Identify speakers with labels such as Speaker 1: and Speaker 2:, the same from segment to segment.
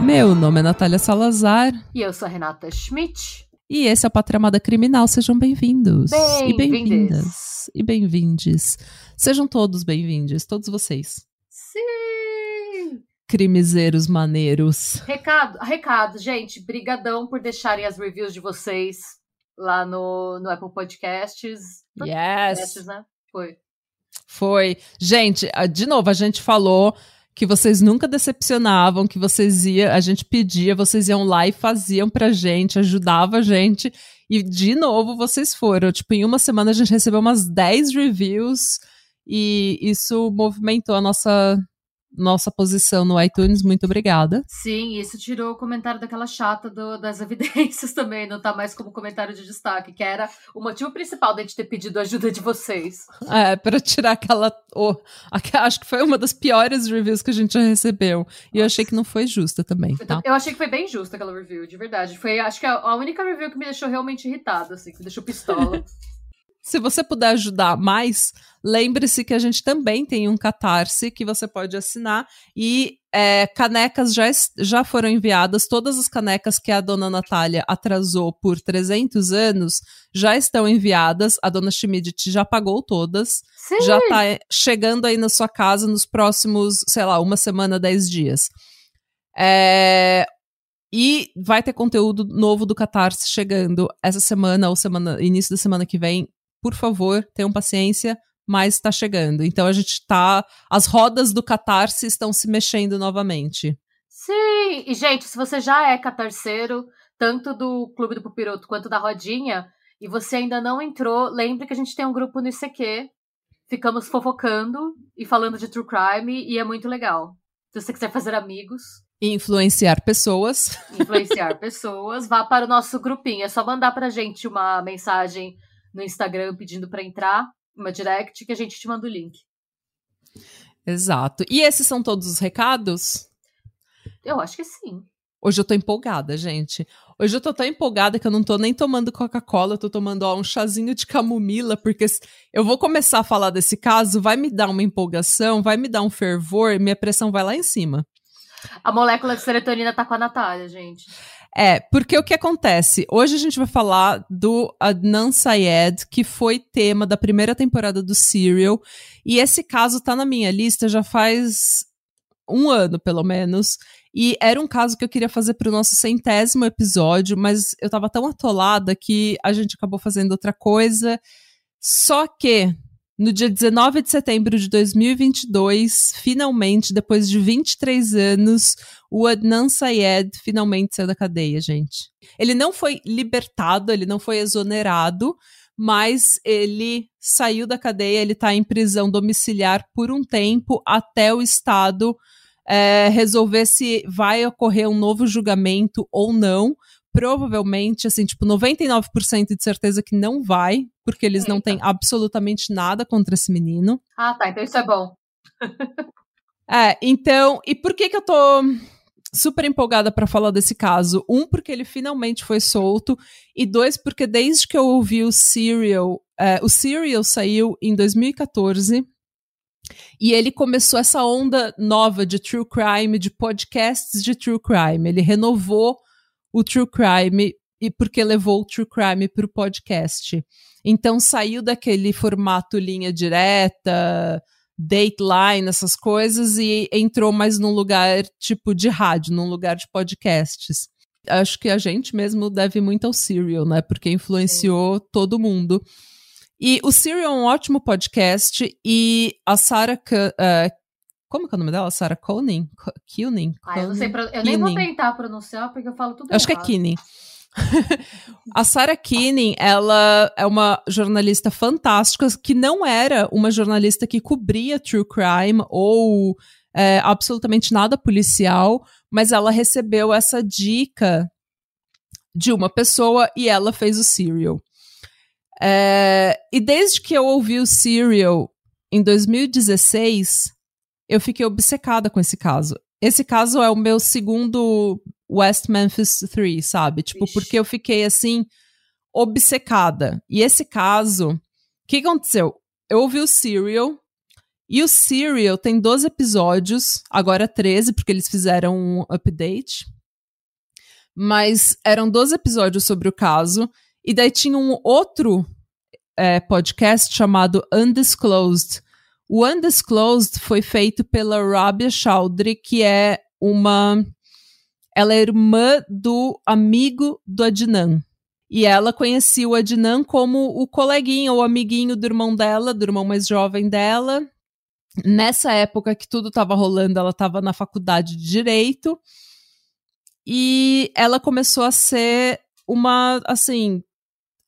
Speaker 1: Meu nome é Natália Salazar.
Speaker 2: E eu sou a Renata Schmidt.
Speaker 1: E esse é o Patramada Criminal. Sejam bem-vindos.
Speaker 2: Bem
Speaker 1: e bem-vindas. E bem-vindes. Sejam todos bem-vindos, todos vocês.
Speaker 2: Sim!
Speaker 1: Crimezeiros maneiros.
Speaker 2: Recado, recado, gente. Brigadão por deixarem as reviews de vocês lá no, no Apple Podcasts.
Speaker 1: Yes!
Speaker 2: Podcasts, né? Foi.
Speaker 1: Foi. Gente, de novo, a gente falou que vocês nunca decepcionavam, que vocês iam, a gente pedia, vocês iam lá e faziam pra gente, ajudava a gente. E de novo vocês foram. Tipo, em uma semana a gente recebeu umas 10 reviews e isso movimentou a nossa nossa posição no iTunes. Muito obrigada.
Speaker 2: Sim, isso tirou o comentário daquela chata do, das evidências também, não tá mais como comentário de destaque, que era o motivo principal de a gente ter pedido ajuda de vocês.
Speaker 1: É, para tirar aquela, oh, Acho que foi uma das piores reviews que a gente já recebeu. E eu achei que não foi justa também. Tá?
Speaker 2: Eu achei que foi bem justa aquela review, de verdade. Foi, acho que a, a única review que me deixou realmente irritada, assim, que me deixou pistola.
Speaker 1: Se você puder ajudar mais, lembre-se que a gente também tem um catarse que você pode assinar e é, canecas já, já foram enviadas. Todas as canecas que a dona Natália atrasou por 300 anos já estão enviadas. A dona Schmidt já pagou todas.
Speaker 2: Sim.
Speaker 1: Já está chegando aí na sua casa nos próximos, sei lá, uma semana, dez dias. É, e vai ter conteúdo novo do Catarse chegando essa semana ou semana, início da semana que vem por favor, tenham paciência, mas está chegando. Então a gente tá. As rodas do catarse estão se mexendo novamente.
Speaker 2: Sim! E, gente, se você já é catarceiro, tanto do Clube do Pupiroto quanto da Rodinha, e você ainda não entrou, lembre que a gente tem um grupo no ICQ. Ficamos fofocando e falando de true crime, e é muito legal. Se você quiser fazer amigos.
Speaker 1: Influenciar pessoas.
Speaker 2: Influenciar pessoas, vá para o nosso grupinho. É só mandar pra gente uma mensagem no Instagram pedindo para entrar, uma direct, que a gente te manda o link.
Speaker 1: Exato. E esses são todos os recados?
Speaker 2: Eu acho que sim.
Speaker 1: Hoje eu tô empolgada, gente. Hoje eu tô tão empolgada que eu não tô nem tomando Coca-Cola, eu tô tomando ó, um chazinho de camomila, porque eu vou começar a falar desse caso, vai me dar uma empolgação, vai me dar um fervor, minha pressão vai lá em cima.
Speaker 2: A molécula de serotonina tá com a Natália, gente.
Speaker 1: É, porque o que acontece? Hoje a gente vai falar do Adnan Syed, que foi tema da primeira temporada do Serial. E esse caso tá na minha lista já faz um ano, pelo menos. E era um caso que eu queria fazer para o nosso centésimo episódio, mas eu tava tão atolada que a gente acabou fazendo outra coisa. Só que no dia 19 de setembro de 2022, finalmente, depois de 23 anos, o Adnan Syed finalmente saiu da cadeia, gente. Ele não foi libertado, ele não foi exonerado, mas ele saiu da cadeia, ele está em prisão domiciliar por um tempo até o Estado é, resolver se vai ocorrer um novo julgamento ou não provavelmente, assim, tipo, 99% de certeza que não vai, porque eles Eita. não têm absolutamente nada contra esse menino.
Speaker 2: Ah, tá. Então isso é bom.
Speaker 1: é, então, e por que que eu tô super empolgada para falar desse caso? Um, porque ele finalmente foi solto, e dois, porque desde que eu ouvi o Serial, é, o Serial saiu em 2014. E ele começou essa onda nova de true crime, de podcasts de true crime. Ele renovou o true crime e porque levou o true crime para o podcast. Então saiu daquele formato linha direta, dateline, essas coisas, e entrou mais num lugar tipo de rádio, num lugar de podcasts. Acho que a gente mesmo deve muito ao Serial, né? Porque influenciou Sim. todo mundo. E o Serial é um ótimo podcast e a Sarah uh, como que é o nome dela? Sarah Koenig?
Speaker 2: Koenig? Ah, eu não sei. Eu nem vou tentar pronunciar porque eu falo tudo
Speaker 1: eu Acho que é Koenig. a Sarah Koenig, ela é uma jornalista fantástica que não era uma jornalista que cobria true crime ou é, absolutamente nada policial, mas ela recebeu essa dica de uma pessoa e ela fez o serial. É, e desde que eu ouvi o Serial em 2016, eu fiquei obcecada com esse caso. Esse caso é o meu segundo West Memphis 3, sabe? Tipo, Ixi. porque eu fiquei assim, obcecada. E esse caso, o que aconteceu? Eu ouvi o Serial, e o Serial tem 12 episódios, agora 13, porque eles fizeram um update. Mas eram 12 episódios sobre o caso. E daí tinha um outro é, podcast chamado Undisclosed. O Undisclosed foi feito pela Rabia Chaudhry, que é uma. Ela é irmã do amigo do Adnan. E ela conhecia o Adnan como o coleguinha ou amiguinho do irmão dela, do irmão mais jovem dela. Nessa época que tudo estava rolando, ela estava na faculdade de Direito. E ela começou a ser uma, assim,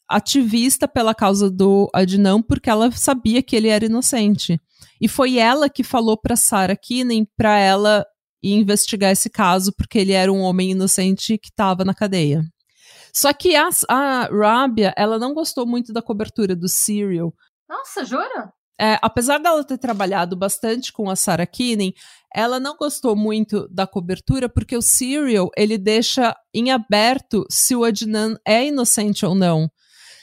Speaker 1: ativista pela causa do Adnan, porque ela sabia que ele era inocente. E foi ela que falou para Sarah Kinney para ela investigar esse caso, porque ele era um homem inocente que estava na cadeia. Só que a, a Rabia, ela não gostou muito da cobertura do Serial.
Speaker 2: Nossa, jura?
Speaker 1: É, apesar dela ter trabalhado bastante com a Sarah Kinney, ela não gostou muito da cobertura porque o Serial ele deixa em aberto se o Adnan é inocente ou não.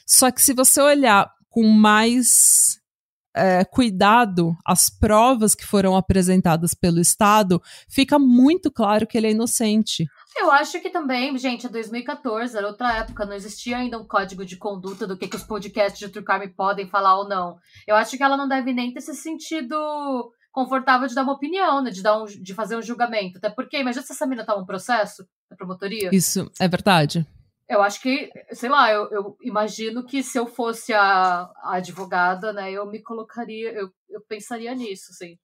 Speaker 1: Só que se você olhar com mais é, cuidado as provas que foram apresentadas pelo Estado, fica muito claro que ele é inocente.
Speaker 2: Eu acho que também, gente, é 2014, era outra época, não existia ainda um código de conduta do que, que os podcasts de True Crime podem falar ou não. Eu acho que ela não deve nem ter se sentido confortável de dar uma opinião, né? De, dar um, de fazer um julgamento. Até porque, imagina se essa menina tá um processo da promotoria.
Speaker 1: Isso, é verdade.
Speaker 2: Eu acho que, sei lá, eu, eu imagino que se eu fosse a, a, advogada, né, eu me colocaria, eu, eu pensaria nisso, assim.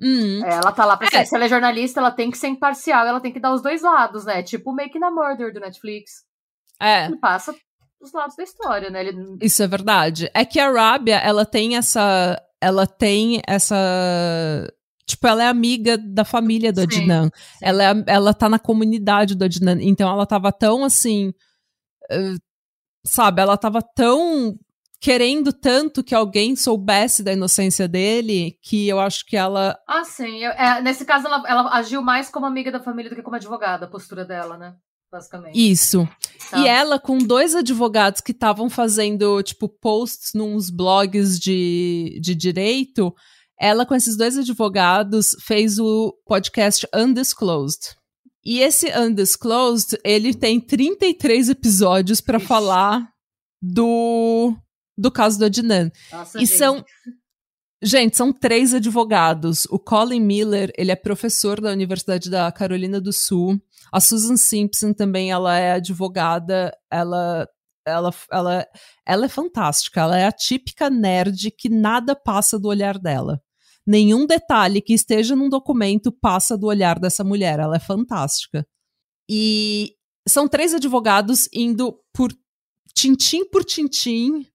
Speaker 1: Uhum.
Speaker 2: É, ela tá lá pra é. se ela é jornalista, ela tem que ser imparcial, ela tem que dar os dois lados, né? Tipo o Making a Murder do Netflix.
Speaker 1: É.
Speaker 2: Ele passa os lados da história, né? Ele...
Speaker 1: Isso é verdade. É que a Rabia, ela tem essa. Ela tem essa. Tipo, ela é amiga da família do sim, Adnan. Sim. Ela, é, ela tá na comunidade do Adnan. Então ela tava tão assim. Uh, sabe, ela tava tão querendo tanto que alguém soubesse da inocência dele que eu acho que ela.
Speaker 2: Ah, sim. Eu, é, nesse caso, ela, ela, agiu mais como amiga da família do que como advogada, a postura dela, né? Basicamente.
Speaker 1: Isso. Tá. E ela, com dois advogados que estavam fazendo, tipo, posts nos blogs de, de direito, ela, com esses dois advogados, fez o podcast Undisclosed. E esse Undisclosed, ele tem 33 episódios para falar do do caso do Adnan.
Speaker 2: Nossa,
Speaker 1: e gente. são Gente, são três advogados. O Colin Miller, ele é professor da Universidade da Carolina do Sul. A Susan Simpson também, ela é advogada. Ela, ela, ela, ela é fantástica. Ela é a típica nerd que nada passa do olhar dela. Nenhum detalhe que esteja num documento passa do olhar dessa mulher. Ela é fantástica. E são três advogados indo por tintim por tintim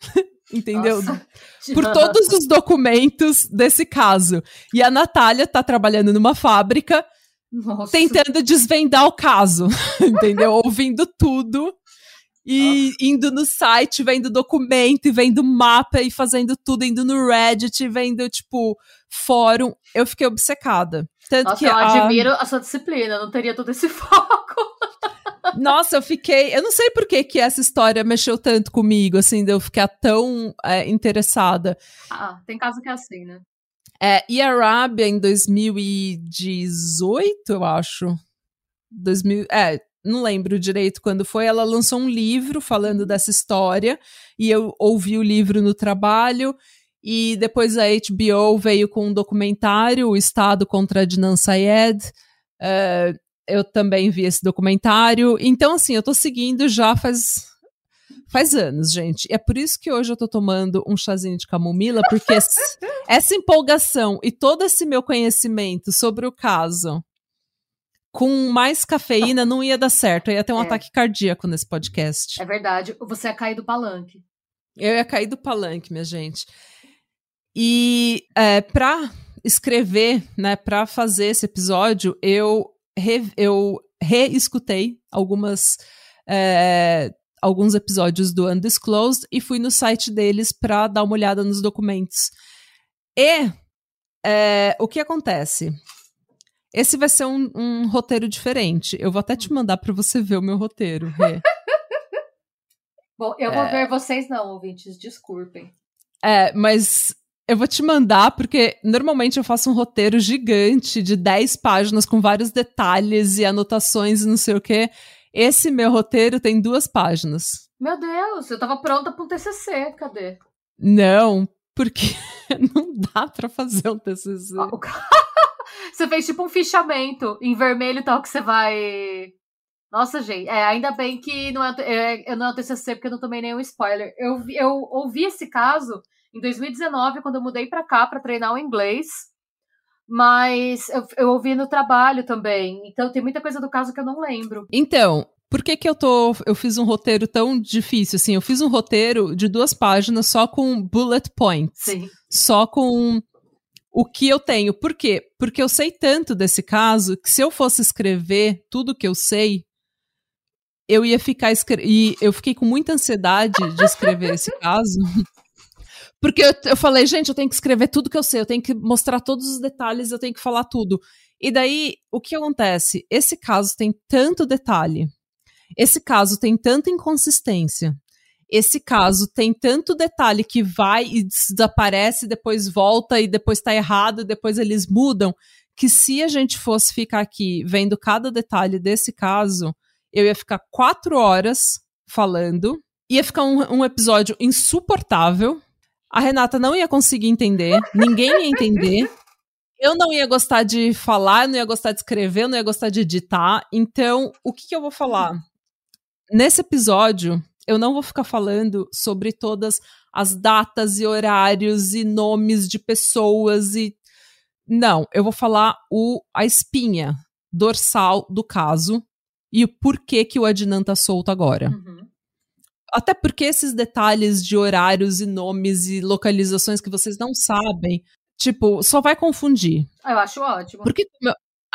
Speaker 1: entendeu? Nossa. Por todos os documentos desse caso. E a Natália tá trabalhando numa fábrica Nossa. tentando desvendar o caso, entendeu? Ouvindo tudo e Nossa. indo no site, vendo documento, e vendo mapa e fazendo tudo, indo no Reddit, vendo, tipo, fórum. Eu fiquei obcecada. Tanto
Speaker 2: Nossa,
Speaker 1: que
Speaker 2: eu a... admiro a sua disciplina, não teria todo esse foco.
Speaker 1: Nossa, eu fiquei. Eu não sei por que, que essa história mexeu tanto comigo, assim, de eu ficar tão é, interessada.
Speaker 2: Ah, tem caso que é assim, né?
Speaker 1: É, e a Arábia, em 2018, eu acho. 2000, é, não lembro direito quando foi, ela lançou um livro falando dessa história, e eu ouvi o livro no trabalho, e depois a HBO veio com um documentário, O Estado contra Adnan Syed, uh, eu também vi esse documentário. Então, assim, eu tô seguindo já faz. Faz anos, gente. É por isso que hoje eu tô tomando um chazinho de camomila, porque essa empolgação e todo esse meu conhecimento sobre o caso com mais cafeína não ia dar certo. Eu ia ter um é. ataque cardíaco nesse podcast.
Speaker 2: É verdade. Você ia cair do palanque.
Speaker 1: Eu ia cair do palanque, minha gente. E é, para escrever, né, para fazer esse episódio, eu re, eu reescutei algumas. É, alguns episódios do Undisclosed e fui no site deles para dar uma olhada nos documentos. E é, o que acontece? Esse vai ser um, um, roteiro diferente. Eu vou até te mandar para você ver o meu roteiro, Rê.
Speaker 2: Bom, eu vou é... ver vocês não, ouvintes, desculpem.
Speaker 1: É, mas eu vou te mandar, porque normalmente eu faço um roteiro gigante de 10 páginas com vários detalhes e anotações e não sei o quê. Esse meu roteiro tem duas páginas.
Speaker 2: Meu Deus, eu tava pronta para um TCC, cadê?
Speaker 1: Não, porque não dá para fazer um TCC.
Speaker 2: você fez tipo um fichamento em vermelho tal que você vai nossa, gente, é, ainda bem que não é, é, eu não é o TCC, porque eu não tomei nenhum spoiler. Eu, eu ouvi esse caso em 2019, quando eu mudei para cá para treinar o inglês, mas eu, eu ouvi no trabalho também. Então tem muita coisa do caso que eu não lembro.
Speaker 1: Então, por que que eu tô, eu fiz um roteiro tão difícil assim? Eu fiz um roteiro de duas páginas só com bullet points.
Speaker 2: Sim.
Speaker 1: Só com o que eu tenho. Por quê? Porque eu sei tanto desse caso que se eu fosse escrever tudo que eu sei, eu ia ficar e eu fiquei com muita ansiedade de escrever esse caso. Porque eu, eu falei, gente, eu tenho que escrever tudo que eu sei, eu tenho que mostrar todos os detalhes, eu tenho que falar tudo. E daí, o que acontece? Esse caso tem tanto detalhe, esse caso tem tanta inconsistência, esse caso tem tanto detalhe que vai e desaparece, depois volta e depois tá errado, depois eles mudam, que se a gente fosse ficar aqui vendo cada detalhe desse caso, eu ia ficar quatro horas falando, ia ficar um, um episódio insuportável, a Renata não ia conseguir entender, ninguém ia entender. Eu não ia gostar de falar, não ia gostar de escrever, não ia gostar de editar. Então, o que, que eu vou falar? Nesse episódio, eu não vou ficar falando sobre todas as datas e horários e nomes de pessoas e. Não, eu vou falar o, a espinha dorsal do caso, e o porquê que o Adnan tá solto agora. Uhum. Até porque esses detalhes de horários e nomes e localizações que vocês não sabem, tipo, só vai confundir.
Speaker 2: Eu acho ótimo.
Speaker 1: Porque,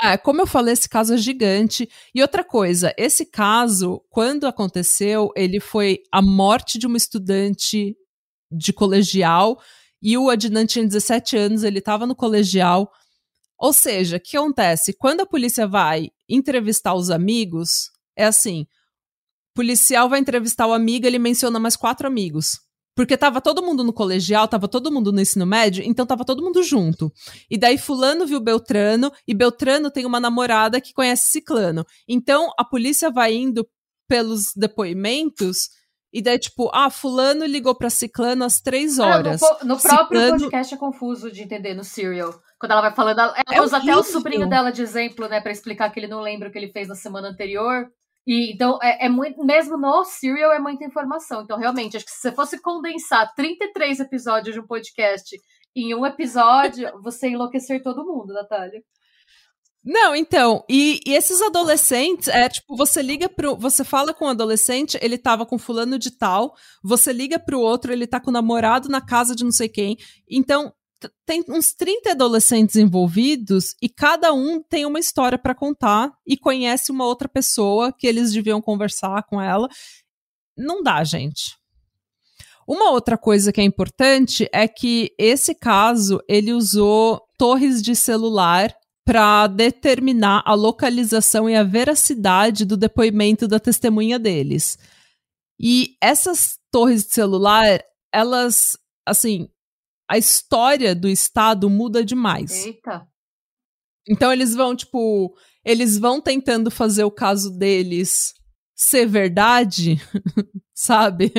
Speaker 1: é, como eu falei, esse caso é gigante. E outra coisa, esse caso, quando aconteceu, ele foi a morte de uma estudante de colegial e o Adnan tinha 17 anos, ele estava no colegial. Ou seja, o que acontece? Quando a polícia vai entrevistar os amigos, é assim: o policial vai entrevistar o amigo, ele menciona mais quatro amigos. Porque tava todo mundo no colegial, tava todo mundo no ensino médio, então tava todo mundo junto. E daí fulano viu Beltrano, e Beltrano tem uma namorada que conhece Ciclano. Então a polícia vai indo pelos depoimentos e daí, tipo, ah, fulano ligou pra Ciclano às três horas.
Speaker 2: Ah, no, no, próprio Ciclano... podcast é confuso de entender no Serial. Quando ela vai falando, ela, ela é usa horrível. até o sobrinho dela de exemplo, né, para explicar que ele não lembra o que ele fez na semana anterior. E então é, é, muito, mesmo no Serial é muita informação. Então, realmente, acho que se você fosse condensar 33 episódios de um podcast em um episódio, você enlouquecer todo mundo, Natália.
Speaker 1: Não, então, e, e, esses adolescentes, é tipo, você liga pro. Você fala com um adolescente, ele tava com fulano de tal, você liga pro outro, ele tá com o namorado na casa de não sei quem. Então, tem uns 30 adolescentes envolvidos e cada um tem uma história para contar e conhece uma outra pessoa que eles deviam conversar com ela. Não dá, gente. Uma outra coisa que é importante é que esse caso ele usou torres de celular para determinar a localização e a veracidade do depoimento da testemunha deles. E essas torres de celular, elas, assim, a história do Estado muda demais.
Speaker 2: Eita.
Speaker 1: Então eles vão, tipo, eles vão tentando fazer o caso deles ser verdade, sabe?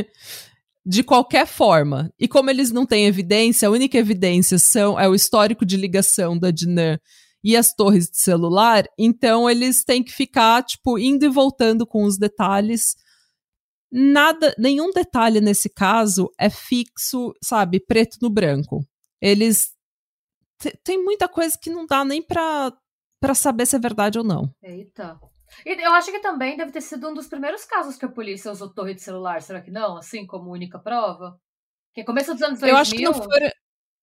Speaker 1: De qualquer forma. E como eles não têm evidência, a única evidência são, é o histórico de ligação da Dinan e as torres de celular, então eles têm que ficar, tipo, indo e voltando com os detalhes nada, nenhum detalhe nesse caso é fixo, sabe, preto no branco. Eles tem muita coisa que não dá nem pra, pra saber se é verdade ou não.
Speaker 2: Eita. E eu acho que também deve ter sido um dos primeiros casos que a polícia usou torre de celular, será que não? Assim, como única prova? Que começo dos anos 2000...
Speaker 1: Eu acho que não foi,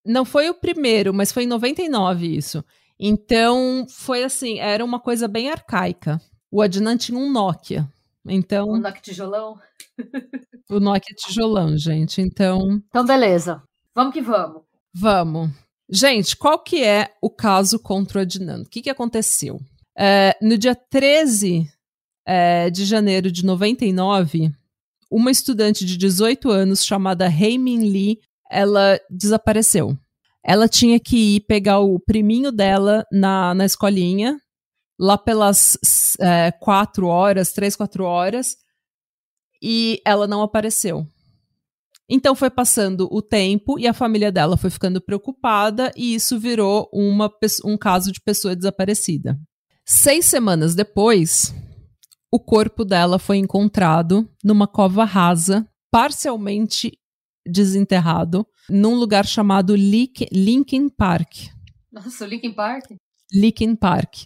Speaker 1: não foi o primeiro, mas foi em 99 isso. Então, foi assim, era uma coisa bem arcaica. O Adnan tinha um Nokia. Então.
Speaker 2: O Nokia tijolão?
Speaker 1: o Nokia tijolão, gente. Então.
Speaker 2: Então, beleza. Vamos que vamos.
Speaker 1: Vamos. Gente, qual que é o caso contra o Adnan? O que, que aconteceu? É, no dia 13 é, de janeiro de 99, uma estudante de 18 anos chamada Heimin Lee, ela desapareceu. Ela tinha que ir pegar o priminho dela na, na escolinha, lá pelas é, quatro horas, três, quatro horas, e ela não apareceu. Então foi passando o tempo e a família dela foi ficando preocupada e isso virou uma, um caso de pessoa desaparecida. Seis semanas depois, o corpo dela foi encontrado numa cova rasa, parcialmente desenterrado, num lugar chamado Linkin Park.
Speaker 2: Nossa, Linkin Park?
Speaker 1: Linkin Park.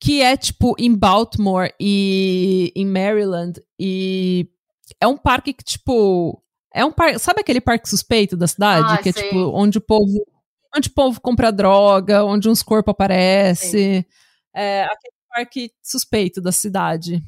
Speaker 1: Que é tipo em Baltimore e em Maryland. E é um parque que, tipo, é um parque. Sabe aquele parque suspeito da cidade?
Speaker 2: Ah,
Speaker 1: que é tipo onde o povo. Onde o povo compra droga, onde uns corpos aparecem. É aquele parque suspeito da cidade.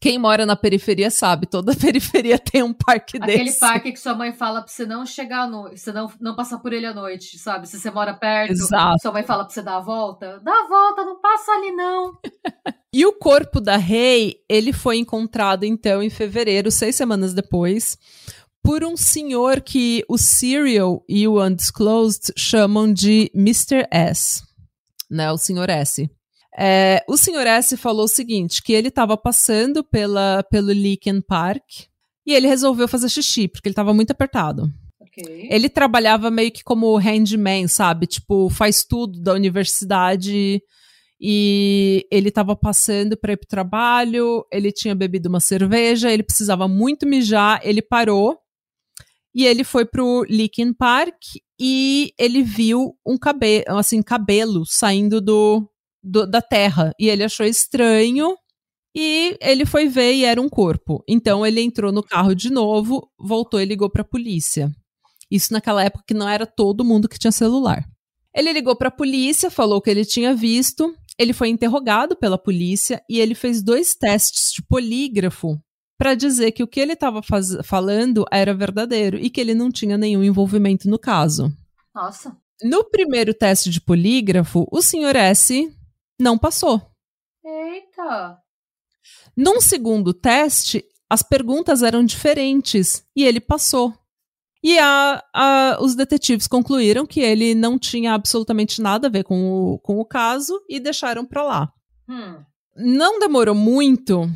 Speaker 1: Quem mora na periferia sabe, toda periferia tem um parque
Speaker 2: Aquele
Speaker 1: desse.
Speaker 2: parque que sua mãe fala pra você não chegar no. Você não, não passar por ele à noite, sabe? Se você mora perto,
Speaker 1: Exato.
Speaker 2: sua mãe fala pra você dar a volta. Dá a volta, não passa ali, não.
Speaker 1: E o corpo da Rei, ele foi encontrado então em fevereiro, seis semanas depois, por um senhor que o Serial e o Undisclosed chamam de Mr. S, né? O senhor S. É, o senhor S falou o seguinte, que ele estava passando pela, pelo Lincoln Park e ele resolveu fazer xixi, porque ele estava muito apertado.
Speaker 2: Ok.
Speaker 1: Ele trabalhava meio que como handman, sabe? Tipo, faz tudo da universidade e ele estava passando para ir pro trabalho, ele tinha bebido uma cerveja, ele precisava muito mijar, ele parou e ele foi pro Linkin Park e ele viu um cabelo, assim, cabelo saindo do, do, da terra e ele achou estranho e ele foi ver e era um corpo. Então ele entrou no carro de novo, voltou e ligou para a polícia. Isso naquela época que não era todo mundo que tinha celular. Ele ligou para a polícia, falou o que ele tinha visto. Ele foi interrogado pela polícia e ele fez dois testes de polígrafo para dizer que o que ele estava falando era verdadeiro e que ele não tinha nenhum envolvimento no caso.
Speaker 2: Nossa.
Speaker 1: No primeiro teste de polígrafo, o senhor S não passou.
Speaker 2: Eita.
Speaker 1: Num segundo teste, as perguntas eram diferentes e ele passou. E a, a, os detetives concluíram que ele não tinha absolutamente nada a ver com o, com o caso e deixaram para lá.
Speaker 2: Hum.
Speaker 1: Não demorou muito,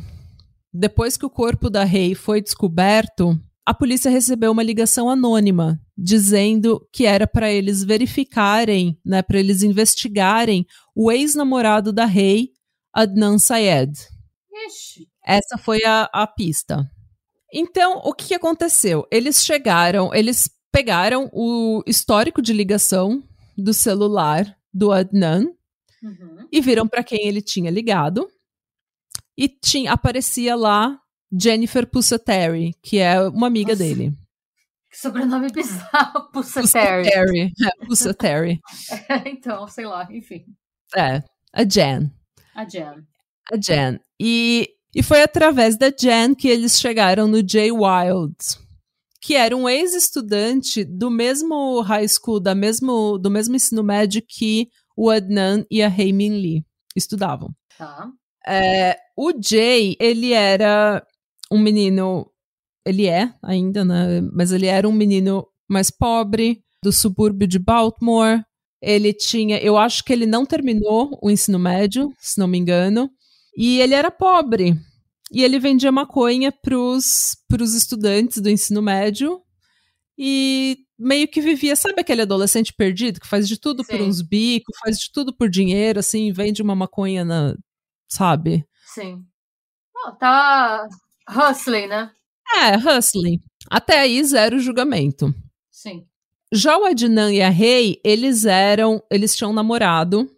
Speaker 1: depois que o corpo da Rei foi descoberto, a polícia recebeu uma ligação anônima dizendo que era para eles verificarem, né, para eles investigarem o ex-namorado da Rei, Adnan Syed.
Speaker 2: Ixi.
Speaker 1: Essa foi a, a pista. Então, o que aconteceu? Eles chegaram, eles pegaram o histórico de ligação do celular do Adnan
Speaker 2: Uhum.
Speaker 1: e viram para quem ele tinha ligado. E tinha, aparecia lá Jennifer Pusateri, que é uma amiga
Speaker 2: Nossa.
Speaker 1: dele.
Speaker 2: Que sobrenome bizarro, Pussetary.
Speaker 1: Pusateri. É, Pusateri.
Speaker 2: então, sei lá, enfim.
Speaker 1: é, a Jen.
Speaker 2: A Jen.
Speaker 1: A Jen. E, e foi através da Jen que eles chegaram no Jay Wild, que era um ex-estudante do mesmo high school, da mesmo, do mesmo ensino médio que o Adnan e a Heimin Lee estudavam.
Speaker 2: Tá.
Speaker 1: É, o Jay, ele era um menino. Ele é ainda, né? Mas ele era um menino mais pobre, do subúrbio de Baltimore. Ele tinha. Eu acho que ele não terminou o ensino médio, se não me engano. E ele era pobre. E ele vendia maconha pros, pros estudantes do ensino médio. E meio que vivia, sabe aquele adolescente perdido que faz de tudo por
Speaker 2: Sim.
Speaker 1: uns bicos, faz de tudo por dinheiro, assim, vende uma maconha na. Sabe?
Speaker 2: Sim. Oh, tá hustling, né?
Speaker 1: É, hustling. Até aí, zero julgamento.
Speaker 2: Sim.
Speaker 1: Já o Adnan e a Rei, eles eram. Eles tinham namorado.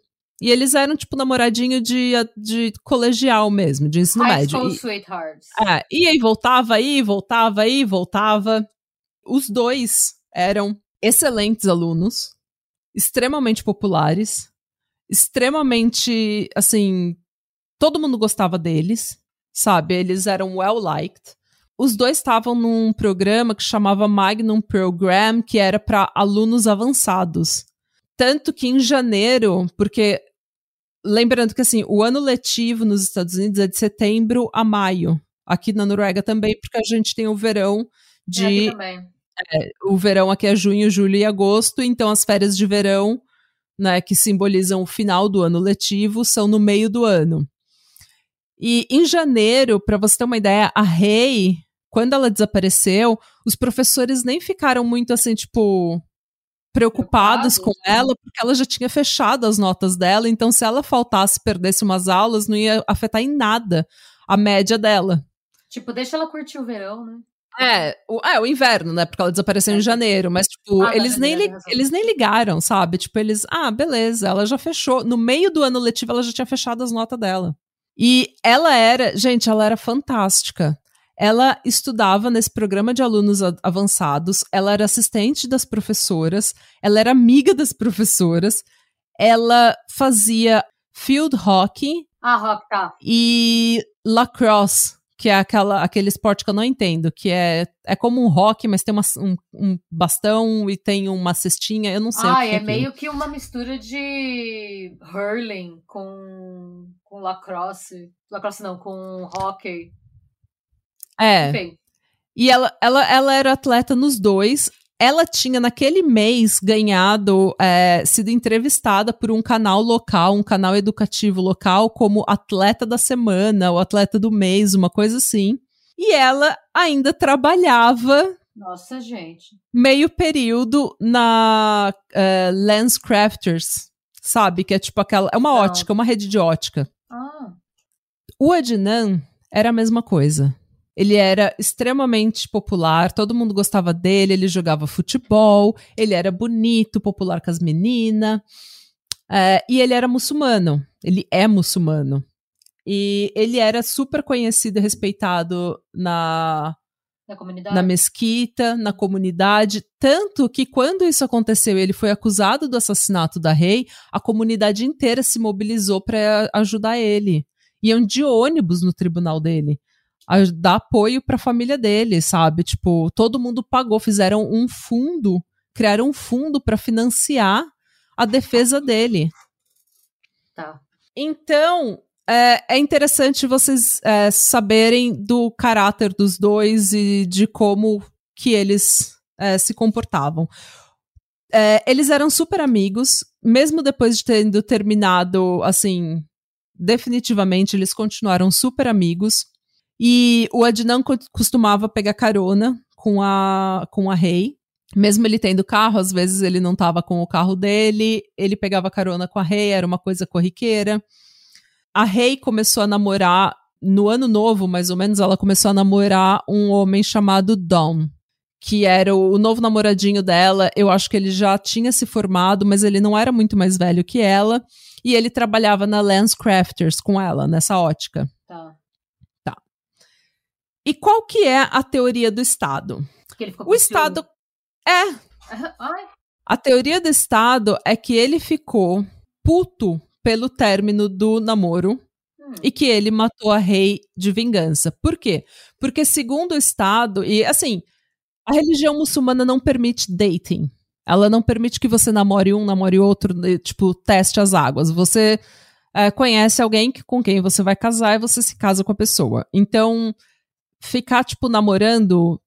Speaker 1: E eles eram, tipo, namoradinho de, de colegial mesmo, de ensino
Speaker 2: High
Speaker 1: médio.
Speaker 2: School
Speaker 1: E-
Speaker 2: Sweethearts.
Speaker 1: É, e aí voltava aí, voltava aí, voltava. Os dois eram excelentes alunos, extremamente populares, extremamente, assim, todo mundo gostava deles. Sabe? Eles eram well liked. Os dois estavam num programa que chamava Magnum Program, que era para alunos avançados. Tanto que em janeiro, porque lembrando que assim, o ano letivo nos Estados Unidos é de setembro a maio. Aqui na Noruega também, porque a gente tem o verão de. É, o verão aqui é junho, julho e agosto, então as férias de verão, né, que simbolizam o final do ano letivo, são no meio do ano. E em janeiro, para você ter uma ideia, a Rei, quando ela desapareceu, os professores nem ficaram muito assim, tipo, preocupados com ela, porque ela já tinha fechado as notas dela, então se ela faltasse, perdesse umas aulas, não ia afetar em nada a média dela.
Speaker 2: Tipo, deixa ela curtir o verão, né?
Speaker 1: É, o, é, o inverno, né? Porque ela desapareceu é. em janeiro, mas, tipo, ah, eles, nem li, eles nem ligaram, sabe? Tipo, eles, ah, beleza, ela já fechou. No meio do ano letivo, ela já tinha fechado as notas dela. E ela era, gente, ela era fantástica. Ela estudava nesse programa de alunos avançados, ela era assistente das professoras, ela era amiga das professoras, ela fazia field hockey.
Speaker 2: Ah, hockey, tá.
Speaker 1: E lacrosse, que é aquela, aquele esporte que eu não entendo, que é, é como um hockey, mas tem uma, um, um bastão e tem uma cestinha, eu não sei.
Speaker 2: Ah,
Speaker 1: é,
Speaker 2: é meio que uma mistura de hurling com, com lacrosse. Lacrosse não, com hockey.
Speaker 1: É. Enfim. E ela, ela, ela era atleta nos dois. Ela tinha, naquele mês, ganhado, é, sido entrevistada por um canal local, um canal educativo local, como atleta da semana, ou atleta do mês, uma coisa assim. E ela ainda trabalhava.
Speaker 2: Nossa, gente.
Speaker 1: Meio período na uh, Lens Crafters, sabe? Que é tipo aquela. É uma Não. ótica, uma rede de ótica.
Speaker 2: Ah.
Speaker 1: O Adnan era a mesma coisa. Ele era extremamente popular, todo mundo gostava dele, ele jogava futebol, ele era bonito, popular com as meninas. É, e ele era muçulmano, ele é muçulmano. E ele era super conhecido e respeitado na,
Speaker 2: na, comunidade.
Speaker 1: na mesquita, na comunidade. Tanto que quando isso aconteceu ele foi acusado do assassinato da rei, a comunidade inteira se mobilizou para ajudar ele. Iam de ônibus no tribunal dele a dar apoio para a família dele, sabe? Tipo, todo mundo pagou, fizeram um fundo, criaram um fundo para financiar a defesa dele.
Speaker 2: Tá.
Speaker 1: Então, é, é interessante vocês é, saberem do caráter dos dois e de como que eles é, se comportavam. É, eles eram super amigos, mesmo depois de tendo terminado, assim, definitivamente eles continuaram super amigos. E o Adnan costumava pegar carona com a, com a Rei. Mesmo ele tendo carro, às vezes ele não estava com o carro dele, ele pegava carona com a Rei, era uma coisa corriqueira. A Rei começou a namorar no ano novo, mais ou menos, ela começou a namorar um homem chamado Dom, que era o, o, novo namoradinho dela. Eu acho que ele já tinha se formado, mas ele não era muito mais velho que ela. E ele trabalhava na Lens Crafters com ela, nessa ótica.
Speaker 2: Tá.
Speaker 1: E qual que é a teoria do Estado?
Speaker 2: o
Speaker 1: Estado é. A teoria do Estado é que ele ficou puto pelo término do namoro hum. e que ele matou a rei de vingança. Por quê? Porque segundo o Estado, e assim, a religião muçulmana não permite dating. Ela não permite que você namore um, namore outro, tipo, teste as águas. Você é, conhece alguém que, com quem você vai casar e você se casa com a pessoa. Então, ficar, tipo, namorando,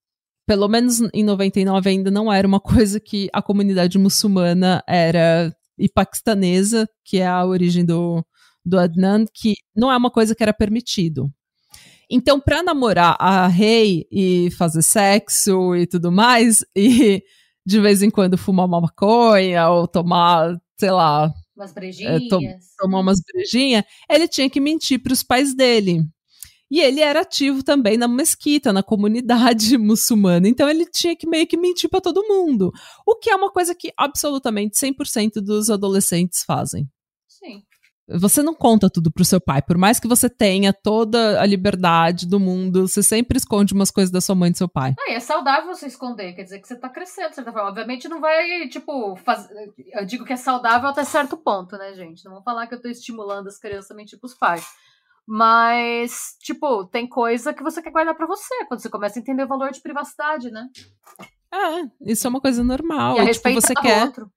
Speaker 1: pelo menos em 99 ainda não era uma coisa que a comunidade muçulmana era e paquistanesa, que é a origem do, do Adnan, que não é uma coisa que era permitido. Então, para namorar a rei e fazer sexo e tudo mais, e de vez em quando fumar uma maconha ou tomar, sei lá.
Speaker 2: Umas brejinhas. É, to
Speaker 1: tomar umas brejinhas, ele tinha que mentir para os pais dele. E ele era ativo também na mesquita, na comunidade muçulmana. Então ele tinha que meio que mentir para todo mundo. O que é uma coisa que absolutamente 100% dos adolescentes fazem.
Speaker 2: Sim.
Speaker 1: Você não conta tudo pro seu pai. Por mais que você tenha toda a liberdade do mundo, você sempre esconde umas coisas da sua mãe e do seu pai.
Speaker 2: Ah, é saudável você esconder, quer dizer que você tá crescendo, de certa forma. Obviamente não vai, tipo, faz... eu digo que é saudável até certo ponto, né, gente? Não vamos falar que eu tô estimulando as crianças a mentir pros pais. Mas, tipo, tem coisa que você quer guardar para você, quando você começa a entender o valor de privacidade, né?
Speaker 1: É, isso é uma coisa normal.
Speaker 2: E a
Speaker 1: e, tipo, você quer.
Speaker 2: outro.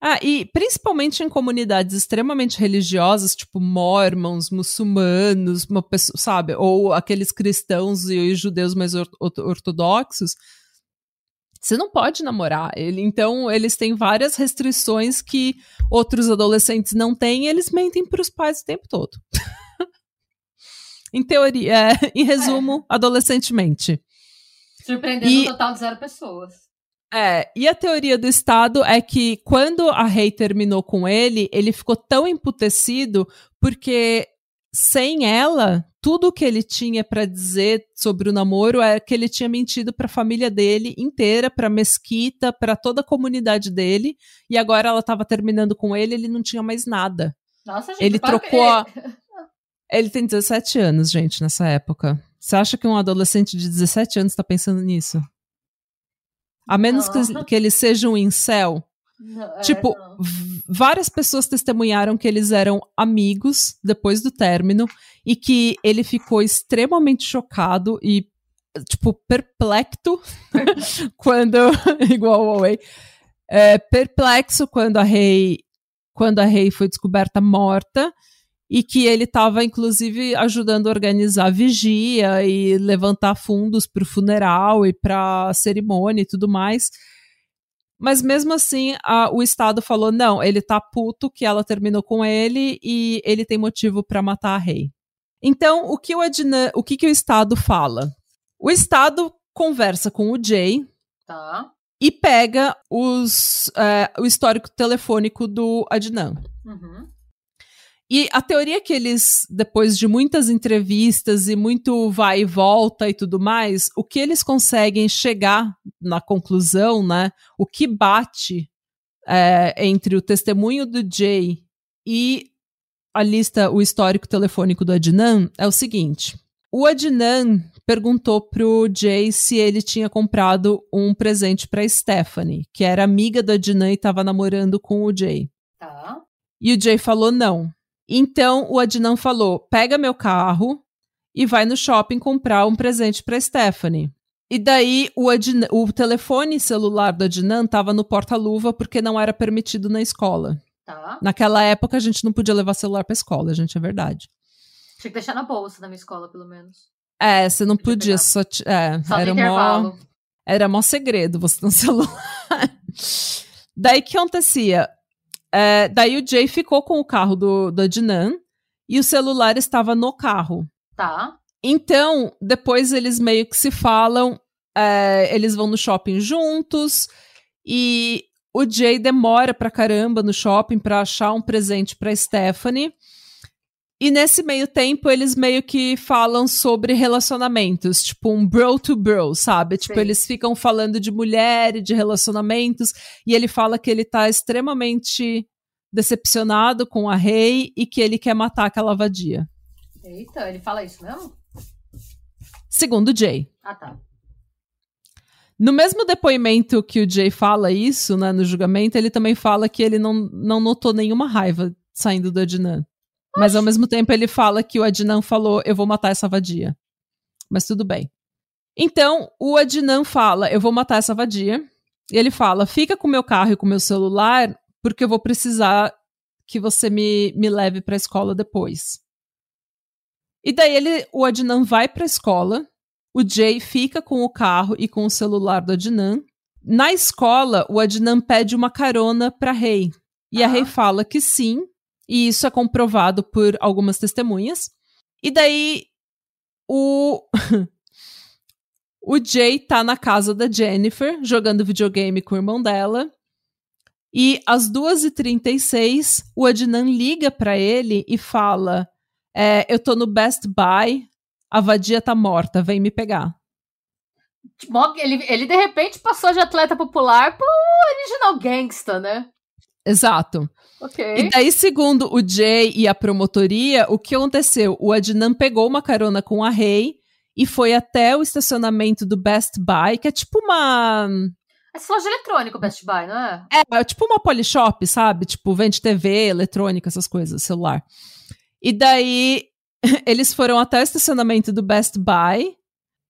Speaker 1: Ah, e principalmente em comunidades extremamente religiosas, tipo mormons, muçulmanos, uma pessoa, sabe? Ou aqueles cristãos e os judeus mais or- or- ortodoxos. Você não pode namorar. Ele, então, eles têm várias restrições que outros adolescentes não têm e eles mentem pros pais o tempo todo. em teoria, é, em resumo, adolescentemente.
Speaker 2: Surpreendendo
Speaker 1: E-
Speaker 2: um total de zero pessoas.
Speaker 1: É, e a teoria do Estado é que quando a Rei terminou com ele, ele ficou tão emputecido porque sem ela, tudo que ele tinha pra dizer sobre o namoro é que ele tinha mentido pra família dele inteira, pra mesquita, pra toda a comunidade dele, e agora ela tava terminando com ele, ele não tinha mais nada.
Speaker 2: Nossa, gente,
Speaker 1: Ele
Speaker 2: para-
Speaker 1: trocou a- Ele tem 17 anos, gente, nessa época. Você acha que um adolescente de 17 anos tá pensando nisso? A menos que, que ele seja um incel.
Speaker 2: Não, é,
Speaker 1: Tipo,
Speaker 2: não.
Speaker 1: várias pessoas testemunharam que eles eram amigos depois do término e que ele ficou extremamente chocado e, tipo, perplexo quando. igual o Huawei. É, perplexo quando a Rei. Quando a Rei foi descoberta morta e que ele estava, inclusive, ajudando a organizar vigia e levantar fundos para o funeral e para a cerimônia e tudo mais. Mas mesmo assim, a- o Estado falou: não, ele tá puto que ela terminou com ele e ele tem motivo pra matar a rei. Então, o que o, Adnan, o que, que o Estado fala? O Estado conversa com o Jay
Speaker 2: Tá.
Speaker 1: e pega os, é, o histórico telefônico do Adnan.
Speaker 2: Uhum.
Speaker 1: E a teoria que eles, depois de muitas entrevistas e muito vai e volta e tudo mais, o que eles conseguem chegar na conclusão, né? O que bate é, entre o testemunho do Jay e a lista, o histórico telefônico do Adnan é o seguinte. O Adnan perguntou pro Jay se ele tinha comprado um presente pra Stephanie, que era amiga do Adnan e estava namorando com o Jay.
Speaker 2: Tá.
Speaker 1: E o Jay falou não. Então o Adnan falou: pega meu carro e vai no shopping comprar um presente pra Stephanie. E daí o, Adnan, o telefone celular do Adnan tava no porta-luva porque não era permitido na escola.
Speaker 2: Tá.
Speaker 1: Naquela época a gente não podia levar celular pra escola, gente, é verdade.
Speaker 2: Tinha que deixar na bolsa da minha escola, pelo menos.
Speaker 1: É, você não
Speaker 2: Podia
Speaker 1: podia só. É,
Speaker 2: Só
Speaker 1: era mó, era mó segredo você ter um celular. daí o que acontecia? É, daí o Jay ficou com o carro do, do Adnan e o celular estava no carro.
Speaker 2: Tá.
Speaker 1: Então, depois eles meio que se falam, é, eles vão no shopping juntos e o Jay demora pra caramba no shopping pra achar um presente pra Stephanie. E nesse meio tempo, eles meio que falam sobre relacionamentos, tipo um bro to bro, sabe? Tipo,
Speaker 2: Sim.
Speaker 1: eles ficam falando de mulher e de relacionamentos, e ele fala que ele tá extremamente decepcionado com a Rei e que ele quer matar aquela vadia.
Speaker 2: Eita, ele fala isso mesmo?
Speaker 1: Segundo Jay.
Speaker 2: Ah, tá.
Speaker 1: No mesmo depoimento que o Jay fala isso, né, no julgamento, ele também fala que ele não, não notou nenhuma raiva saindo do Adnan. Mas ao mesmo tempo ele fala que o Adnan falou, eu vou matar essa vadia. Mas tudo bem. Então, o Adnan fala, eu vou matar essa vadia. E ele fala, fica com meu carro e com meu celular, porque eu vou precisar que você me, me leve pra escola depois. E daí ele, o Adnan vai pra escola, o Jay fica com o carro e com o celular do Adnan. Na escola, o Adnan pede uma carona pra Rei. E a
Speaker 2: Ah.
Speaker 1: Rei fala que sim, e isso é comprovado por algumas testemunhas. E daí o o Jay tá na casa da Jennifer, jogando videogame com o irmão dela. E às 2h36, o Adnan liga pra ele e fala: é, Eu tô no Best Buy, a vadia tá morta, vem me pegar.
Speaker 2: Ele, ele de repente passou de atleta popular pro original gangsta, né?
Speaker 1: Exato.
Speaker 2: Ok.
Speaker 1: E daí, segundo o Jay e a promotoria, o que aconteceu? O Adnan pegou uma carona com a Rei e foi até o estacionamento do Best Buy, que é tipo uma.
Speaker 2: Essa loja eletrônica, o Best Buy, não é?
Speaker 1: É, é tipo uma polishop, sabe? Tipo, vende TV, eletrônica, essas coisas, celular. E daí eles foram até o estacionamento do Best Buy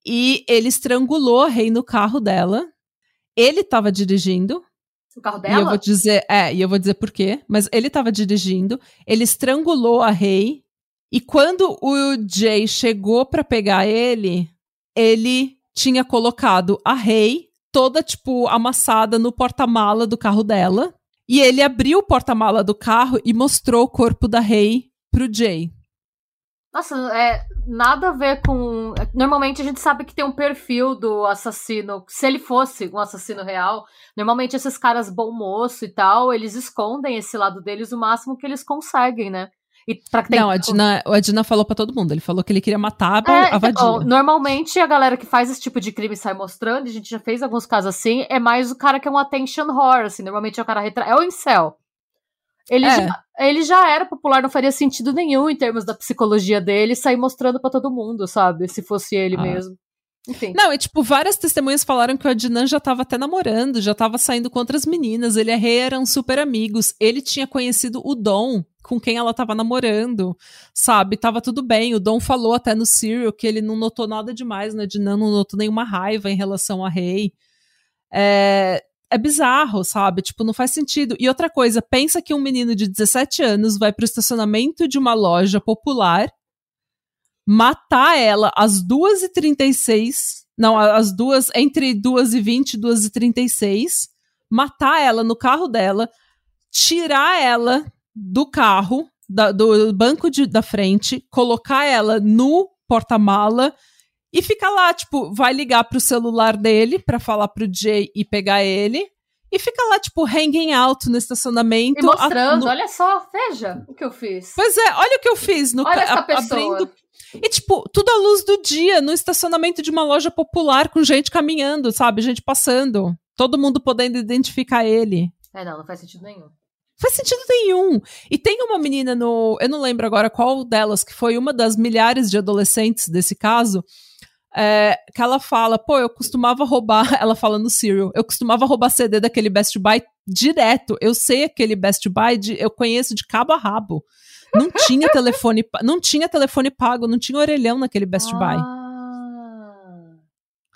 Speaker 1: e ele estrangulou a Rei no carro dela. Ele tava dirigindo.
Speaker 2: O carro
Speaker 1: E
Speaker 2: dela?
Speaker 1: eu vou dizer, é, e eu vou dizer por quê, mas ele tava dirigindo, ele estrangulou a Rei e quando o Jay chegou pra pegar ele, ele tinha colocado a Rei toda tipo amassada no porta-mala do carro dela. E ele abriu o porta-mala do carro e mostrou o corpo da Rei pro Jay.
Speaker 2: Nossa, é nada a ver com. Normalmente a gente sabe que tem um perfil do assassino. Se ele fosse um assassino real, normalmente esses caras bom moço e tal, eles escondem esse lado deles o máximo que eles conseguem, né? E pra que
Speaker 1: Não, a Dina, a Dina falou pra todo mundo. Ele falou que ele queria matar a,
Speaker 2: É,
Speaker 1: a
Speaker 2: então, normalmente a galera que faz esse tipo de crime sai mostrando, e a gente já fez alguns casos assim, é mais o cara que é um attention whore, assim, normalmente é o cara retra... é o incel. Ele,
Speaker 1: É.
Speaker 2: já, ele já era popular, não faria sentido nenhum em termos da psicologia dele sair mostrando pra todo mundo, sabe? Se fosse ele
Speaker 1: Ah.
Speaker 2: mesmo. Enfim.
Speaker 1: Não, e tipo, várias testemunhas falaram que o Adnan já tava até namorando, já tava saindo com outras meninas, ele e a Rei eram super amigos. Ele tinha conhecido o Dom, com quem ela tava namorando, sabe? Tava tudo bem. O Dom falou até no Serial que ele não notou nada demais no Adnan, não notou nenhuma raiva em relação a Rei. É, é bizarro, sabe? Tipo, não faz sentido. E outra coisa, pensa que um menino de 17 anos vai pro estacionamento de uma loja popular matar ela às 2h36, não, às duas, entre 2h20 e 2h36, matar ela no carro dela, tirar ela do carro, da- do banco de- da frente, colocar ela no porta-mala e ficar lá, tipo, vai ligar pro celular dele pra falar pro Jay e pegar ele. E fica lá, tipo, hanging out no estacionamento.
Speaker 2: E mostrando,
Speaker 1: a- no-
Speaker 2: olha só, veja o que eu fiz.
Speaker 1: Pois é, olha o que eu fiz no
Speaker 2: olha essa
Speaker 1: a-
Speaker 2: pessoa.
Speaker 1: abrindo e, tipo, tudo à luz do dia, no estacionamento de uma loja popular, com gente caminhando, sabe? Gente passando. Todo mundo podendo identificar ele.
Speaker 2: É, não, não faz sentido nenhum.
Speaker 1: Faz sentido nenhum. E tem uma menina no. Eu não lembro agora qual delas, que foi uma das milhares de adolescentes desse caso. É, que ela fala, pô, eu costumava roubar. Ela fala no Serial, eu costumava roubar CD daquele Best Buy direto. Eu sei aquele Best Buy, de, eu conheço de cabo a rabo. Não tinha telefone, não tinha telefone pago, não tinha orelhão naquele Best Buy.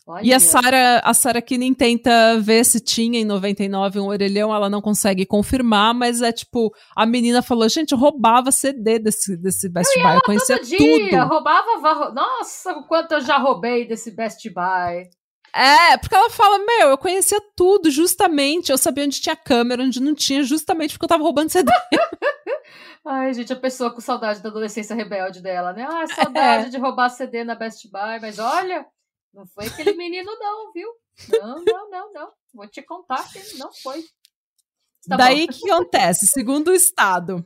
Speaker 2: Ah,
Speaker 1: E a
Speaker 2: olha.
Speaker 1: Sarah, a Sarah Kinney tenta ver se tinha em 99 um orelhão, ela não consegue confirmar, mas é tipo, a menina falou, gente, eu roubava CD desse, desse Best Buy, eu conhecia
Speaker 2: Todo dia,
Speaker 1: tudo.
Speaker 2: roubava. va- Nossa, o quanto eu já roubei desse Best Buy.
Speaker 1: É, porque ela fala, meu, eu conhecia tudo, justamente, eu sabia onde tinha câmera, onde não tinha, justamente porque eu tava roubando CD.
Speaker 2: Ai, gente, a pessoa com saudade da adolescência rebelde dela, né? Ah, saudade
Speaker 1: É.
Speaker 2: de roubar CD na Best Buy, mas olha, não foi aquele menino, não, viu? Não, não, não, não. Vou te contar que não foi. Tá
Speaker 1: Daí o
Speaker 2: bom.
Speaker 1: que acontece? Segundo o Estado,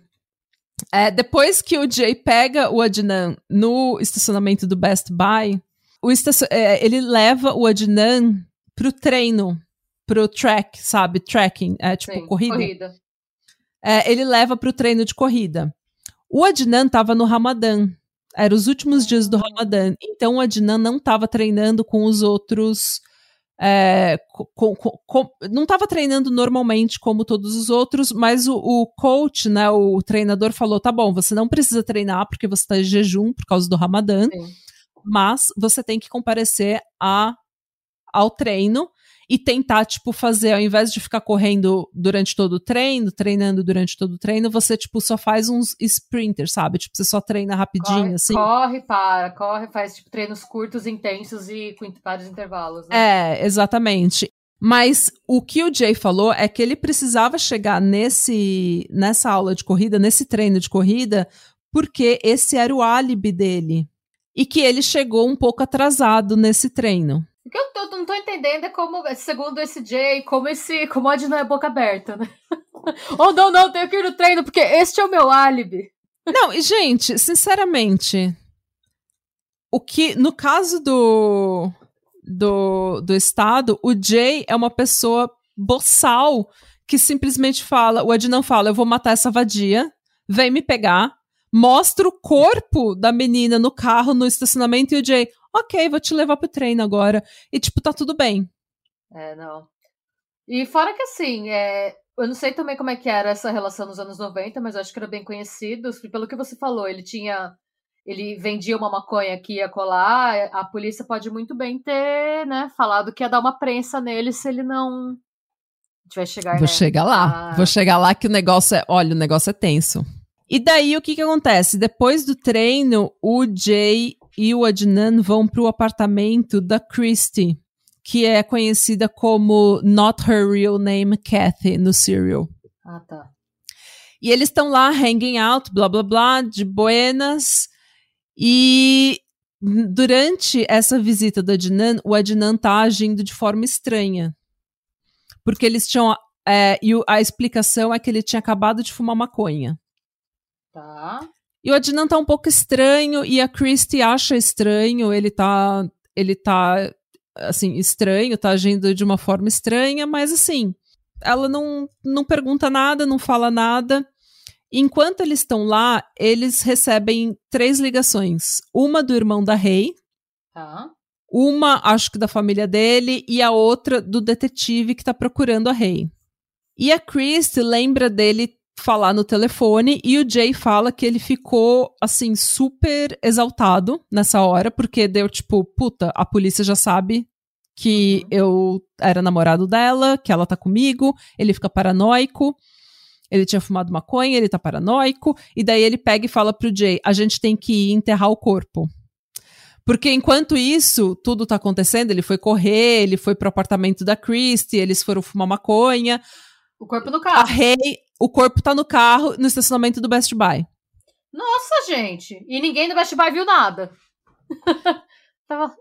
Speaker 1: é, depois que o Jay pega o Adnan no estacionamento do Best Buy, o estacio- é, ele leva o Adnan pro treino, pro track, sabe? Tracking, é tipo
Speaker 2: Sim,
Speaker 1: corrida. É, ele leva pro treino de corrida. O Adnan tava no Ramadã. Eram os últimos dias do Ramadã. Então o Adnan não tava treinando com os outros. é, co- co- co- co- não estava treinando normalmente como todos os outros, mas o, o coach, né, o treinador falou: tá bom, você não precisa treinar porque você está em jejum por causa do Ramadã,
Speaker 2: Sim.
Speaker 1: mas você tem que comparecer a, ao treino e tentar, tipo, fazer, ao invés de ficar correndo durante todo o treino, treinando durante todo o treino, você, tipo, só faz uns sprinters, sabe? Tipo, você só treina rapidinho,
Speaker 2: Corre,
Speaker 1: assim.
Speaker 2: corre, para, corre, faz tipo treinos curtos, intensos e com vários intervalos. Né?
Speaker 1: É, exatamente. Mas o que o Jay falou é que ele precisava chegar nesse, nessa aula de corrida, nesse treino de corrida, porque esse era o álibe dele. E que ele chegou um pouco atrasado nesse treino.
Speaker 2: O que eu tô- não tô entendendo é como, segundo esse Jay, como esse. Como a não é boca aberta, né? oh, não, não, tenho que ir no treino, porque este é o meu álibi.
Speaker 1: Não, e gente, sinceramente, o que no caso do do, do estado, o Jay é uma pessoa boçal que simplesmente fala, o Ed não fala, eu vou matar essa vadia, vem me pegar, mostra o corpo da menina no carro no estacionamento e o Jay, ok, vou te levar pro treino agora. E tipo, tá tudo bem.
Speaker 2: É, não. E fora que assim, é, eu não sei também como é que era essa relação nos anos 90, mas eu acho que era bem conhecido. Pelo que você falou, ele tinha. ele vendia uma maconha aqui ia colar, a polícia pode muito bem ter, né, falado que ia dar uma prensa nele se ele não. A gente vai chegar
Speaker 1: Vou
Speaker 2: né?
Speaker 1: chegar lá.
Speaker 2: Ah.
Speaker 1: Vou chegar lá que o negócio é. Olha, o negócio é tenso. E daí o que que acontece? Depois do treino, o Jay e o Adnan vão pro apartamento da Christy, que é conhecida como Not Her Real Name Kathy no Serial.
Speaker 2: Ah, tá.
Speaker 1: E eles estão lá hanging out, blá blá blá, de buenas. E durante essa visita do Adnan, o Adnan tá agindo de forma estranha. Porque eles tinham. é, e o- a explicação é que ele tinha acabado de fumar maconha.
Speaker 2: Tá.
Speaker 1: E o Adnan tá um pouco estranho e a Christy acha estranho, ele tá. Ele tá. Assim, estranho, tá agindo de uma forma estranha, mas assim, ela não, não pergunta nada, não fala nada. Enquanto eles estão lá, eles recebem três ligações: uma do irmão da Rei,
Speaker 2: Tá.
Speaker 1: uma, acho que da família dele, e a outra do detetive que tá procurando a Rei. E a Christy lembra dele falar no telefone e o Jay fala que ele ficou, assim, super exaltado nessa hora, porque deu tipo, puta, a polícia já sabe que
Speaker 2: Uhum.
Speaker 1: eu era namorado dela, que ela tá comigo, ele fica paranoico. Ele tinha fumado maconha, ele tá paranoico, e daí ele pega e fala pro Jay: a gente tem que ir enterrar o corpo. Porque enquanto isso, tudo tá acontecendo, ele foi correr, ele foi pro apartamento da Christie, eles foram fumar maconha.
Speaker 2: O corpo no
Speaker 1: A
Speaker 2: carro.
Speaker 1: O corpo tá no carro, no estacionamento do Best Buy.
Speaker 2: Nossa, gente. E ninguém do Best Buy viu nada. Tava.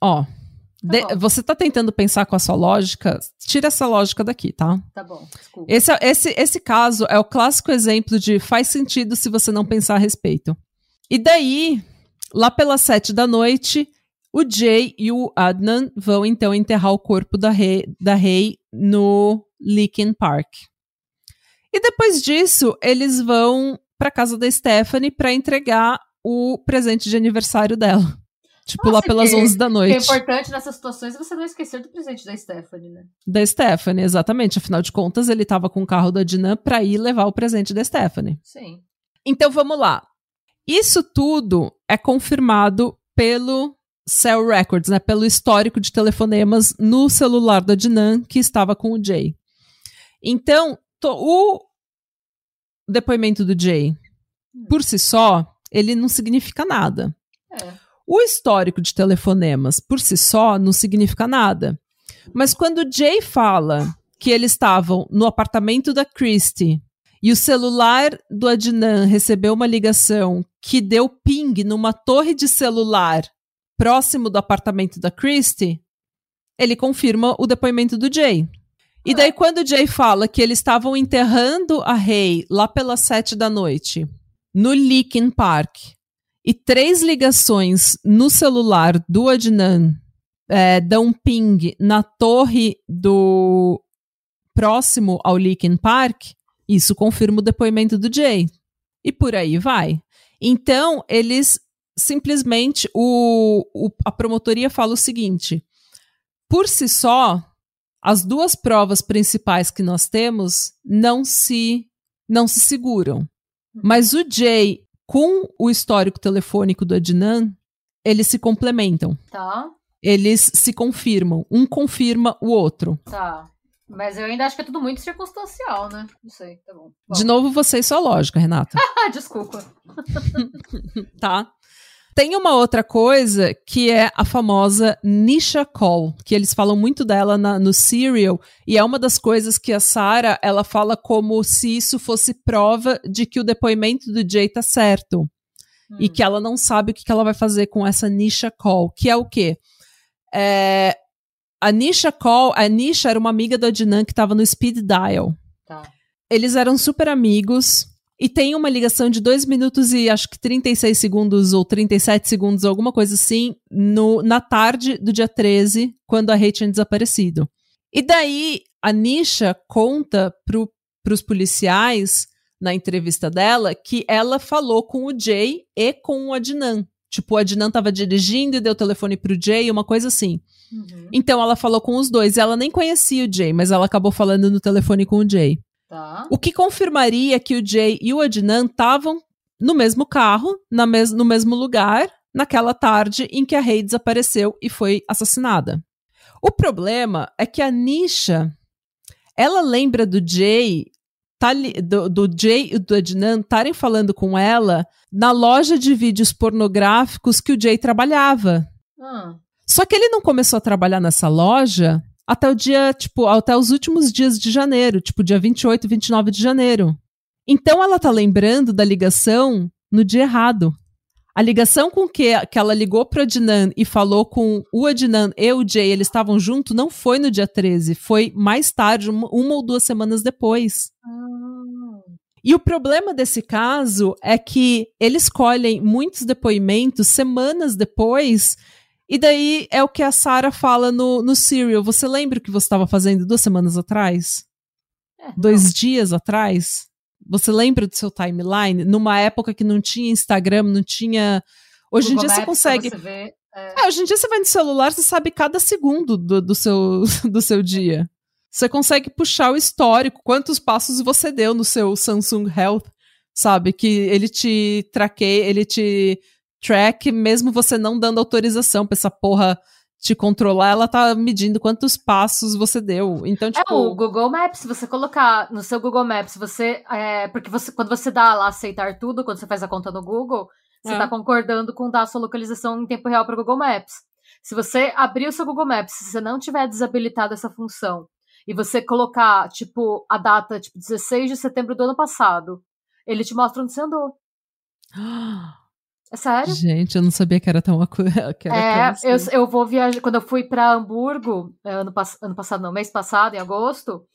Speaker 1: Ó, de-
Speaker 2: bom.
Speaker 1: você tá tentando pensar com a sua lógica, tira essa lógica daqui, tá?
Speaker 2: Tá bom, desculpa.
Speaker 1: Esse, é- esse, esse caso é o clássico exemplo de faz sentido se você não pensar a respeito. E daí, lá pelas sete da noite, o Jay e o Adnan vão então enterrar o corpo da Rei, da Rei no Leakin Park. E depois disso, eles vão pra casa da Stephanie pra entregar o presente de aniversário dela. Tipo, lá
Speaker 2: Nossa,
Speaker 1: pelas
Speaker 2: que-
Speaker 1: 11 da
Speaker 2: O
Speaker 1: noite.
Speaker 2: é importante nessas situações é você não esquecer do presente da Stephanie, né?
Speaker 1: Da Stephanie, exatamente. Afinal de contas, ele tava com o carro da Dinan pra ir levar o presente da Stephanie.
Speaker 2: Sim.
Speaker 1: Então vamos lá. Isso tudo é confirmado pelo Cell Records, né? Pelo histórico de telefonemas no celular da Dinan que estava com o Jay. Então, to- o depoimento do Jay, por si só, ele não significa nada.
Speaker 2: É.
Speaker 1: O histórico de telefonemas por si só não significa nada. Mas quando o Jay fala que eles estavam no apartamento da Christie e o celular do Adnan recebeu uma ligação que deu ping numa torre de celular próximo do apartamento da Christie, ele confirma o depoimento do Jay. E daí, quando o Jay fala que eles estavam enterrando a Rei lá pelas sete da noite, no Leakin Park, e três ligações no celular do Adnan é, dão ping na torre do próximo ao Leakin Park, isso confirma o depoimento do Jay. E por aí vai. Então, eles simplesmente. O, o- a promotoria fala o seguinte: por si só, as duas provas principais que nós temos não se, não se seguram. Mas o Jay, com o histórico telefônico do Adnan, eles se complementam.
Speaker 2: Tá,
Speaker 1: Eles se confirmam. Um confirma o outro.
Speaker 2: tá. Mas eu ainda acho que é tudo muito circunstancial, né? Não sei, tá bom. Bom.
Speaker 1: De novo, você e sua lógica, Renata.
Speaker 2: Desculpa.
Speaker 1: tá? Tem uma outra coisa que é a famosa Nisha Call, que eles falam muito dela na- no Serial, e é uma das coisas que a Sarah, ela fala como se isso fosse prova de que o depoimento do Jay tá certo. E
Speaker 2: Hum.
Speaker 1: que ela não sabe o que, que ela vai fazer com essa Nisha Call, que é o quê? É, a Nisha Call, a Nisha era uma amiga do Adnan que estava no speed dial.
Speaker 2: Tá.
Speaker 1: Eles eram super amigos. E tem uma ligação de 2 minutos e acho que 36 segundos ou 37 segundos, alguma coisa assim, no, na tarde do dia 13, quando a Rei tinha desaparecido. E daí a Nisha conta pro, pros policiais, na entrevista dela, que ela falou com o Jay e com o Adnan. Tipo, o Adnan tava dirigindo e deu o telefone pro Jay, uma coisa assim.
Speaker 2: Uhum.
Speaker 1: Então ela falou com os dois. Ela nem conhecia o Jay, mas ela acabou falando no telefone com o Jay.
Speaker 2: Tá.
Speaker 1: O que confirmaria que o Jay e o Adnan estavam no mesmo carro, na mes no mesmo lugar, naquela tarde em que a Rei desapareceu e foi assassinada. O problema é que a Nisha, ela lembra do Jay, tá do, do Jay e do Adnan estarem falando com ela na loja de vídeos pornográficos que o Jay trabalhava.
Speaker 2: Hum.
Speaker 1: Só que ele não começou a trabalhar nessa loja até o dia, tipo, até os últimos dias de janeiro, tipo, dia 28 e 29 de janeiro. Então ela tá lembrando da ligação no dia errado. A ligação com que, que ela ligou pro Adnan e falou com o Adnan e o Jay, eles estavam juntos, não foi no dia 13, foi mais tarde, uma, uma ou duas semanas depois.
Speaker 2: Ah.
Speaker 1: E o problema desse caso é que eles colhem muitos depoimentos semanas depois e daí é o que a Sarah fala no, no Serial. Você lembra o que você estava fazendo duas semanas atrás?
Speaker 2: É,
Speaker 1: Dois
Speaker 2: não.
Speaker 1: dias atrás? Você lembra do seu timeline? Numa época que não tinha Instagram, não tinha. Hoje em
Speaker 2: Google
Speaker 1: dia você
Speaker 2: Maps,
Speaker 1: consegue.
Speaker 2: Você vê, é,
Speaker 1: É, hoje em dia você vai no celular, você sabe cada segundo do, do, seu, do seu dia. Você consegue puxar o histórico, quantos passos você deu no seu Samsung Health, sabe? Que ele te traqueia, ele te track, mesmo você não dando autorização pra essa porra te controlar, ela tá medindo quantos passos você deu. Então,
Speaker 2: É
Speaker 1: tipo.
Speaker 2: o Google Maps, se você colocar no seu Google Maps, você. É, porque você, quando você dá lá aceitar tudo, quando você faz a conta no Google, você
Speaker 1: É.
Speaker 2: tá concordando com dar a sua localização em tempo real para o Google Maps. Se você abrir o seu Google Maps, se você não tiver desabilitado essa função, e você colocar, tipo, a data, tipo, 16 de setembro do ano passado, ele te mostra onde você andou. É sério?
Speaker 1: Gente, eu não sabia que era tão. Que era
Speaker 2: É, eu,
Speaker 1: assim.
Speaker 2: eu vou viajar. Quando eu fui pra Hamburgo, é, ano, ano passado, não, mês passado, em agosto,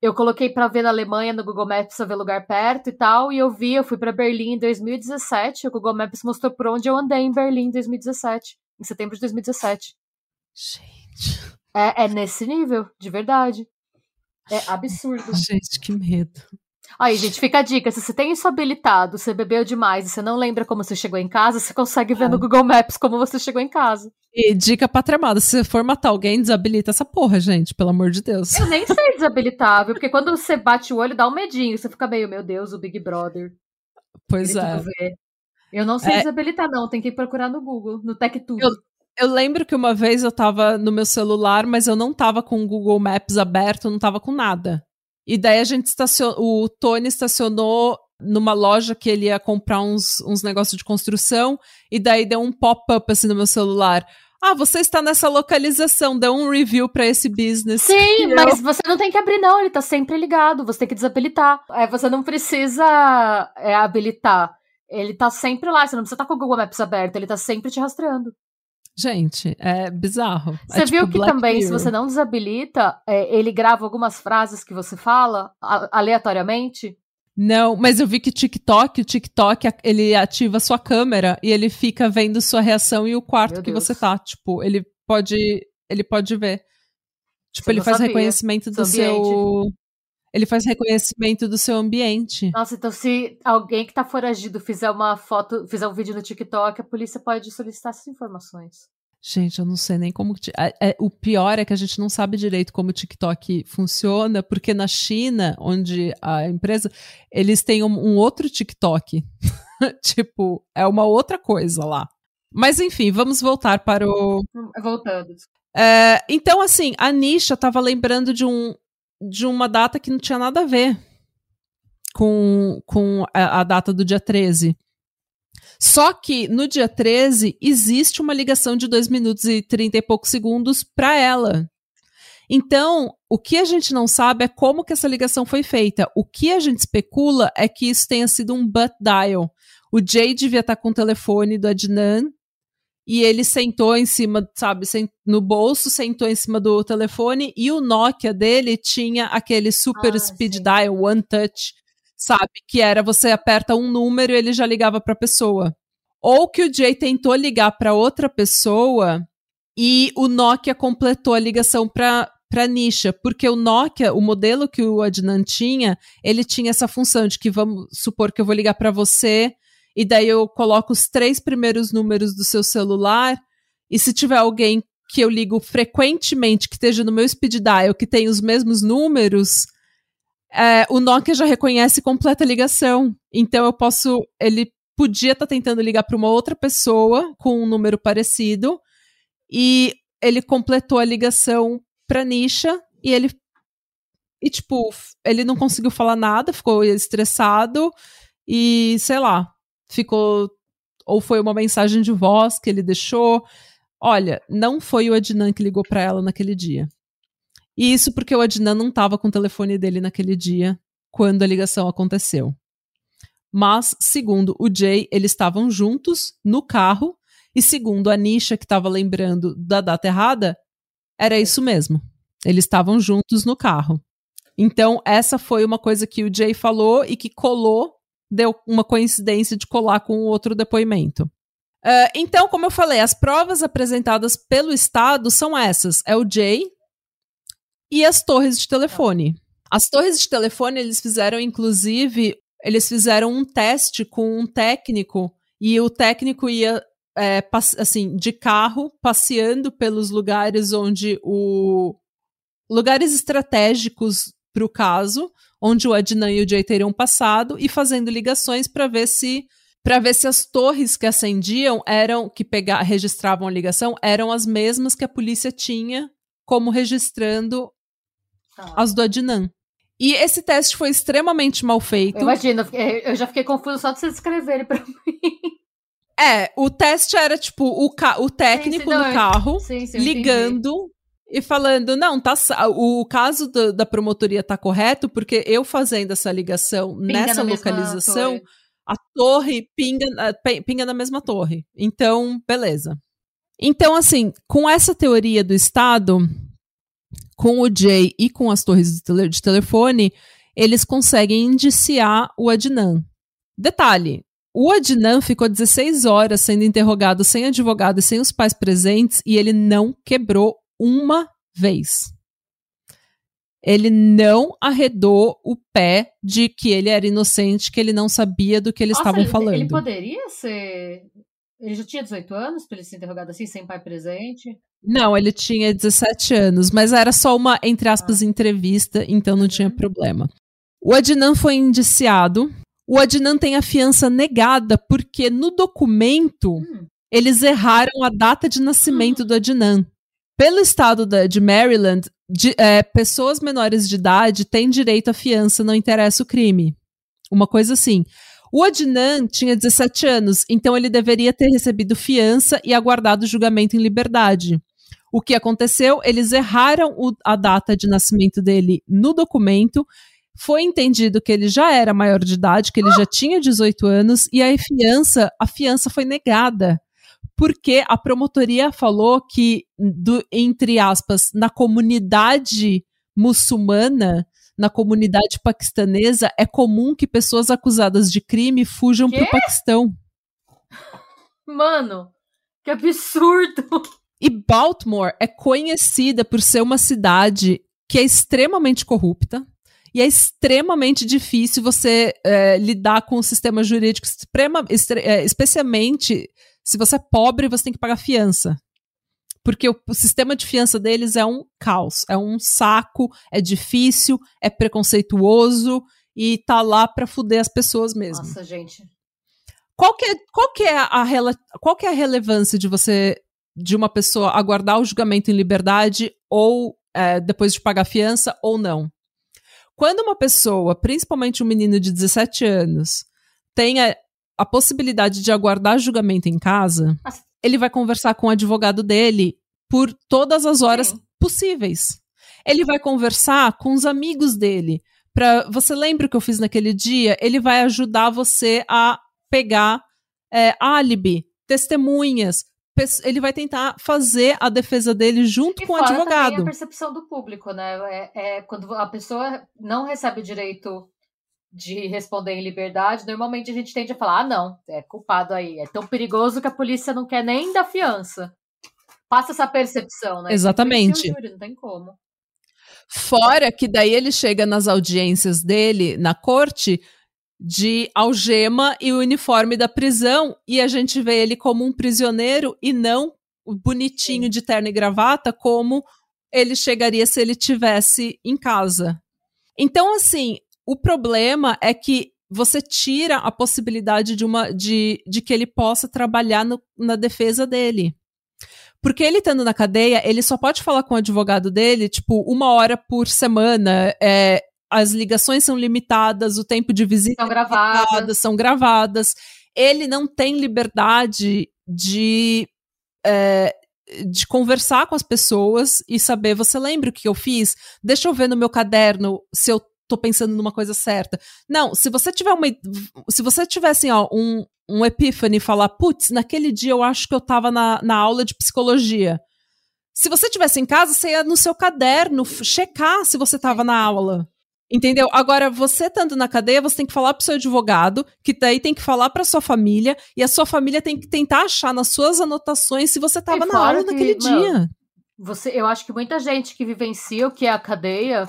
Speaker 2: eu coloquei pra ver na Alemanha no Google Maps pra ver lugar perto e tal, e eu vi, eu fui pra Berlim em 2017, o Google Maps mostrou por onde eu andei em Berlim em 2017, em setembro de 2017.
Speaker 1: Gente,
Speaker 2: É, é nesse nível, de verdade. É absurdo.
Speaker 1: gente, que medo.
Speaker 2: Aí, gente, fica a dica: se você tem isso habilitado, você bebeu demais e você não lembra como você chegou em casa, você consegue ver
Speaker 1: É.
Speaker 2: no Google Maps como você chegou em casa.
Speaker 1: E dica pra tremada: se você for matar alguém, desabilita essa porra, gente, pelo amor de Deus.
Speaker 2: Eu nem sei desabilitar, viu? Porque quando você bate o olho, dá um medinho. Você fica meio, meu Deus, o Big Brother.
Speaker 1: Pois é.
Speaker 2: Eu não sei
Speaker 1: É.
Speaker 2: desabilitar, não. Tem que procurar no Google, no Tech Tudo.
Speaker 1: Eu- Eu lembro que uma vez eu tava no meu celular, mas eu não tava com o Google Maps aberto, não tava com nada. E daí a gente estacionou, o Tony estacionou numa loja que ele ia comprar uns, uns negócios de construção, e daí deu um pop-up assim no meu celular. Ah, você está nessa localização, deu um review pra esse business.
Speaker 2: Sim,
Speaker 1: eu-
Speaker 2: mas você não tem que abrir, não. Ele tá sempre ligado. Você tem que desabilitar. É, você não precisa é, habilitar. Ele tá sempre lá. Você não precisa estar com o Google Maps aberto. Ele tá sempre te rastreando.
Speaker 1: Gente, é bizarro.
Speaker 2: Você
Speaker 1: é
Speaker 2: viu
Speaker 1: tipo
Speaker 2: que
Speaker 1: Black
Speaker 2: também, se
Speaker 1: Mirror.
Speaker 2: você não desabilita, é, ele grava algumas frases que você fala a- aleatoriamente?
Speaker 1: Não, mas eu vi que TikTok, o TikTok, ele ativa a sua câmera e ele fica vendo sua reação e o quarto que você tá. Tipo, ele pode, ele pode ver. Tipo,
Speaker 2: Você
Speaker 1: ele faz
Speaker 2: sabia.
Speaker 1: reconhecimento do
Speaker 2: seu.
Speaker 1: Ele faz reconhecimento do seu ambiente.
Speaker 2: Nossa, então se alguém que tá foragido fizer uma foto, fizer um vídeo no TikTok, a polícia pode solicitar essas informações.
Speaker 1: Gente, eu não sei nem como. é- é- o pior é que a gente não sabe direito como o TikTok funciona, porque na China, onde a empresa, eles têm um, um outro TikTok. tipo, é uma outra coisa lá. Mas enfim, vamos voltar para o.
Speaker 2: Voltando.
Speaker 1: É, então, assim, a Nisha tava lembrando de, um, de uma data que não tinha nada a ver com, com a, a data do dia 13. Só que no dia 13 existe uma ligação de 2 minutos e 30 e poucos segundos para ela. Então, o que a gente não sabe é como que essa ligação foi feita. O que a gente especula é que isso tenha sido um butt dial. O Jay devia estar com o telefone do Adnan e ele sentou em cima, sabe, no bolso, sentou em cima do telefone e o Nokia dele tinha aquele super
Speaker 2: Ah,
Speaker 1: speed
Speaker 2: sim.
Speaker 1: dial, one touch, sabe, que era você aperta um número e ele já ligava para a pessoa. Ou que o Jay tentou ligar para outra pessoa e o Nokia completou a ligação para para Nisha, porque o Nokia, o modelo que o Adnan tinha, ele tinha essa função de que vamos supor que eu vou ligar para você e daí eu coloco os três primeiros números do seu celular e se tiver alguém que eu ligo frequentemente que esteja no meu speed dial que tem os mesmos números, é, o Nokia já reconhece completa a ligação. Então eu posso ele podia estar tá tentando ligar para uma outra pessoa com um número parecido e ele completou a ligação para Nisha e ele e tipo, ele não conseguiu falar nada, ficou estressado e sei lá, ficou ou foi uma mensagem de voz que ele deixou. Olha, não foi o Adnan que ligou para ela naquele dia. E isso porque o Adnan não estava com o telefone dele naquele dia, quando a ligação aconteceu. Mas, segundo o Jay, eles estavam juntos no carro, e segundo a Nisha, que estava lembrando da data errada, era isso mesmo. Eles estavam juntos no carro. Então, essa foi uma coisa que o Jay falou e que colou deu uma coincidência de colar com outro depoimento. Uh, então, como eu falei, as provas apresentadas pelo Estado são essas: é o Jay e as torres de telefone. As torres de telefone, eles fizeram, inclusive, eles fizeram um teste com um técnico e o técnico ia é, assim de carro passeando pelos lugares onde o lugares estratégicos para o caso onde o Adnan e o Jay teriam passado e fazendo ligações para ver se para ver se as torres que acendiam eram que pegar, registravam a ligação eram as mesmas que a polícia tinha como registrando ah. as do Adnan. E esse teste foi extremamente mal feito.
Speaker 2: Imagina, eu já fiquei confuso só de vocês escreverem para mim.
Speaker 1: É, o teste era tipo o, ca o técnico sim, sim, não, carro sim, ligando e falando, não, tá, o caso do, da promotoria tá correto, porque eu fazendo essa ligação pinga nessa localização, torre. a torre pinga, pinga na mesma torre. Então, beleza. Então, assim, com essa teoria do Estado, com o Jay e com as torres de, tele, de telefone, eles conseguem indiciar o Adnan. Detalhe, o Adnan ficou 16 horas sendo interrogado sem advogado e sem os pais presentes e ele não quebrou uma vez. Ele não arredou o pé de que ele era inocente, que ele não sabia do que eles estavam falando.
Speaker 2: Ele poderia ser. Ele já tinha 18 anos para ele ser interrogado assim, sem pai presente?
Speaker 1: Não, ele tinha 17 anos, mas era só uma, entre aspas, ah. entrevista, então não uhum. tinha problema. O Adnan foi indiciado. O Adnan tem a fiança negada porque no documento hum. eles erraram a data de nascimento hum. do Adnan. Pelo estado de Maryland, de, é, pessoas menores de idade têm direito à fiança, não interessa o crime. Uma coisa assim. O Adnan tinha 17 anos, então ele deveria ter recebido fiança e aguardado julgamento em liberdade. O que aconteceu? Eles erraram o, a data de nascimento dele no documento. Foi entendido que ele já era maior de idade, que ele já tinha 18 anos, e a fiança, a fiança foi negada porque a promotoria falou que, do, entre aspas, na comunidade muçulmana, na comunidade paquistanesa, é comum que pessoas acusadas de crime fujam para o Paquistão.
Speaker 2: Mano, que absurdo!
Speaker 1: E Baltimore é conhecida por ser uma cidade que é extremamente corrupta e é extremamente difícil você é, lidar com o sistema jurídico, extrema, é, especialmente se você é pobre, você tem que pagar fiança. Porque o, o, sistema de fiança deles é um caos, é um saco, é difícil, é preconceituoso e tá lá pra fuder as pessoas mesmo.
Speaker 2: Nossa, gente.
Speaker 1: Qual que é, qual que é, a, qual que é a relevância de você, de uma pessoa aguardar o julgamento em liberdade ou é, depois de pagar fiança ou não? Quando uma pessoa, principalmente um menino de 17 anos, tenha a possibilidade de aguardar julgamento em casa, Nossa. ele vai conversar com o advogado dele por todas as horas Sim. possíveis. Ele vai conversar com os amigos dele. Pra, você lembra o que eu fiz naquele dia? Ele vai ajudar você a pegar é, álibi, testemunhas. Ele vai tentar fazer a defesa dele junto
Speaker 2: e
Speaker 1: com o advogado.
Speaker 2: Também a percepção do público, né? É, é, quando a pessoa não recebe direito de responder em liberdade, normalmente a gente tende a falar: ah, não, é culpado aí, é tão perigoso que a polícia não quer nem dar fiança. Passa essa percepção, né?
Speaker 1: Exatamente.
Speaker 2: Júri, não tem como.
Speaker 1: Fora que daí ele chega nas audiências dele na corte de algema e o uniforme da prisão e a gente vê ele como um prisioneiro e não o bonitinho de terno e gravata como ele chegaria se ele tivesse em casa. Então, assim, o problema é que você tira a possibilidade de uma de, de que ele possa trabalhar no, na defesa dele. Porque ele estando na cadeia, ele só pode falar com o advogado dele, tipo, uma hora por semana. É, as ligações são limitadas, o tempo de visita
Speaker 2: são gravadas.
Speaker 1: são gravadas. Ele não tem liberdade de, é, de conversar com as pessoas e saber, você lembra o que eu fiz? Deixa eu ver no meu caderno se eu tô pensando numa coisa certa. Não, se você tiver uma. Se você tivesse, assim, ó, um, um epífane e falar, putz, naquele dia eu acho que eu tava na, na aula de psicologia. Se você tivesse em casa, você ia no seu caderno checar se você tava na aula. Entendeu? Agora, você estando na cadeia, você tem que falar pro seu advogado, que daí tem que falar pra sua família, e a sua família tem que tentar achar nas suas anotações se você tava na aula que, naquele dia.
Speaker 2: Você, eu acho que muita gente que vivencia o que é a cadeia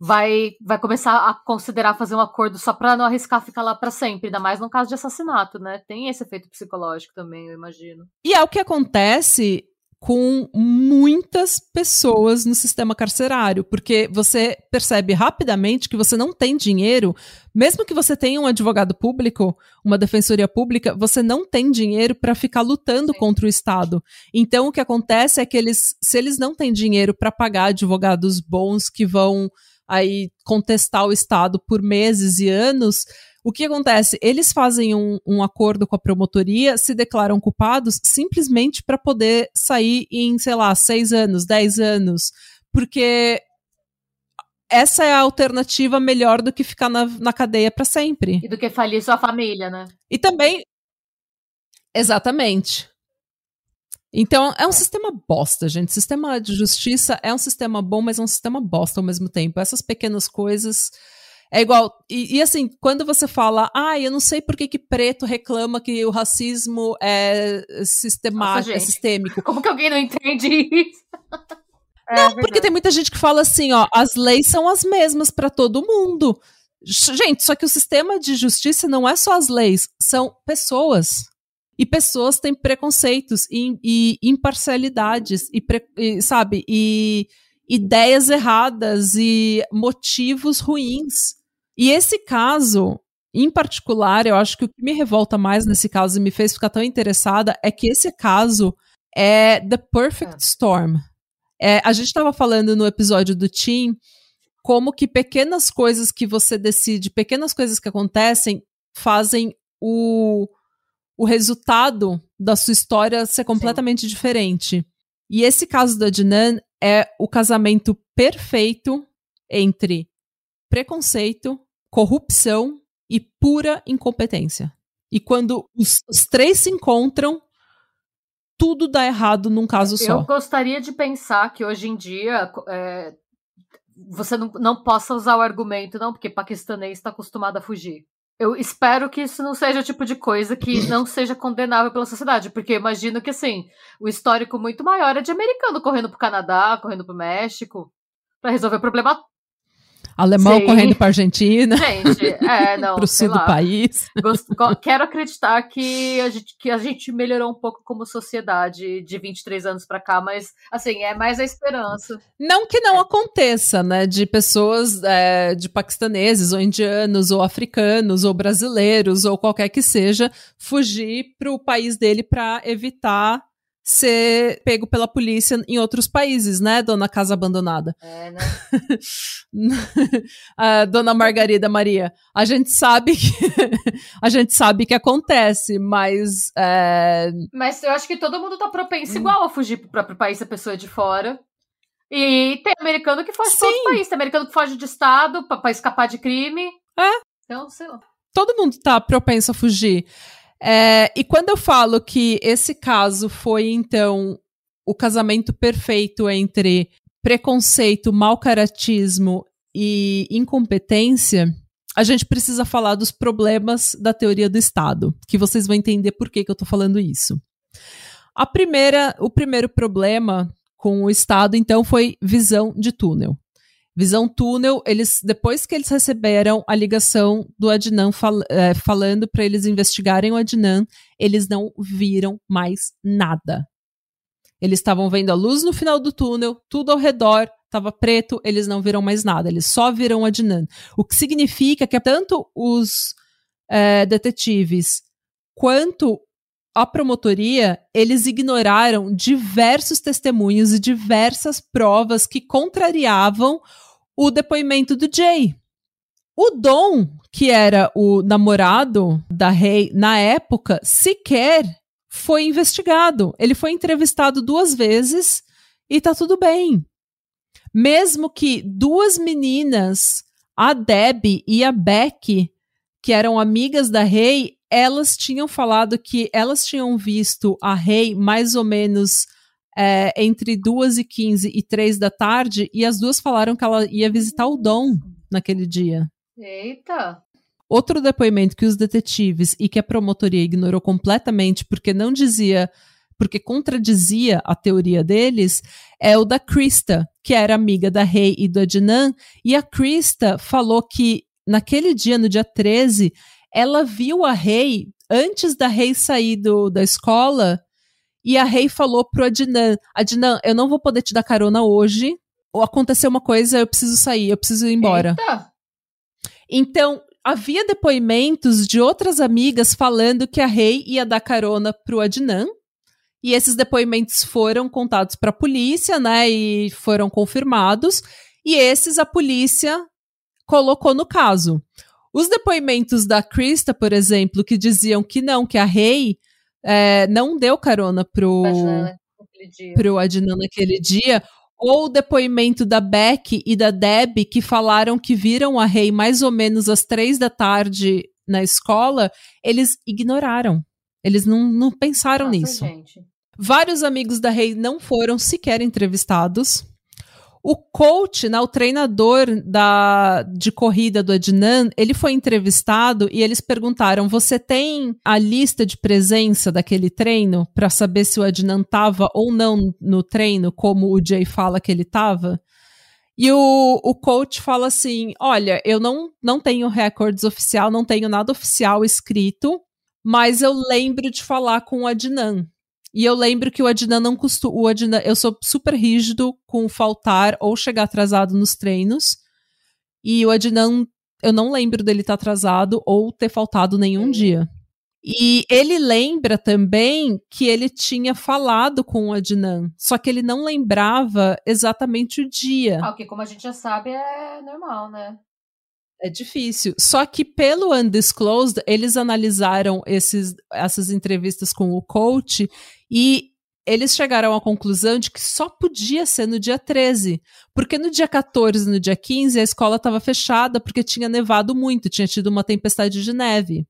Speaker 2: vai, vai começar a considerar fazer um acordo só para não arriscar ficar lá para sempre, ainda mais no caso de assassinato, né? Tem esse efeito psicológico também, eu imagino.
Speaker 1: E é o que acontece com muitas pessoas no sistema carcerário, porque você percebe rapidamente que você não tem dinheiro, mesmo que você tenha um advogado público, uma defensoria pública, você não tem dinheiro para ficar lutando contra o Estado. Então o que acontece é que eles, se eles não têm dinheiro para pagar advogados bons que vão aí contestar o Estado por meses e anos, o que acontece? Eles fazem um, um acordo com a promotoria, se declaram culpados simplesmente para poder sair em, sei lá, seis anos, dez anos, porque essa é a alternativa melhor do que ficar na, na cadeia para sempre.
Speaker 2: E do que falir sua família, né?
Speaker 1: E também. Exatamente. Então, é um sistema bosta, gente. Sistema de justiça é um sistema bom, mas é um sistema bosta ao mesmo tempo. Essas pequenas coisas. É igual. E, e, assim, quando você fala, ah, eu não sei por que, que preto reclama que o racismo é sistemático, Nossa, é sistêmico.
Speaker 2: Como que alguém não entende isso?
Speaker 1: É, não, porque tem muita gente que fala assim, ó, as leis são as mesmas para todo mundo. Gente, só que o sistema de justiça não é só as leis, são pessoas. E pessoas têm preconceitos e, e imparcialidades, e, e, sabe, e ideias erradas e motivos ruins. E esse caso, em particular, eu acho que o que me revolta mais nesse caso e me fez ficar tão interessada é que esse caso é The Perfect é. Storm. É, a gente estava falando no episódio do Team como que pequenas coisas que você decide, pequenas coisas que acontecem, fazem o, o resultado da sua história ser completamente Sim. diferente. E esse caso da Dinan é o casamento perfeito entre preconceito, corrupção e pura incompetência. E quando os, os três se encontram, tudo dá errado num caso
Speaker 2: só. Eu gostaria de pensar que hoje em dia é, você não, não possa usar o argumento, não, porque paquistanês está acostumado a fugir. Eu espero que isso não seja o tipo de coisa que não seja condenável pela sociedade, porque imagino que, assim, o histórico muito maior é de americano correndo pro Canadá, correndo pro México, para resolver o problema
Speaker 1: Alemão Sim. correndo para Argentina.
Speaker 2: Gente, é, não.
Speaker 1: para o sul lá. do país.
Speaker 2: Quero acreditar que a, gente, que a gente melhorou um pouco como sociedade de 23 anos para cá, mas, assim, é mais a esperança.
Speaker 1: Não que não é. aconteça, né? De pessoas, é, de paquistaneses, ou indianos, ou africanos, ou brasileiros, ou qualquer que seja, fugir para o país dele para evitar ser pego pela polícia em outros países, né, dona Casa Abandonada?
Speaker 2: É, né?
Speaker 1: dona Margarida Maria. A gente sabe que a gente sabe que acontece, mas é...
Speaker 2: Mas eu acho que todo mundo tá propenso igual a fugir pro próprio país se a pessoa é de fora. E tem americano que foge para outro país, tem americano que foge de estado para escapar de crime.
Speaker 1: É.
Speaker 2: Então, sei lá.
Speaker 1: Todo mundo tá propenso a fugir. É, e quando eu falo que esse caso foi, então, o casamento perfeito entre preconceito, mau caratismo e incompetência, a gente precisa falar dos problemas da teoria do Estado, que vocês vão entender por que, que eu estou falando isso. A primeira, o primeiro problema com o Estado, então, foi visão de túnel. Visão Túnel, eles depois que eles receberam a ligação do Adnan fal, é, falando para eles investigarem o Adnan, eles não viram mais nada. Eles estavam vendo a luz no final do túnel, tudo ao redor estava preto, eles não viram mais nada, eles só viram o Adnan. O que significa que tanto os é, detetives quanto a promotoria, eles ignoraram diversos testemunhos e diversas provas que contrariavam o depoimento do Jay. O Dom, que era o namorado da Rei na época, sequer foi investigado. Ele foi entrevistado duas vezes e tá tudo bem. Mesmo que duas meninas, a Deb e a Beck, que eram amigas da Rei, elas tinham falado que elas tinham visto a Rei mais ou menos é, entre 2 e 15 e 3 da tarde, e as duas falaram que ela ia visitar o Dom naquele dia.
Speaker 2: Eita!
Speaker 1: Outro depoimento que os detetives e que a promotoria ignorou completamente porque não dizia, porque contradizia a teoria deles, é o da Krista, que era amiga da Rei e do Adnan, e a Krista falou que naquele dia, no dia 13, ela viu a Rei antes da Rei sair do, da escola e a Rei falou pro Adnan: Adnan, eu não vou poder te dar carona hoje. Ou aconteceu uma coisa, eu preciso sair, eu preciso ir embora.
Speaker 2: Eita.
Speaker 1: Então, havia depoimentos de outras amigas falando que a Rei ia dar carona pro Adnan. E esses depoimentos foram contados para a polícia, né? E foram confirmados. E esses a polícia colocou no caso. Os depoimentos da Krista, por exemplo, que diziam que não, que a Rei é, não deu carona pro, pro Adnan naquele dia, ou o depoimento da Beck e da Deb, que falaram que viram a Rei mais ou menos às três da tarde na escola, eles ignoraram. Eles não, não pensaram
Speaker 2: Nossa,
Speaker 1: nisso.
Speaker 2: Gente.
Speaker 1: Vários amigos da Rei não foram sequer entrevistados. O coach, né, o treinador da, de corrida do Adnan, ele foi entrevistado e eles perguntaram: você tem a lista de presença daquele treino para saber se o Adnan estava ou não no treino, como o Jay fala que ele estava? E o, o coach fala assim: olha, eu não, não tenho recordes oficial, não tenho nada oficial escrito, mas eu lembro de falar com o Adnan. E eu lembro que o Adnan não costuma. O Adnan, eu sou super rígido com faltar ou chegar atrasado nos treinos. E o Adnan, eu não lembro dele estar atrasado ou ter faltado nenhum dia. E ele lembra também que ele tinha falado com o Adnan, só que ele não lembrava exatamente o dia.
Speaker 2: Ah, que como a gente já sabe é normal, né?
Speaker 1: É difícil. Só que pelo Undisclosed, eles analisaram esses, essas entrevistas com o coach e eles chegaram à conclusão de que só podia ser no dia 13. Porque no dia 14 e no dia 15 a escola estava fechada porque tinha nevado muito, tinha tido uma tempestade de neve.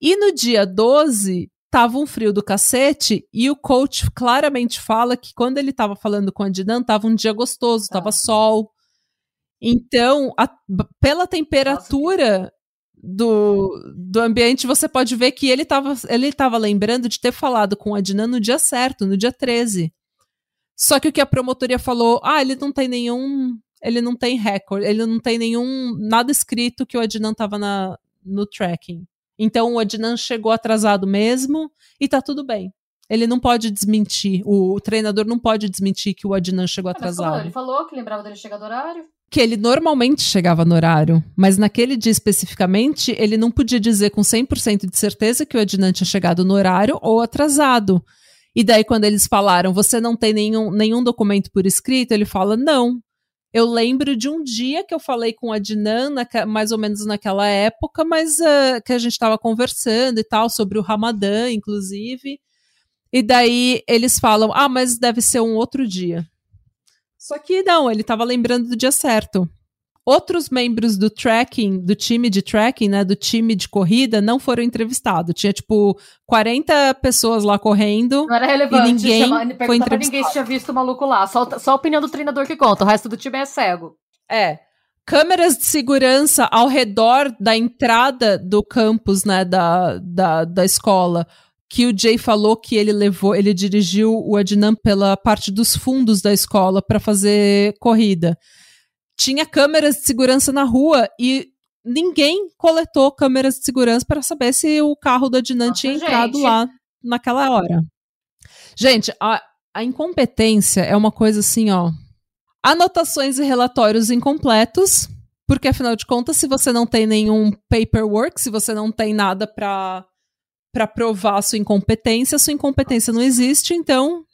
Speaker 1: E no dia 12 tava um frio do cacete e o coach claramente fala que quando ele tava falando com a Dinan, tava um dia gostoso, tava sol. Então, a, pela temperatura do, do ambiente, você pode ver que ele estava ele tava lembrando de ter falado com a Dinan no dia certo, no dia 13. Só que o que a promotoria falou, ah, ele não tem nenhum. Ele não tem recorde, ele não tem nenhum. nada escrito que o Adnan tava na, no tracking. Então o Adnan chegou atrasado mesmo e tá tudo bem. Ele não pode desmentir, o, o treinador não pode desmentir que o Adnan chegou
Speaker 2: Ah,
Speaker 1: atrasado.
Speaker 2: falou, ele falou que lembrava dele chegar do horário.
Speaker 1: Que ele normalmente chegava no horário, mas naquele dia especificamente, ele não podia dizer com 100% de certeza que o Adnan tinha chegado no horário ou atrasado. E daí, quando eles falaram, você não tem nenhum, nenhum documento por escrito, ele fala, não. Eu lembro de um dia que eu falei com o Adnan, mais ou menos naquela época, mas eh, que a gente estava conversando e tal, sobre o Ramadã, inclusive. E daí eles falam, ah, mas deve ser um outro dia. Só que não, ele estava lembrando do dia certo. Outros membros do tracking, do time de tracking, né, do time de corrida, não foram entrevistados. Tinha, tipo, 40 pessoas lá correndo.
Speaker 2: Não era relevante
Speaker 1: E ninguém
Speaker 2: chamar,
Speaker 1: foi entrevistado.
Speaker 2: ninguém se tinha visto o maluco lá. Só, só a opinião do treinador que conta. O resto do time é cego.
Speaker 1: É. Câmeras de segurança ao redor da entrada do campus, né, da, da, da escola, que o Jay falou que ele levou, ele dirigiu o Adnan pela parte dos fundos da escola para fazer corrida. Tinha câmeras de segurança na rua e ninguém coletou câmeras de segurança para saber se o carro do Adnan
Speaker 2: Nossa,
Speaker 1: tinha entrado
Speaker 2: gente.
Speaker 1: lá naquela hora. Gente, a, a incompetência é uma coisa assim, ó. Anotações e relatórios incompletos, Porque, afinal de contas, se você não tem nenhum paperwork, se você não tem nada para para provar sua incompetência, sua incompetência não existe, então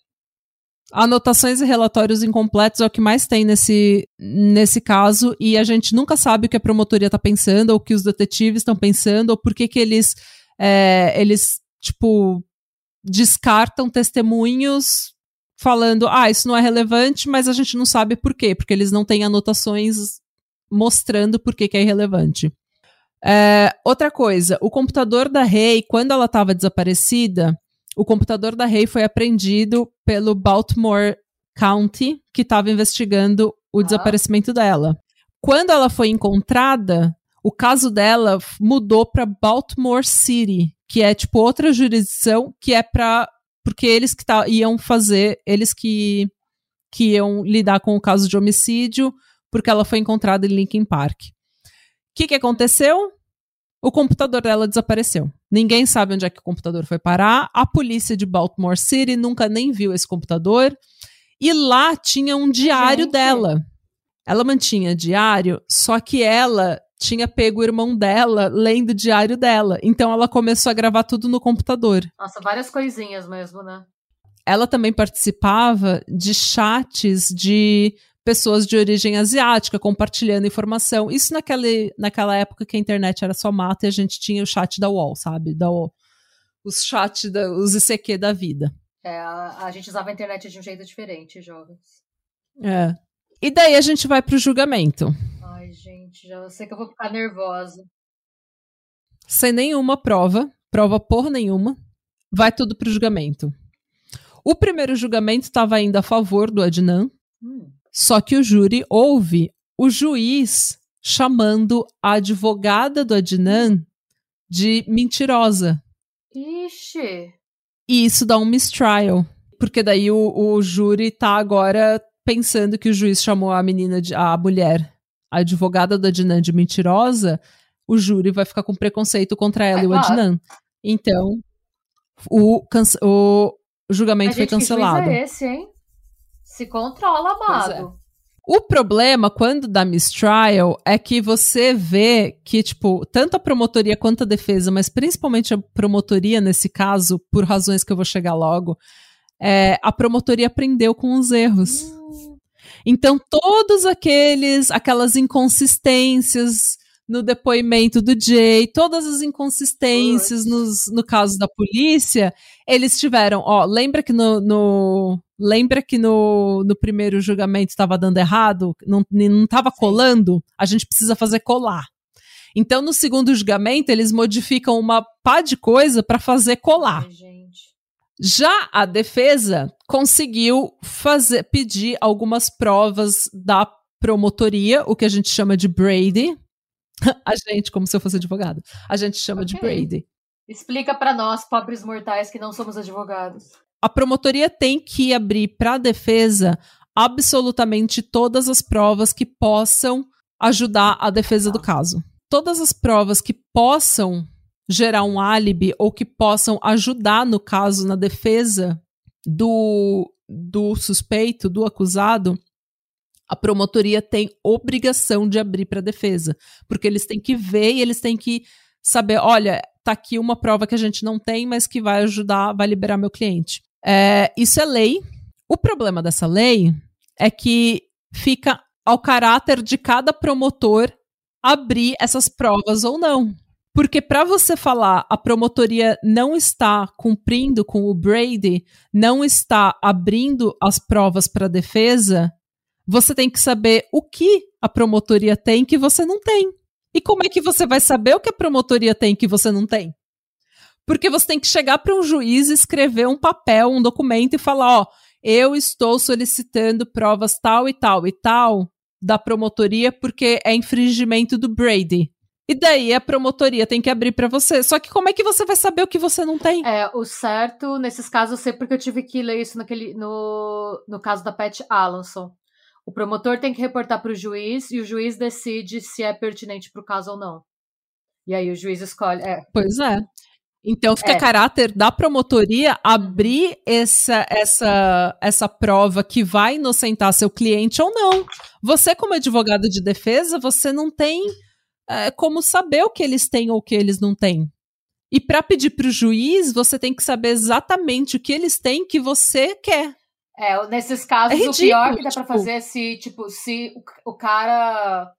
Speaker 1: anotações e relatórios incompletos é o que mais tem nesse, nesse caso, e a gente nunca sabe o que a promotoria está pensando, ou o que os detetives estão pensando, ou por que, que eles, é, eles, tipo, descartam testemunhos falando, ah, isso não é relevante, mas a gente não sabe por quê, porque eles não têm anotações mostrando por que, que é irrelevante. É, outra coisa, o computador da Rei, quando ela estava desaparecida, o computador da Rei foi apreendido pelo Baltimore County, que estava investigando o ah. desaparecimento dela. Quando ela foi encontrada, o caso dela mudou para Baltimore City, que é tipo outra jurisdição que é para porque eles que tá, iam fazer, eles que que iam lidar com o caso de homicídio, porque ela foi encontrada em Lincoln Park. O que, que aconteceu? O computador dela desapareceu. Ninguém sabe onde é que o computador foi parar. A polícia de Baltimore City nunca nem viu esse computador. E lá tinha um diário Gente. dela. Ela mantinha diário, só que ela tinha pego o irmão dela lendo o diário dela. Então ela começou a gravar tudo no computador.
Speaker 2: Nossa, várias coisinhas mesmo, né?
Speaker 1: Ela também participava de chats de pessoas de origem asiática compartilhando informação. Isso naquele, naquela época que a internet era só mata e a gente tinha o chat da UOL, sabe? Da UOL. Os chats, da, os ICQ da vida.
Speaker 2: É, a, a gente usava a internet de um jeito diferente, jovens.
Speaker 1: É. E daí a gente vai pro julgamento.
Speaker 2: Ai, gente, já sei que eu vou ficar nervosa.
Speaker 1: Sem nenhuma prova, prova por nenhuma, vai tudo pro julgamento. O primeiro julgamento estava indo a favor do Adnan. Hum. Só que o júri ouve o juiz chamando a advogada do Adnan de mentirosa.
Speaker 2: Ixi!
Speaker 1: E isso dá um mistrial. Porque daí o, o júri tá agora pensando que o juiz chamou a menina, de, a mulher, a advogada do Adnan de mentirosa, o júri vai ficar com preconceito contra ela é, e o Adnan. Então, o, o julgamento foi cancelado.
Speaker 2: Que é esse, hein? Se controla, amado. É.
Speaker 1: O problema, quando dá mistrial, é que você vê que, tipo, tanto a promotoria quanto a defesa, mas principalmente a promotoria nesse caso, por razões que eu vou chegar logo, é, a promotoria aprendeu com os erros. Hum. Então, todos aqueles, aquelas inconsistências no depoimento do Jay, todas as inconsistências nos, no caso da polícia, eles tiveram, ó, lembra que no, no lembra que no, no primeiro julgamento estava dando errado, não estava colando, a gente precisa fazer colar. Então, no segundo julgamento, eles modificam uma pá de coisa para fazer colar. Ai, Já a defesa conseguiu fazer, pedir algumas provas da promotoria, o que a gente chama de Brady, a gente, como se eu fosse advogado. A gente chama okay. de Brady.
Speaker 2: Explica para nós, pobres mortais, que não somos advogados.
Speaker 1: A promotoria tem que abrir para a defesa absolutamente todas as provas que possam ajudar a defesa do caso. Todas as provas que possam gerar um álibi ou que possam ajudar no caso na defesa do, do suspeito, do acusado, a promotoria tem obrigação de abrir para a defesa, porque eles têm que ver e eles têm que saber, olha, tá aqui uma prova que a gente não tem, mas que vai ajudar, vai liberar meu cliente. É, isso é lei. O problema dessa lei é que fica ao caráter de cada promotor abrir essas provas ou não. Porque para você falar a promotoria não está cumprindo com o Brady, não está abrindo as provas para defesa, você tem que saber o que a promotoria tem que você não tem. E como é que você vai saber o que a promotoria tem que você não tem? Porque você tem que chegar para um juiz, escrever um papel, um documento e falar: ó, eu estou solicitando provas tal e tal e tal da promotoria porque é infringimento do Brady. E daí a promotoria tem que abrir para você. Só que como é que você vai saber o que você não tem?
Speaker 2: É, o certo, nesses casos, eu sei porque eu tive que ler isso naquele, no, no caso da Pat Alonso. O promotor tem que reportar para o juiz e o juiz decide se é pertinente para o caso ou não. E aí o juiz escolhe. É.
Speaker 1: Pois é. Então fica
Speaker 2: É.
Speaker 1: caráter da promotoria abrir essa, essa, essa prova que vai inocentar seu cliente ou não. Você, como advogado de defesa, você não tem é, como saber o que eles têm ou o que eles não têm. E para pedir para o juiz, você tem que saber exatamente o que eles têm que você quer.
Speaker 2: É, nesses casos,
Speaker 1: É
Speaker 2: o pior
Speaker 1: ridículo,
Speaker 2: que dá pra
Speaker 1: tipo-
Speaker 2: fazer é se, tipo, se o, o cara.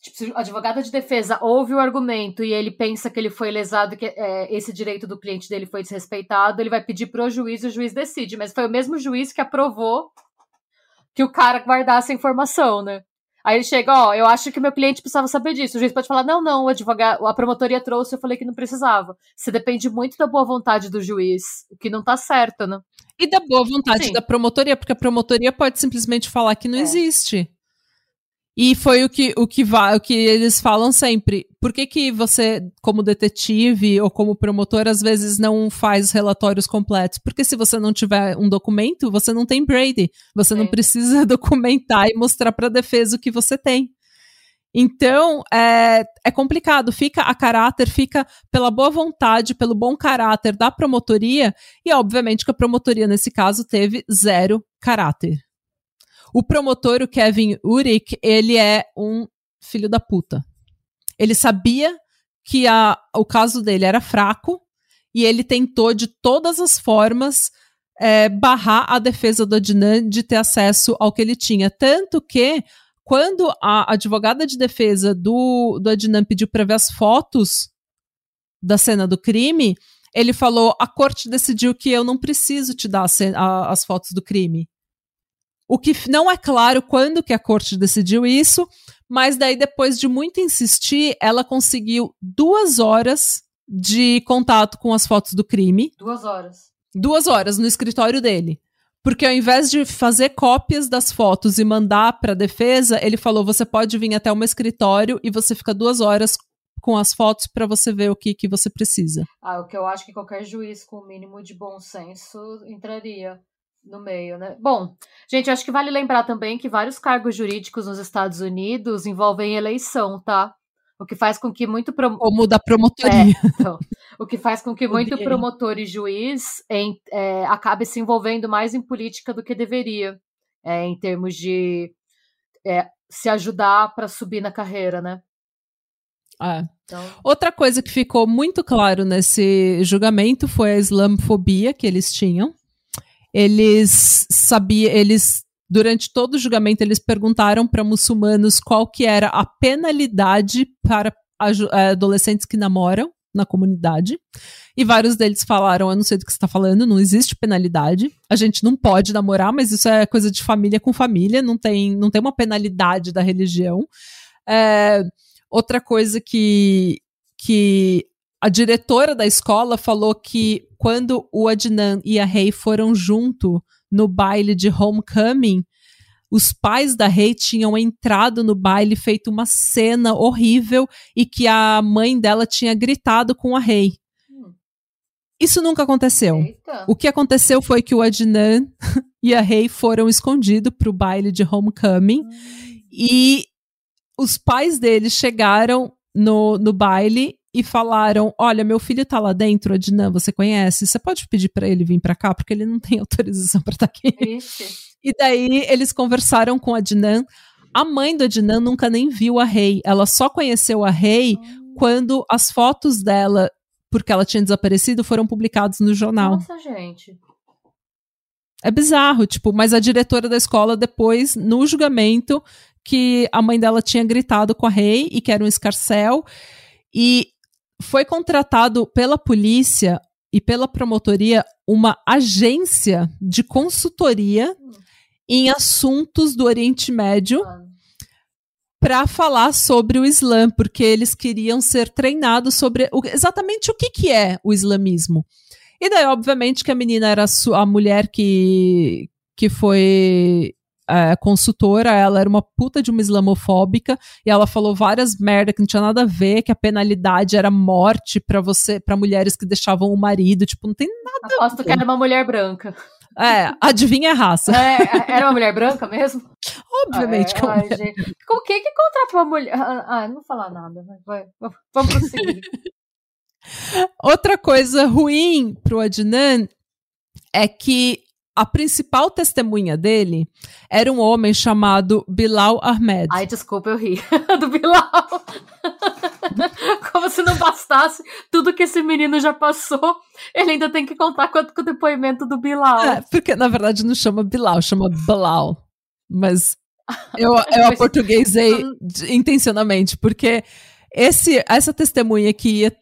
Speaker 2: Tipo, se o advogado de defesa ouve o argumento e ele pensa que ele foi lesado, que é, esse direito do cliente dele foi desrespeitado, ele vai pedir pro juiz e o juiz decide. Mas foi o mesmo juiz que aprovou que o cara guardasse a informação, né? Aí ele chega, ó, eu acho que meu cliente precisava saber disso. O juiz pode falar, não, não, o advogado, a promotoria trouxe, eu falei que não precisava. Você depende muito da boa vontade do juiz, o que não tá certo, né?
Speaker 1: E da boa vontade
Speaker 2: Sim.
Speaker 1: da promotoria, porque a promotoria pode simplesmente falar que não
Speaker 2: É.
Speaker 1: existe. E foi o que, o, que o que eles falam sempre. Por que, que você, como detetive ou como promotor, às vezes não faz relatórios completos? Porque se você não tiver um documento, você não tem Brady. Você não
Speaker 2: Sim.
Speaker 1: precisa documentar e mostrar para a defesa o que você tem. Então, é, é complicado. Fica a caráter, fica pela boa vontade, pelo bom caráter da promotoria, e obviamente que a promotoria, nesse caso, teve zero caráter. O promotor, o Kevin Urick, ele é um filho da puta. Ele sabia que a, o caso dele era fraco e ele tentou de todas as formas é, barrar a defesa do Adnan de ter acesso ao que ele tinha. Tanto que, quando a advogada de defesa do, do Adnan pediu para ver as fotos da cena do crime, ele falou: a corte decidiu que eu não preciso te dar a a- as fotos do crime. O que não é claro quando que a corte decidiu isso, mas daí depois de muito insistir, ela conseguiu duas horas de contato com as fotos do crime,
Speaker 2: Duas horas.
Speaker 1: duas horas no escritório dele. Porque ao invés de fazer cópias das fotos e mandar para a defesa, ele falou: você pode vir até o meu escritório e você fica duas horas com as fotos para você ver o que, que você precisa.
Speaker 2: Ah, o que eu acho que qualquer juiz com o mínimo de bom senso entraria no meio, né? Bom, gente, acho que vale lembrar também que vários cargos jurídicos nos Estados Unidos envolvem eleição, tá? O que faz com que muito prom-
Speaker 1: Como da promotoria.
Speaker 2: então, o que faz com que muito promotor e juiz em- é, acabe se envolvendo mais em política do que deveria, é, em termos de é, se ajudar para subir na carreira, né?
Speaker 1: É.
Speaker 2: Então,
Speaker 1: Outra coisa que ficou muito claro nesse julgamento foi a islamofobia que eles tinham. Eles sabiam, eles durante todo o julgamento eles perguntaram para muçulmanos qual que era a penalidade para eh, adolescentes que namoram na comunidade. E vários deles falaram: Eu não sei do que você está falando, não existe penalidade. A gente não pode namorar, mas isso é coisa de família com família, não tem, não tem uma penalidade da religião. É, outra coisa que, que a diretora da escola falou que quando o Adnan e a Rei foram junto no baile de homecoming, os pais da Rei tinham entrado no baile, feito uma cena horrível e que a mãe dela tinha gritado com a Rei.
Speaker 2: hum,
Speaker 1: Isso nunca aconteceu.
Speaker 2: eita.
Speaker 1: O que aconteceu foi que o Adnan e a Rei foram escondidos para o baile de homecoming e os pais deles chegaram no, no baile e falaram: Olha, meu filho tá lá dentro, Adnan, você conhece? Você pode pedir para ele vir para cá, porque ele não tem autorização para estar aqui.
Speaker 2: Ixi.
Speaker 1: E daí eles conversaram com a Adnan. A mãe do Adnan nunca nem viu a Rei. Ela só conheceu a Rei quando as fotos dela, porque ela tinha desaparecido, foram publicadas no jornal.
Speaker 2: Nossa, gente.
Speaker 1: É bizarro, tipo, mas a diretora da escola depois, no julgamento, que a mãe dela tinha gritado com a Rei e que era um escarcel, e foi contratado pela polícia e pela promotoria uma agência de consultoria em assuntos do Oriente Médio para falar sobre o Islã, porque eles queriam ser treinados sobre o- exatamente o que, que é o islamismo. E daí, obviamente, que a menina era a mulher que, que foi é, consultora, ela era uma puta de uma islamofóbica, e ela falou várias merda que não tinha nada a ver, que a penalidade era morte para você, para mulheres que deixavam o marido, tipo, não tem
Speaker 2: Aposto que era uma mulher branca.
Speaker 1: É, adivinha a raça.
Speaker 2: É, era uma mulher branca mesmo?
Speaker 1: Obviamente
Speaker 2: é,
Speaker 1: que é uma
Speaker 2: ai, gente. Com quem que contrata uma mulher? Ah, ah, não vou falar nada. Vai. Vamos prosseguir.
Speaker 1: Outra coisa ruim pro Adnan é que a principal testemunha dele era um homem chamado Bilal Ahmed.
Speaker 2: Ai, desculpa, eu ri do Bilal. Como se não bastasse tudo que esse menino já passou, ele ainda tem que contar com, com o depoimento do Bilal. É,
Speaker 1: porque na verdade não chama Bilal, chama Bilal. Mas eu, eu aportuguesei intencionalmente, porque esse, essa testemunha que ia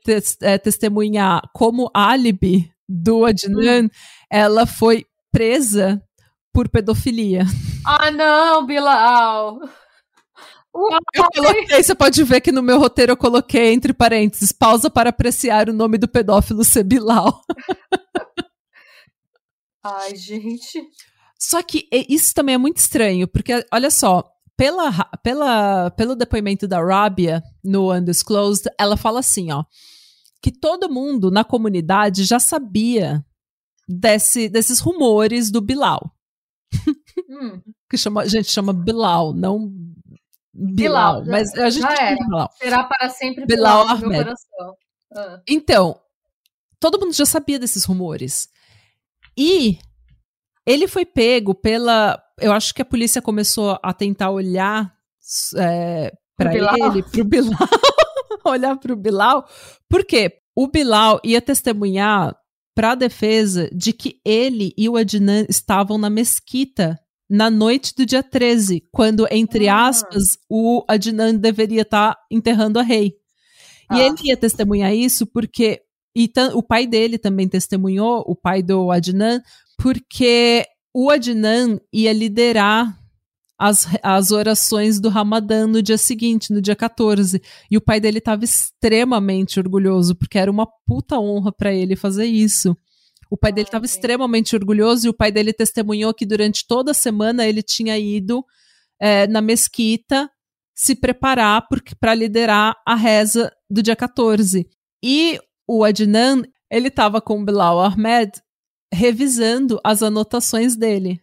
Speaker 1: é, testemunhar como álibi do Adnan, hum. ela foi presa por pedofilia.
Speaker 2: Ah, não, Bilal!
Speaker 1: Eu coloquei, você pode ver que no meu roteiro eu coloquei entre parênteses, pausa para apreciar o nome do pedófilo ser Bilal.
Speaker 2: Ai, gente.
Speaker 1: Só que isso também é muito estranho, porque olha só, pela, pela, pelo depoimento da Rabia no Undisclosed, ela fala assim, ó, que todo mundo na comunidade já sabia desse, desses rumores do Bilal. Hum. que chama, a gente chama Bilal, não Bilal, Bilal mas a gente
Speaker 2: chama Bilal. Será para sempre
Speaker 1: Bilal, Bilal Ahmed. coração. Ah. Então, todo mundo já sabia desses rumores. E ele foi pego pela. Eu acho que a polícia começou a tentar olhar é, para ele, pro Bilal. olhar pro Bilal. Por quê? O Bilal ia testemunhar para a defesa de que ele e o Adnan estavam na mesquita na noite do dia 13, quando, entre ah. aspas, o Adnan deveria estar tá enterrando a rei. Ah. E ele ia testemunhar isso porque. E o pai dele também testemunhou, o pai do Adnan, porque o Adnan ia liderar as, as orações do Ramadã no dia seguinte, no dia 14. E o pai dele estava extremamente orgulhoso, porque era uma puta honra para ele fazer isso. O pai dele estava extremamente orgulhoso e o pai dele testemunhou que durante toda a semana ele tinha ido é, na mesquita se preparar para liderar a reza do dia 14. E o Adnan, ele estava com o Bilal Ahmed revisando as anotações dele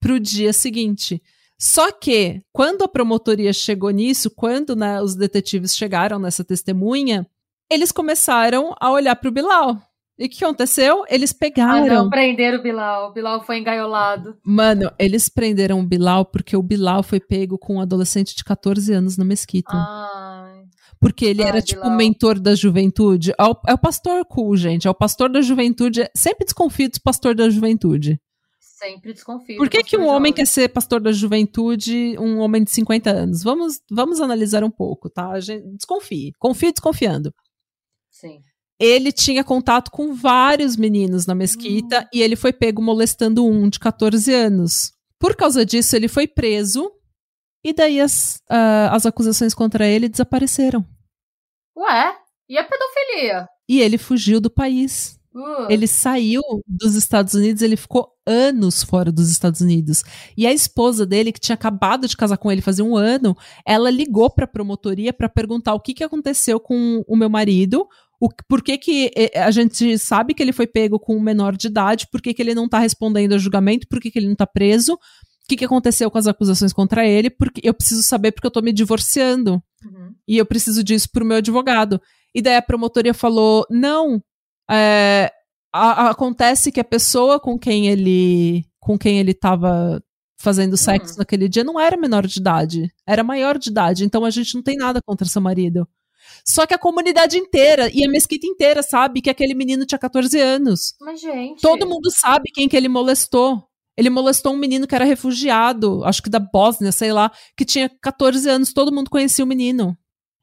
Speaker 1: para o dia seguinte. Só que, quando a promotoria chegou nisso, quando né, os detetives chegaram nessa testemunha, eles começaram a olhar para o Bilal. E o que aconteceu? Eles pegaram. Ah,
Speaker 2: não, prenderam o Bilal. O Bilal foi engaiolado.
Speaker 1: Mano, eles prenderam o Bilal porque o Bilal foi pego com um adolescente de 14 anos na mesquita. Ai. Porque ele Ai, era tipo o mentor da juventude. É o, é o pastor cool, gente. É o pastor da juventude. Sempre desconfio do pastor da juventude.
Speaker 2: Sempre desconfio.
Speaker 1: Por que, que um homem quer ser pastor da juventude, um homem de 50 anos? Vamos, vamos analisar um pouco, tá? Desconfie. Confie desconfiando.
Speaker 2: Sim.
Speaker 1: Ele tinha contato com vários meninos na mesquita hum. e ele foi pego molestando um de 14 anos. Por causa disso, ele foi preso e daí as, uh, as acusações contra ele desapareceram.
Speaker 2: Ué? E a pedofilia?
Speaker 1: E ele fugiu do país. Uh. Ele saiu dos Estados Unidos, ele ficou anos fora dos Estados Unidos. E a esposa dele, que tinha acabado de casar com ele fazia um ano, ela ligou para a promotoria para perguntar o que, que aconteceu com o meu marido, o, por que, que a gente sabe que ele foi pego com um menor de idade, por que, que ele não está respondendo ao julgamento, por que, que ele não está preso, o que, que aconteceu com as acusações contra ele, porque eu preciso saber porque eu estou me divorciando. Uhum. E eu preciso disso para o meu advogado. E daí a promotoria falou: não, é, a, a, acontece que a pessoa com quem ele com quem ele estava fazendo sexo uhum. naquele dia não era menor de idade, era maior de idade, então a gente não tem nada contra seu marido. Só que a comunidade inteira e a mesquita inteira sabe que aquele menino tinha 14 anos.
Speaker 2: Mas, gente.
Speaker 1: Todo mundo sabe quem que ele molestou. Ele molestou um menino que era refugiado, acho que da Bósnia, sei lá, que tinha 14 anos, todo mundo conhecia o menino.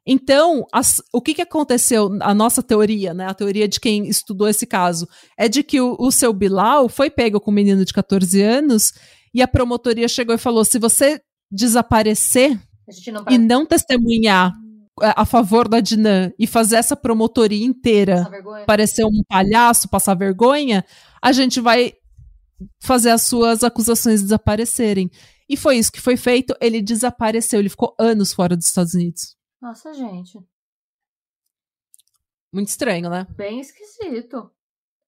Speaker 1: Então, as, o que, que aconteceu? A nossa teoria, né? A teoria de quem estudou esse caso é de que o, o seu Bilal foi pego com um menino de 14 anos e a promotoria chegou e falou: se você desaparecer não e não testemunhar é, a favor da Dinan e fazer essa promotoria inteira parecer um palhaço, passar vergonha, a gente vai fazer as suas acusações desaparecerem. E foi isso que foi feito. Ele desapareceu, ele ficou anos fora dos Estados Unidos.
Speaker 2: Nossa, gente.
Speaker 1: Muito estranho, né?
Speaker 2: Bem esquisito.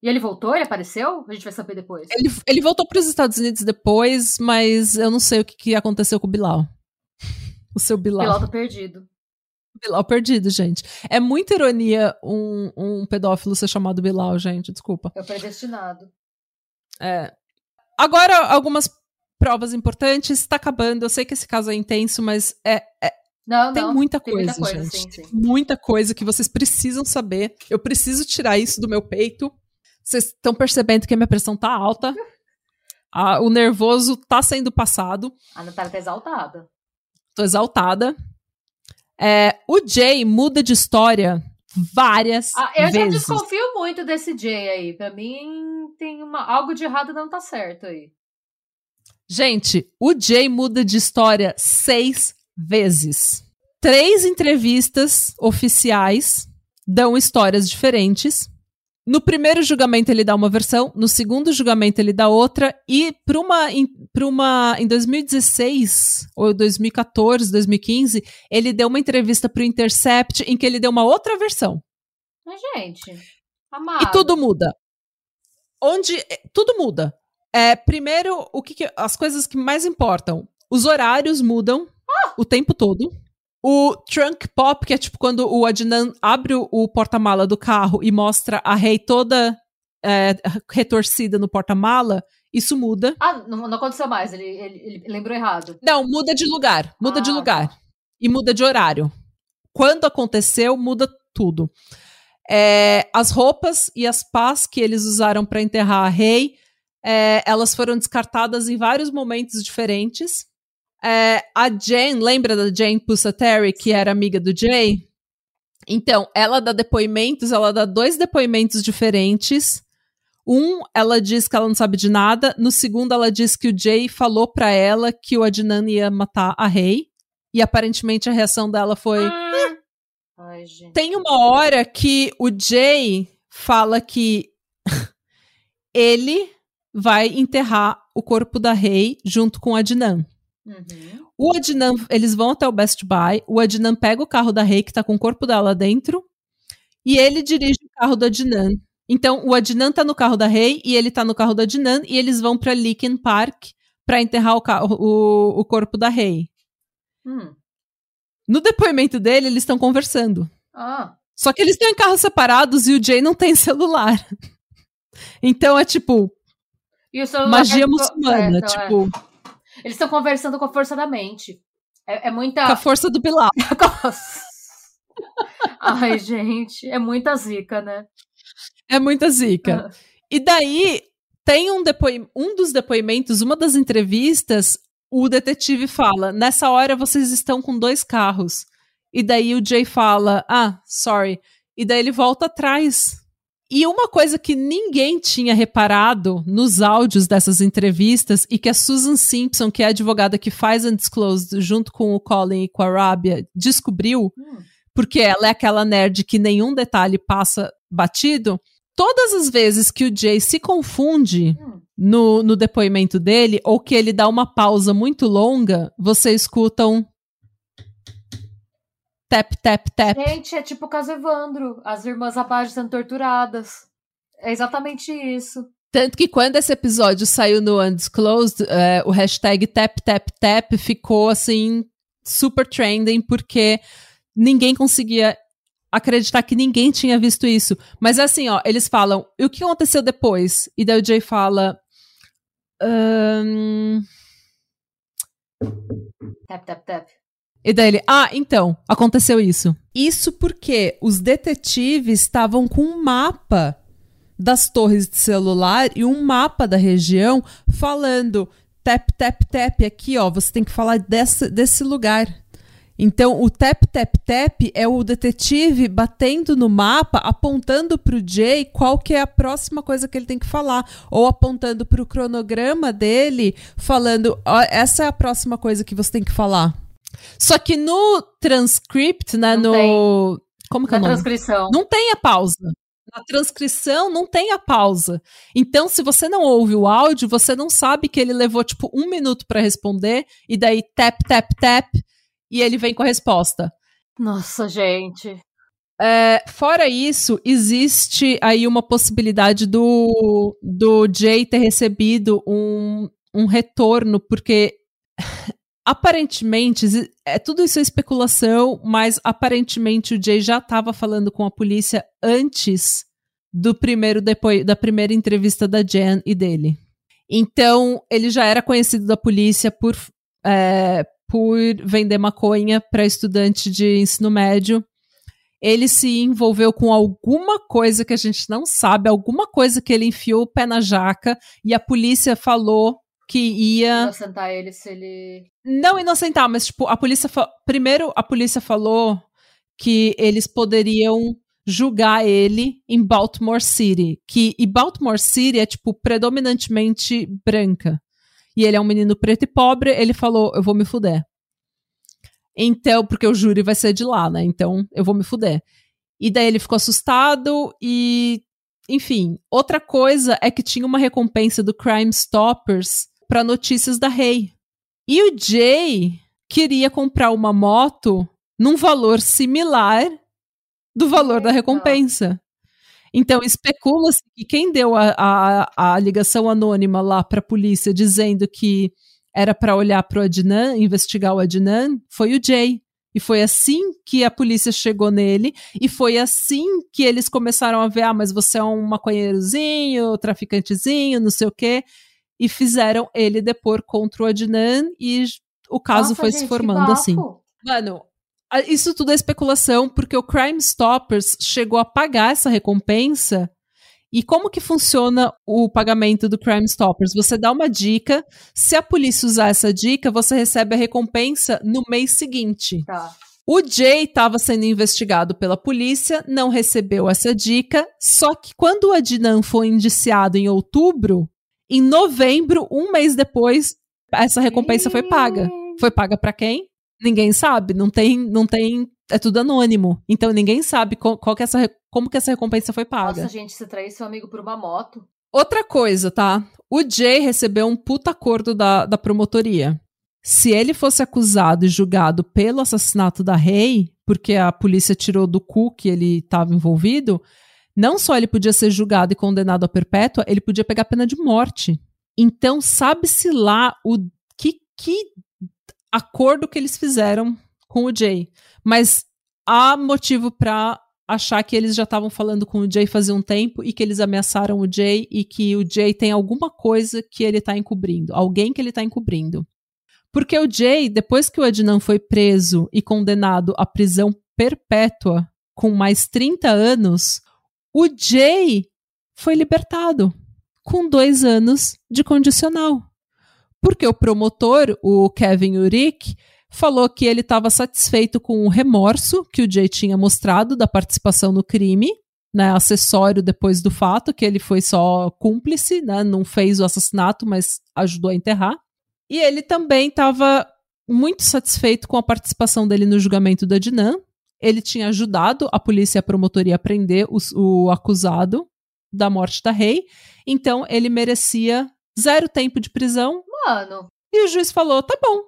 Speaker 2: E ele voltou? Ele apareceu? A gente vai saber depois.
Speaker 1: Ele, ele voltou para os Estados Unidos depois, mas eu não sei o que, que aconteceu com o Bilal. O seu Bilal.
Speaker 2: Bilal tá perdido.
Speaker 1: Bilal perdido, gente. É muita ironia um, um pedófilo ser chamado Bilal, gente. Desculpa.
Speaker 2: É predestinado.
Speaker 1: É. Agora, algumas provas importantes. Está acabando. Eu sei que esse caso é intenso, mas é, é
Speaker 2: não,
Speaker 1: tem
Speaker 2: não,
Speaker 1: muita
Speaker 2: tem
Speaker 1: coisa,
Speaker 2: muita coisa,
Speaker 1: gente.
Speaker 2: sim, sim.
Speaker 1: Muita coisa que vocês precisam saber. Eu preciso tirar isso do meu peito. Vocês estão percebendo que a minha pressão tá alta. Ah, o nervoso tá sendo passado.
Speaker 2: A Natália tá exaltada.
Speaker 1: Tô exaltada. É, o Jay muda de história várias
Speaker 2: Ah, eu já
Speaker 1: vezes.
Speaker 2: desconfio muito desse Jay aí. Pra mim, tem uma, algo de errado não tá certo aí.
Speaker 1: Gente, o Jay muda de história seis vezes. Três entrevistas oficiais dão histórias diferentes. No primeiro julgamento ele dá uma versão, no segundo julgamento ele dá outra, e para uma, em, uma em 2016 ou 2014, 2015, ele deu uma entrevista para o Intercept em que ele deu uma outra versão.
Speaker 2: Mas, gente, amado.
Speaker 1: E tudo muda. Onde é, tudo muda. É, primeiro, o que, que- as coisas que mais importam. Os horários mudam o tempo todo. O trunk pop, que é tipo quando o Adnan abre o, porta-mala do carro e mostra a Rei toda é, retorcida no porta-mala, isso muda.
Speaker 2: Ah, não, não aconteceu mais. Ele, ele, ele lembrou errado.
Speaker 1: Não, muda de lugar. Muda de
Speaker 2: Ah,
Speaker 1: lugar. E muda de horário. Quando aconteceu, muda tudo. É, as roupas e as pás que eles usaram para enterrar a rei, é, elas foram descartadas em vários momentos diferentes. É, a Jane, lembra da Jane Pusateri, que era amiga do Jay? Então, ela dá depoimentos, ela dá dois depoimentos diferentes. Um, ela diz que ela não sabe de nada. No segundo, ela diz que o Jay falou pra ela que o Adnan ia matar a Rei. E aparentemente a reação dela foi.
Speaker 2: Ah. Ai, gente.
Speaker 1: Tem uma hora que o Jay fala que ele vai enterrar o corpo da Rei junto com o Adnan.
Speaker 2: Uhum.
Speaker 1: O Adnan, eles vão até o Best Buy, o Adnan pega o carro da Rei, que tá com o corpo dela dentro, e ele dirige o carro do Adnan. Então, o Adnan tá no carro da Rei e ele tá no carro do Adnan, e eles vão pra Lincoln Park pra enterrar o, carro, o, o corpo da Rei.
Speaker 2: Hum.
Speaker 1: No depoimento dele, eles estão conversando.
Speaker 2: Ah,
Speaker 1: Só que eles estão em carros separados e o Jay não tem celular. Então é tipo, magia
Speaker 2: é-
Speaker 1: muçulmana,
Speaker 2: é, então, é. Eles estão conversando com a força da mente. É, é muita.
Speaker 1: com a força do Bilal.
Speaker 2: Ai, gente, é muita zica, né?
Speaker 1: É muita zica. E daí, tem um, depoi um dos depoimentos, uma das entrevistas, o detetive fala: nessa hora vocês estão com dois carros. E daí o Jay fala: ah, sorry. E daí ele volta atrás. E uma coisa que ninguém tinha reparado nos áudios dessas entrevistas e que a Susan Simpson, que é a advogada que faz Undisclosed junto com o Colin e com a Rabia, descobriu,
Speaker 2: Hum.
Speaker 1: porque ela é aquela nerd que nenhum detalhe passa batido. Todas as vezes que o Jay se confunde
Speaker 2: Hum.
Speaker 1: no, no depoimento dele, ou que ele dá uma pausa muito longa, você escuta um tap, tap, tap.
Speaker 2: Gente, é tipo o caso Evandro. As irmãs abaixo sendo torturadas. É exatamente isso.
Speaker 1: Tanto que quando esse episódio saiu no Undisclosed, é, o hashtag tap, tap, tap ficou assim, super trending, porque ninguém conseguia acreditar que ninguém tinha visto isso. Mas assim, ó, eles falam, e o que aconteceu depois? E daí o Jay fala. "Ahn,
Speaker 2: Tap, tap, tap.
Speaker 1: E daí ele, ah, então, aconteceu isso. Isso porque os detetives estavam com um mapa das torres de celular e um mapa da região falando tap, tap, tap, aqui, ó, você tem que falar desse, desse lugar. Então, o tap, tap, tap é o detetive batendo no mapa, apontando pro Jay qual que é a próxima coisa que ele tem que falar. Ou apontando pro cronograma dele, falando, ó, essa é a próxima coisa que você tem que falar. Só que no transcript, né,
Speaker 2: Não
Speaker 1: no... Como que é
Speaker 2: Na
Speaker 1: o nome?
Speaker 2: transcrição.
Speaker 1: Não tem a pausa. Na transcrição não tem a pausa. Então, se você não ouve o áudio, você não sabe que ele levou, tipo, um minuto pra responder, e daí tap, tap, tap, e ele vem com a resposta.
Speaker 2: Nossa, gente.
Speaker 1: É, fora isso, existe aí uma possibilidade do, do Jay ter recebido um, um retorno, porque aparentemente, é tudo isso é especulação, mas aparentemente o Jay já estava falando com a polícia antes do primeiro depois da primeira entrevista da Jen e dele. Então, ele já era conhecido da polícia por, é, por vender maconha para estudante de ensino médio. Ele se envolveu com alguma coisa que a gente não sabe, alguma coisa que ele enfiou o pé na jaca e a polícia falou que ia.
Speaker 2: Inocentar ele se ele.
Speaker 1: Não inocentar, mas tipo, a polícia. Fa... Primeiro, a polícia falou que eles poderiam julgar ele em Baltimore City. Que, e Baltimore City é, tipo, predominantemente branca. E ele é um menino preto e pobre, ele falou, eu vou me fuder. Então, porque o júri vai ser de lá, né? Então, eu vou me fuder. E daí ele ficou assustado e... Enfim, outra coisa é que tinha uma recompensa do Crime Stoppers para notícias da Rei. E o Jay queria comprar uma moto num valor similar do valor da recompensa. Então, especula-se que quem deu a, a, a ligação anônima lá para a polícia dizendo que era para olhar para o Adnan, investigar o Adnan, foi o Jay. E foi assim que a polícia chegou nele, e foi assim que eles começaram a ver: ah, mas você é um maconheirozinho, traficantezinho, não sei o quê. E fizeram ele depor contra o Adnan, e o caso Nossa, foi gente, se formando assim. Mano, isso tudo é especulação, porque o Crime Stoppers chegou a pagar essa recompensa. E como que funciona o pagamento do Crime Stoppers? Você dá uma dica, se a polícia usar essa dica, você recebe a recompensa no mês seguinte.
Speaker 2: Tá.
Speaker 1: O Jay estava sendo investigado pela polícia, não recebeu essa dica, só que quando o Adnan foi indiciado em outubro, em novembro, um mês depois, essa recompensa foi paga. Foi paga para quem? ninguém sabe, não tem, não tem, é tudo anônimo. Então ninguém sabe qual, qual que é essa, como que essa recompensa foi paga.
Speaker 2: Nossa, gente, você trair seu amigo por uma moto.
Speaker 1: Outra coisa, tá? O Jay recebeu um puta acordo da, da promotoria. Se ele fosse acusado e julgado pelo assassinato da Rei, porque a polícia tirou do cu que ele estava envolvido, não só ele podia ser julgado e condenado a perpétua, ele podia pegar pena de morte. Então, sabe-se lá o que, que acordo que eles fizeram com o Jay. Mas há motivo para achar que eles já estavam falando com o Jay fazia um tempo e que eles ameaçaram o Jay e que o Jay tem alguma coisa que ele está encobrindo, alguém que ele está encobrindo. Porque o Jay, depois que o Adnan foi preso e condenado à prisão perpétua com mais 30 anos, o Jay foi libertado com dois anos de condicional. Porque o promotor, o Kevin Urick, falou que ele estava satisfeito com o remorso que o Jay tinha mostrado da participação no crime, né, acessório depois do fato, que ele foi só cúmplice, né, não fez o assassinato, mas ajudou a enterrar. E ele também estava muito satisfeito com a participação dele no julgamento da Dinan. Ele tinha ajudado a polícia e a promotoria a prender o, o acusado da morte da Rei, então ele merecia zero tempo de prisão
Speaker 2: Mano.
Speaker 1: E o juiz falou: tá bom.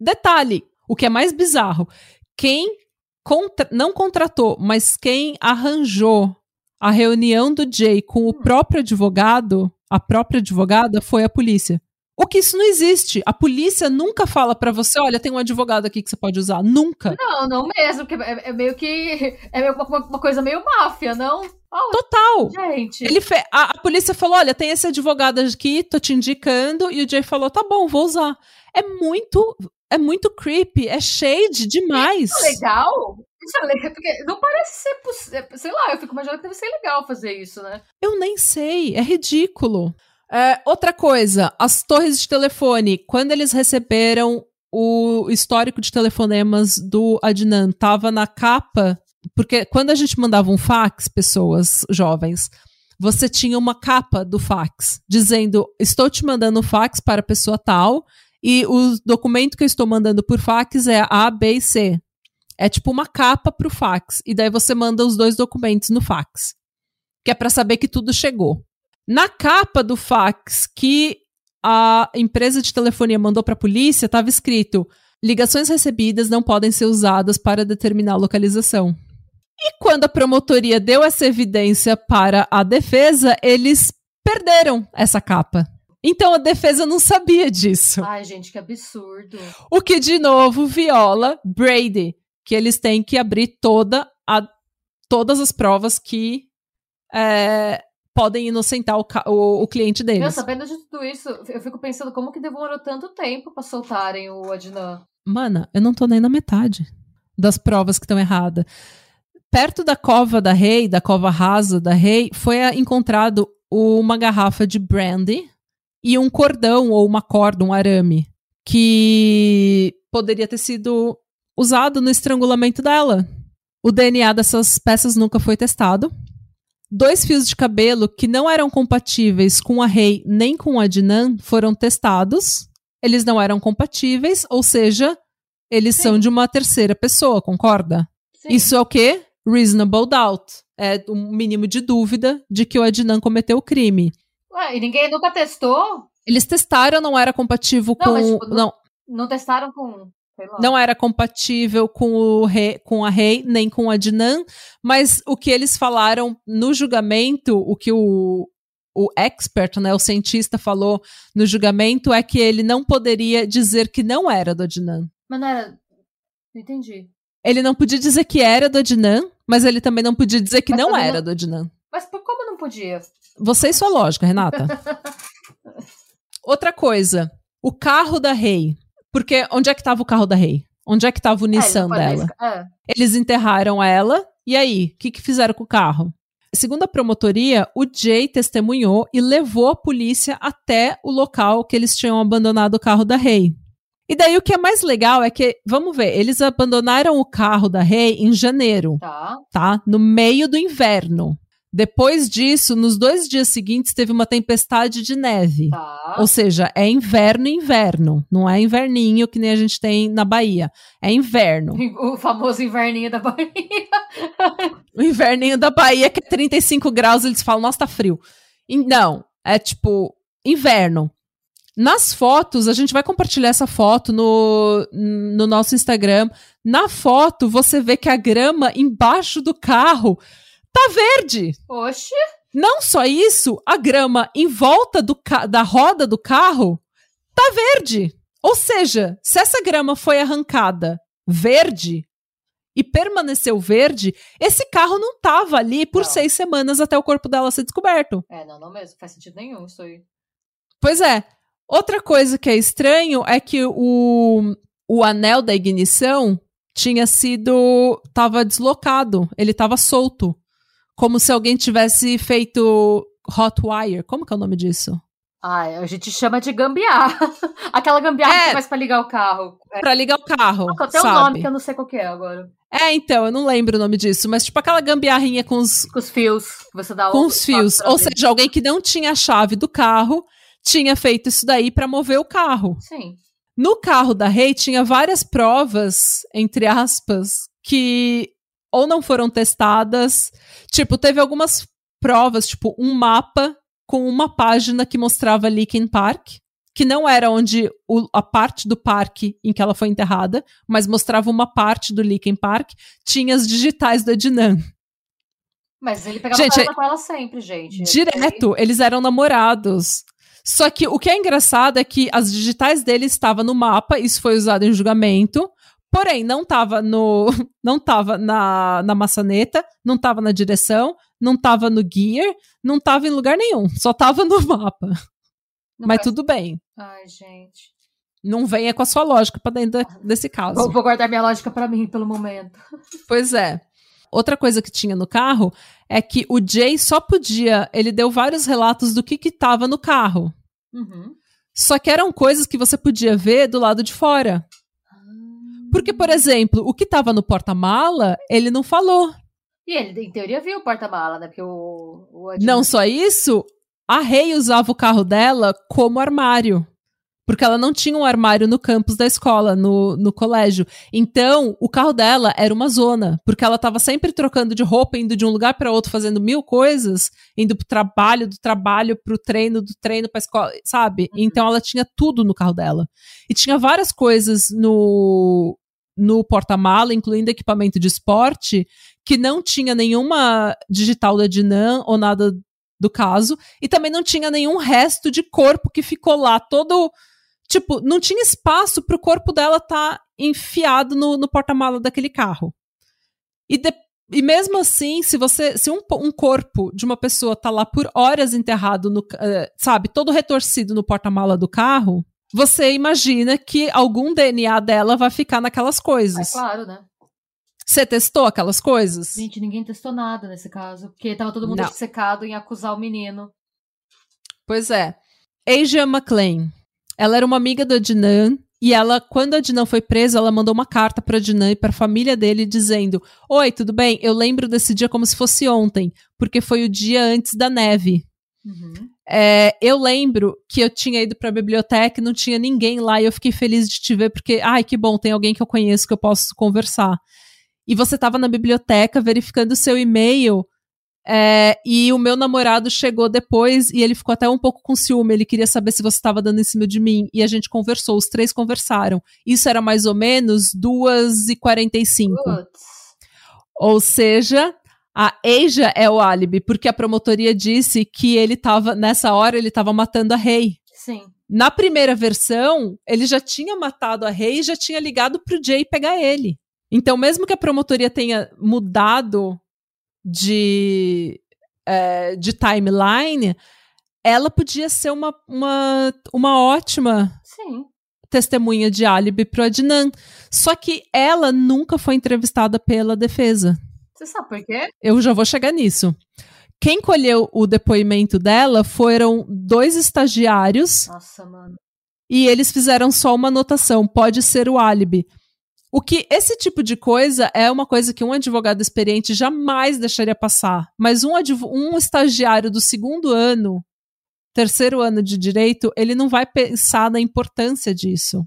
Speaker 1: Detalhe: o que é mais bizarro, quem contra não contratou, mas quem arranjou a reunião do Jay com o próprio advogado, a própria advogada, foi a polícia. O que isso não existe. A polícia nunca fala para você, olha, tem um advogado aqui que você pode usar. Nunca.
Speaker 2: Não, não mesmo, porque é, é meio que é uma, uma, coisa meio máfia, não?
Speaker 1: Oh, Total.
Speaker 2: Gente.
Speaker 1: Ele fe... a, a, polícia falou: olha, tem esse advogado aqui, tô te indicando. E o Jay falou: tá bom, vou usar. É muito. É muito creepy, é shade demais.
Speaker 2: Isso é legal? Isso é legal, porque não parece ser possível. Sei lá, eu fico imaginando que deve ser legal fazer isso, né?
Speaker 1: Eu nem sei, é ridículo. É, outra coisa, as torres de telefone, quando eles receberam o histórico de telefonemas do Adnan, tava na capa, porque quando a gente mandava um fax, pessoas jovens, você tinha uma capa do fax dizendo: Estou te mandando fax para a pessoa tal, e o documento que eu estou mandando por fax é A, B e C. É tipo uma capa para o fax. E daí você manda os dois documentos no fax. Que é para saber que tudo chegou. Na capa do fax que a empresa de telefonia mandou para a polícia, estava escrito: ligações recebidas não podem ser usadas para determinar a localização. E quando a promotoria deu essa evidência para a defesa, eles perderam essa capa. Então a defesa não sabia disso.
Speaker 2: Ai, gente, que absurdo.
Speaker 1: O que, de novo, viola Brady, que eles têm que abrir toda a, todas as provas que é, podem inocentar o, o, o, cliente deles. Meu,
Speaker 2: sabendo de tudo isso, eu fico pensando como que demorou tanto tempo para soltarem o Adnan.
Speaker 1: Mana, eu não tô nem na metade das provas que estão erradas. Perto da cova da rei, da cova rasa da rei, foi encontrado uma garrafa de brandy e um cordão ou uma corda, um arame, que poderia ter sido usado no estrangulamento dela. O DNA dessas peças nunca foi testado. Dois fios de cabelo que não eram compatíveis com a Rei nem com a Dinan foram testados. Eles não eram compatíveis, ou seja, eles Sim. são de uma terceira pessoa, concorda? Sim. Isso é o quê? Reasonable doubt. É um mínimo de dúvida de que o Adnan cometeu o crime.
Speaker 2: Ué, e ninguém nunca testou?
Speaker 1: Eles testaram, não era compatível não, com. Mas, tipo,
Speaker 2: não, não, não testaram com.
Speaker 1: Não era compatível com, o rei, com a Rei, nem com a Dinan, mas o que eles falaram no julgamento, o que o, o expert, né, o cientista falou no julgamento, é que ele não poderia dizer que não era do Adnan.
Speaker 2: Mas não era. Não entendi.
Speaker 1: Ele não podia dizer que era do Adnan, mas ele também não podia dizer que mas não era não... do Adnan.
Speaker 2: Mas como não podia?
Speaker 1: Você e sua lógica, Renata. Outra coisa, o carro da Rei. Porque onde é que estava o carro da Rei? Onde é que estava o é, Nissan dela? É. Eles enterraram ela, e aí? O que, que fizeram com o carro? Segundo a promotoria, o Jay testemunhou e levou a polícia até o local que eles tinham abandonado o carro da Rei. E daí o que é mais legal é que, vamos ver, eles abandonaram o carro da Rei em janeiro.
Speaker 2: Tá.
Speaker 1: Tá? No meio do inverno. Depois disso, nos dois dias seguintes, teve uma tempestade de neve.
Speaker 2: Tá.
Speaker 1: Ou seja, é inverno inverno. Não é inverninho que nem a gente tem na Bahia. É inverno.
Speaker 2: O famoso inverninho da Bahia.
Speaker 1: o inverninho da Bahia, que é 35 graus, eles falam, nossa, tá frio. Não, é tipo inverno. Nas fotos, a gente vai compartilhar essa foto no, no nosso Instagram. Na foto, você vê que a grama embaixo do carro tá verde.
Speaker 2: Oxe.
Speaker 1: Não só isso, a grama em volta do da roda do carro tá verde. Ou seja, se essa grama foi arrancada verde e permaneceu verde, esse carro não tava ali por não. seis semanas até o corpo dela ser descoberto.
Speaker 2: É, não, não mesmo. Faz sentido nenhum isso aí.
Speaker 1: Pois é. Outra coisa que é estranho é que o, o anel da ignição tinha sido. estava deslocado, ele estava solto. Como se alguém tivesse feito hot wire. Como que é o nome disso?
Speaker 2: Ah, a gente chama de gambiarra. Aquela gambiarra é, que faz pra ligar o carro.
Speaker 1: É. Pra ligar o carro.
Speaker 2: Tem um nome que eu não sei qual que é agora.
Speaker 1: É, então, eu não lembro o nome disso, mas tipo aquela gambiarrinha com os.
Speaker 2: Com os fios. Você dá
Speaker 1: com os fios. Ou seja, alguém que não tinha a chave do carro tinha feito isso daí para mover o carro.
Speaker 2: Sim.
Speaker 1: No carro da Rei tinha várias provas, entre aspas, que ou não foram testadas. Tipo, teve algumas provas, tipo, um mapa com uma página que mostrava Linkin Park, que não era onde o, a parte do parque em que ela foi enterrada, mas mostrava uma parte do Linkin Park, tinha as digitais do Ednan.
Speaker 2: Mas ele pegava gente, com ela sempre, gente.
Speaker 1: Direto, eles eram namorados. Só que o que é engraçado é que as digitais dele estavam no mapa, isso foi usado em julgamento, porém não estava no não tava na, na maçaneta, não estava na direção, não estava no gear, não estava em lugar nenhum, só estava no mapa. Não Mas vai... tudo bem.
Speaker 2: Ai, gente.
Speaker 1: Não venha com a sua lógica para dentro desse caso.
Speaker 2: Vou, vou guardar minha lógica para mim pelo momento.
Speaker 1: Pois é. Outra coisa que tinha no carro é que o Jay só podia. Ele deu vários relatos do que estava no carro.
Speaker 2: Uhum.
Speaker 1: Só que eram coisas que você podia ver do lado de fora. Porque, por exemplo, o que estava no porta-mala, ele não falou.
Speaker 2: E ele, em teoria, viu o porta-mala, né? Porque o, o
Speaker 1: Não só isso, a Rei usava o carro dela como armário porque ela não tinha um armário no campus da escola, no, no colégio. Então, o carro dela era uma zona, porque ela estava sempre trocando de roupa, indo de um lugar para outro, fazendo mil coisas, indo pro trabalho, do trabalho pro treino, do treino pra escola, sabe? Uhum. Então, ela tinha tudo no carro dela. E tinha várias coisas no, no porta-mala, incluindo equipamento de esporte, que não tinha nenhuma digital da Dinan ou nada do caso, e também não tinha nenhum resto de corpo que ficou lá todo. Tipo, não tinha espaço para o corpo dela estar tá enfiado no, no porta-mala daquele carro. E, de, e mesmo assim, se você. Se um, um corpo de uma pessoa tá lá por horas enterrado, no, uh, sabe, todo retorcido no porta-mala do carro, você imagina que algum DNA dela vai ficar naquelas coisas.
Speaker 2: É claro, né?
Speaker 1: Você testou aquelas coisas?
Speaker 2: Gente, ninguém testou nada nesse caso, porque tava todo mundo secado em acusar o menino.
Speaker 1: Pois é. Asia McLean. Ela era uma amiga do Adnan e ela, quando a Adnan foi presa, ela mandou uma carta para Adnan e para a família dele dizendo: "Oi, tudo bem? Eu lembro desse dia como se fosse ontem, porque foi o dia antes da neve. Uhum. É, eu lembro que eu tinha ido para a biblioteca, não tinha ninguém lá e eu fiquei feliz de te ver porque, ai, que bom, tem alguém que eu conheço que eu posso conversar e você estava na biblioteca verificando o seu e-mail é, e o meu namorado chegou depois e ele ficou até um pouco com ciúme. Ele queria saber se você estava dando em cima de mim. E a gente conversou, os três conversaram. Isso era mais ou menos 2h45. Ou seja, a Asia é o álibi, porque a promotoria disse que ele estava, nessa hora, ele estava matando a Rei.
Speaker 2: Sim.
Speaker 1: Na primeira versão, ele já tinha matado a Rei e já tinha ligado pro Jay pegar ele. Então, mesmo que a promotoria tenha mudado de, é, de timeline, ela podia ser uma, uma, uma ótima
Speaker 2: Sim.
Speaker 1: testemunha de álibi pro Adnan. Só que ela nunca foi entrevistada pela defesa.
Speaker 2: Você sabe por quê?
Speaker 1: Eu já vou chegar nisso. Quem colheu o depoimento dela foram dois estagiários.
Speaker 2: Nossa, mano.
Speaker 1: E eles fizeram só uma anotação: pode ser o álibi. O que esse tipo de coisa é uma coisa que um advogado experiente jamais deixaria passar. Mas um, um estagiário do segundo ano, terceiro ano de direito, ele não vai pensar na importância disso.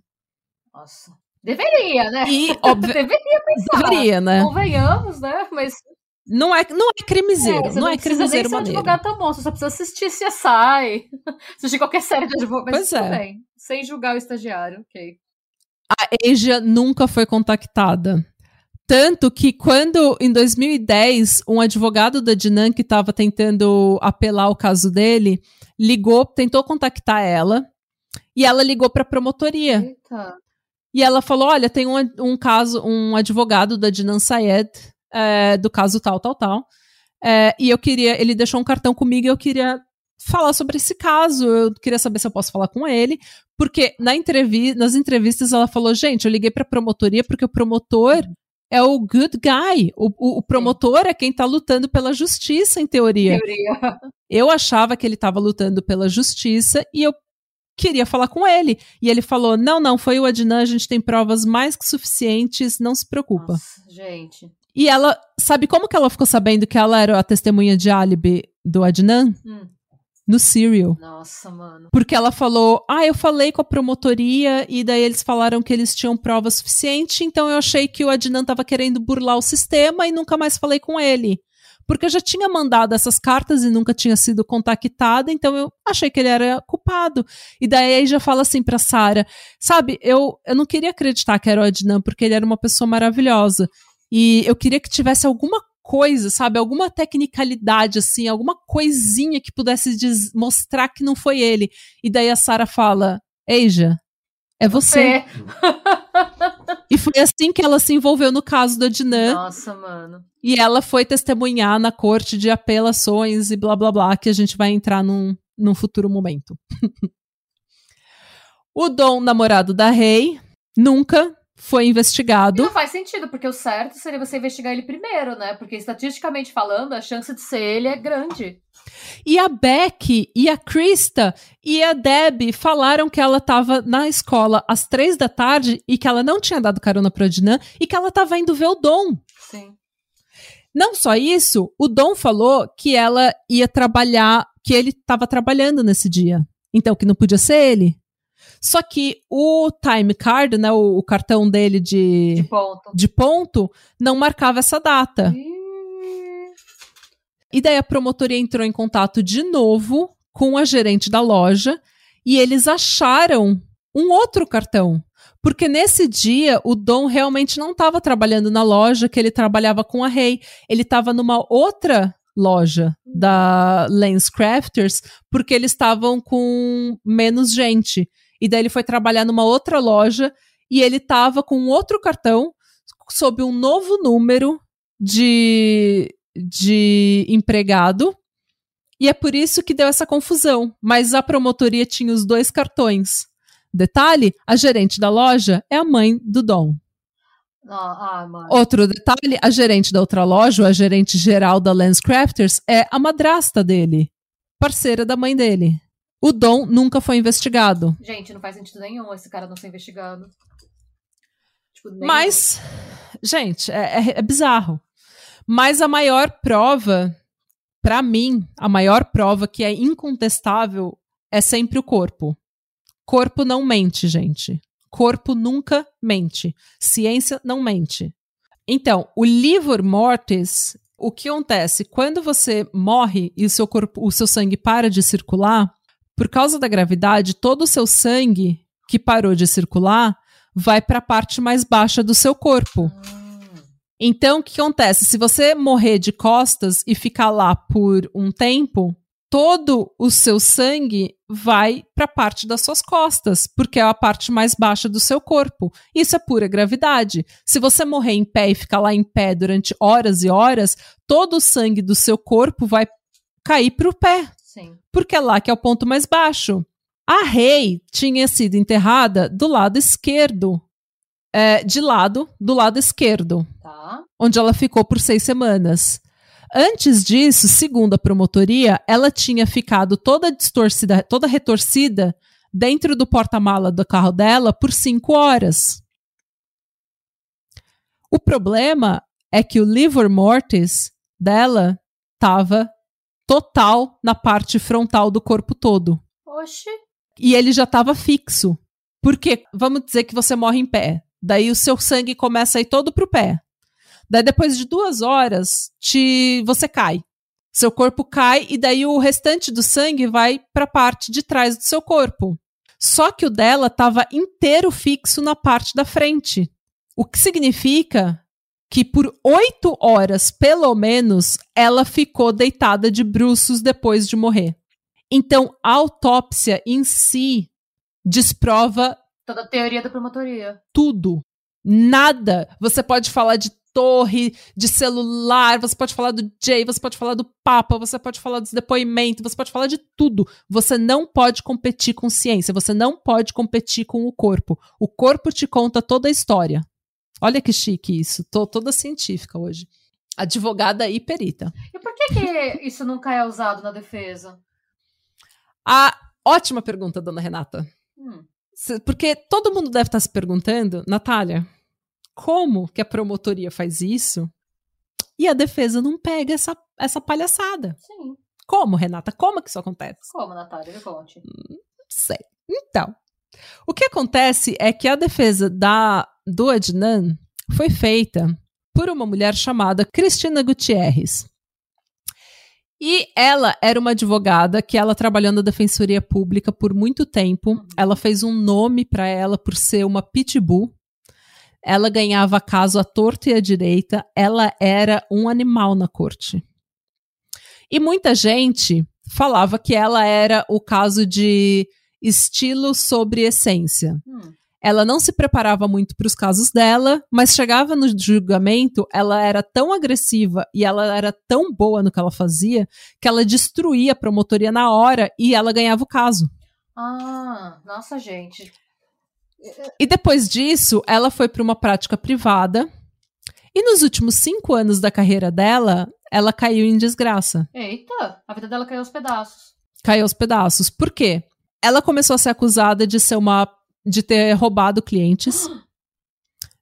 Speaker 2: Nossa. Deveria, né?
Speaker 1: E, óbvio,
Speaker 2: deveria pensar.
Speaker 1: Deveria, né?
Speaker 2: Convenhamos, né? Mas.
Speaker 1: Não é, não é crimezeiro, é, não, não é crimezeiro
Speaker 2: nem maneiro. advogado tão bom, você só precisa assistir CSI, assistir qualquer série de advogado, mas pois é. bem, sem julgar o estagiário, ok
Speaker 1: a Asia nunca foi contactada. Tanto que quando, em 2010, um advogado da Dinan que estava tentando apelar o caso dele, ligou, tentou contactar ela, e ela ligou para a promotoria.
Speaker 2: Eita.
Speaker 1: E ela falou: Olha, tem um, um caso, um advogado da Dinan Sayed, é, do caso tal, tal, tal. É, e eu queria, ele deixou um cartão comigo e eu queria falar sobre esse caso. Eu queria saber se eu posso falar com ele, porque na entrevista, nas entrevistas ela falou: gente, eu liguei para a promotoria porque o promotor é o good guy. O, o, o promotor é quem está lutando pela justiça, em teoria.
Speaker 2: teoria.
Speaker 1: Eu achava que ele estava lutando pela justiça e eu queria falar com ele. E ele falou: não, não, foi o Adnan, a gente tem provas mais que suficientes, não se preocupa.
Speaker 2: Nossa, gente.
Speaker 1: E ela, sabe como que ela ficou sabendo que ela era a testemunha de álibi do Adnan?
Speaker 2: Hum
Speaker 1: no Serial.
Speaker 2: Nossa, mano.
Speaker 1: Porque ela falou: Ah, eu falei com a promotoria e daí eles falaram que eles tinham prova suficiente, então eu achei que o Adnan tava querendo burlar o sistema e nunca mais falei com ele. Porque eu já tinha mandado essas cartas e nunca tinha sido contactada, então eu achei que ele era culpado. E daí aí já fala assim pra Sara: Sabe, eu, eu não queria acreditar que era o Adnan, porque ele era uma pessoa maravilhosa. E eu queria que tivesse alguma coisa, sabe? Alguma tecnicalidade, assim, alguma coisinha que pudesse mostrar que não foi ele. E daí a Sara fala: Eija, é você. E foi assim que ela se envolveu no caso da Dinan.
Speaker 2: Nossa, mano.
Speaker 1: E ela foi testemunhar na corte de apelações e blá blá blá, que a gente vai entrar num, num futuro momento. o Dom, namorado da Rei, nunca foi investigado.
Speaker 2: Não faz sentido, porque o certo seria você investigar ele primeiro, né? Porque estatisticamente falando, a chance de ser ele é grande.
Speaker 1: E a Beck e a Krista e a Deb falaram que ela estava na escola às três da tarde e que ela não tinha dado carona pro Adnan e que ela estava indo ver o Dom.
Speaker 2: Sim.
Speaker 1: Não só isso, o Dom falou que ela ia trabalhar, que ele estava trabalhando nesse dia. Então, que não podia ser ele. Só que o time card, né, o, o cartão dele de,
Speaker 2: de ponto.
Speaker 1: de, ponto. não marcava essa data. E daí a promotoria entrou em contato de novo com a gerente da loja e eles acharam um outro cartão. Porque nesse dia o Dom realmente não estava trabalhando na loja que ele trabalhava com a Rei. Ele estava numa outra loja da Lens Crafters porque eles estavam com menos gente. E daí ele foi trabalhar numa outra loja e ele tava com outro cartão sob um novo número de, de empregado. E é por isso que deu essa confusão. Mas a promotoria tinha os dois cartões. Detalhe: a gerente da loja é a mãe do Dom.
Speaker 2: Ah, ah,
Speaker 1: Outro detalhe: a gerente da outra loja, a gerente geral da Lens Crafters, é a madrasta dele, parceira da mãe dele. O Dom nunca foi investigado.
Speaker 2: Gente, não faz sentido nenhum esse cara não ser investigado.
Speaker 1: Tipo, Mas, gente, é, é, é bizarro. Mas a maior prova, para mim, a maior prova que é incontestável é sempre o corpo. Corpo não mente, gente. Corpo nunca mente. Ciência não mente. Então, o livor mortis, o que acontece? Quando você morre e o seu corpo, o seu sangue para de circular, por causa da gravidade, todo o seu sangue que parou de circular vai para a parte mais baixa do seu corpo. Então, o que acontece? Se você morrer de costas e ficar lá por um tempo, todo o seu sangue vai para a parte das suas costas, porque é a parte mais baixa do seu corpo. Isso é pura gravidade. Se você morrer em pé e ficar lá em pé durante horas e horas, todo o sangue do seu corpo vai cair para o pé.
Speaker 2: Sim.
Speaker 1: Porque é lá que é o ponto mais baixo. A Rei tinha sido enterrada do lado esquerdo. É, de lado, do lado esquerdo.
Speaker 2: Tá.
Speaker 1: Onde ela ficou por seis semanas. Antes disso, segundo a promotoria, ela tinha ficado toda distorcida, toda retorcida dentro do porta-mala do carro dela por cinco horas. O problema é que o livor mortis dela estava total na parte frontal do corpo todo.
Speaker 2: Oxi.
Speaker 1: E ele já estava fixo. Porque, vamos dizer que você morre em pé. Daí o seu sangue começa a ir todo pro pé. Daí depois de duas horas, te, você cai. Seu corpo cai e daí o restante do sangue vai para a parte de trás do seu corpo. Só que o dela estava inteiro fixo na parte da frente. O que significa que por oito horas, pelo menos, ela ficou deitada de bruços depois de morrer. Então, a autópsia em si desprova.
Speaker 2: Toda a teoria da promotoria.
Speaker 1: Tudo. Nada. Você pode falar de torre, de celular, você pode falar do Jay, você pode falar do Papa, você pode falar dos depoimentos, você pode falar de tudo. Você não pode competir com ciência, você não pode competir com o corpo. O corpo te conta toda a história. Olha que chique isso. Tô toda científica hoje. Advogada e perita.
Speaker 2: E por que, que isso nunca é usado na defesa?
Speaker 1: A ótima pergunta, dona Renata.
Speaker 2: Hum.
Speaker 1: Porque todo mundo deve estar se perguntando, Natália, como que a promotoria faz isso e a defesa não pega essa, essa palhaçada?
Speaker 2: Sim.
Speaker 1: Como, Renata? Como que isso acontece?
Speaker 2: Como, Natália? Me conte.
Speaker 1: Não sei. Então, o que acontece é que a defesa da do Adnan foi feita por uma mulher chamada Cristina Gutierrez. E ela era uma advogada que ela trabalhou na defensoria pública por muito tempo. Uhum. Ela fez um nome para ela por ser uma pitbull. Ela ganhava caso à torta e à direita. Ela era um animal na corte. E muita gente falava que ela era o caso de estilo sobre essência.
Speaker 2: Hum.
Speaker 1: Ela não se preparava muito para os casos dela, mas chegava no julgamento, ela era tão agressiva e ela era tão boa no que ela fazia que ela destruía a promotoria na hora e ela ganhava o caso.
Speaker 2: Ah, nossa, gente.
Speaker 1: E depois disso, ela foi para uma prática privada. E nos últimos cinco anos da carreira dela, ela caiu em desgraça.
Speaker 2: Eita, a vida dela caiu aos pedaços.
Speaker 1: Caiu aos pedaços. Por quê? Ela começou a ser acusada de ser uma de ter roubado clientes,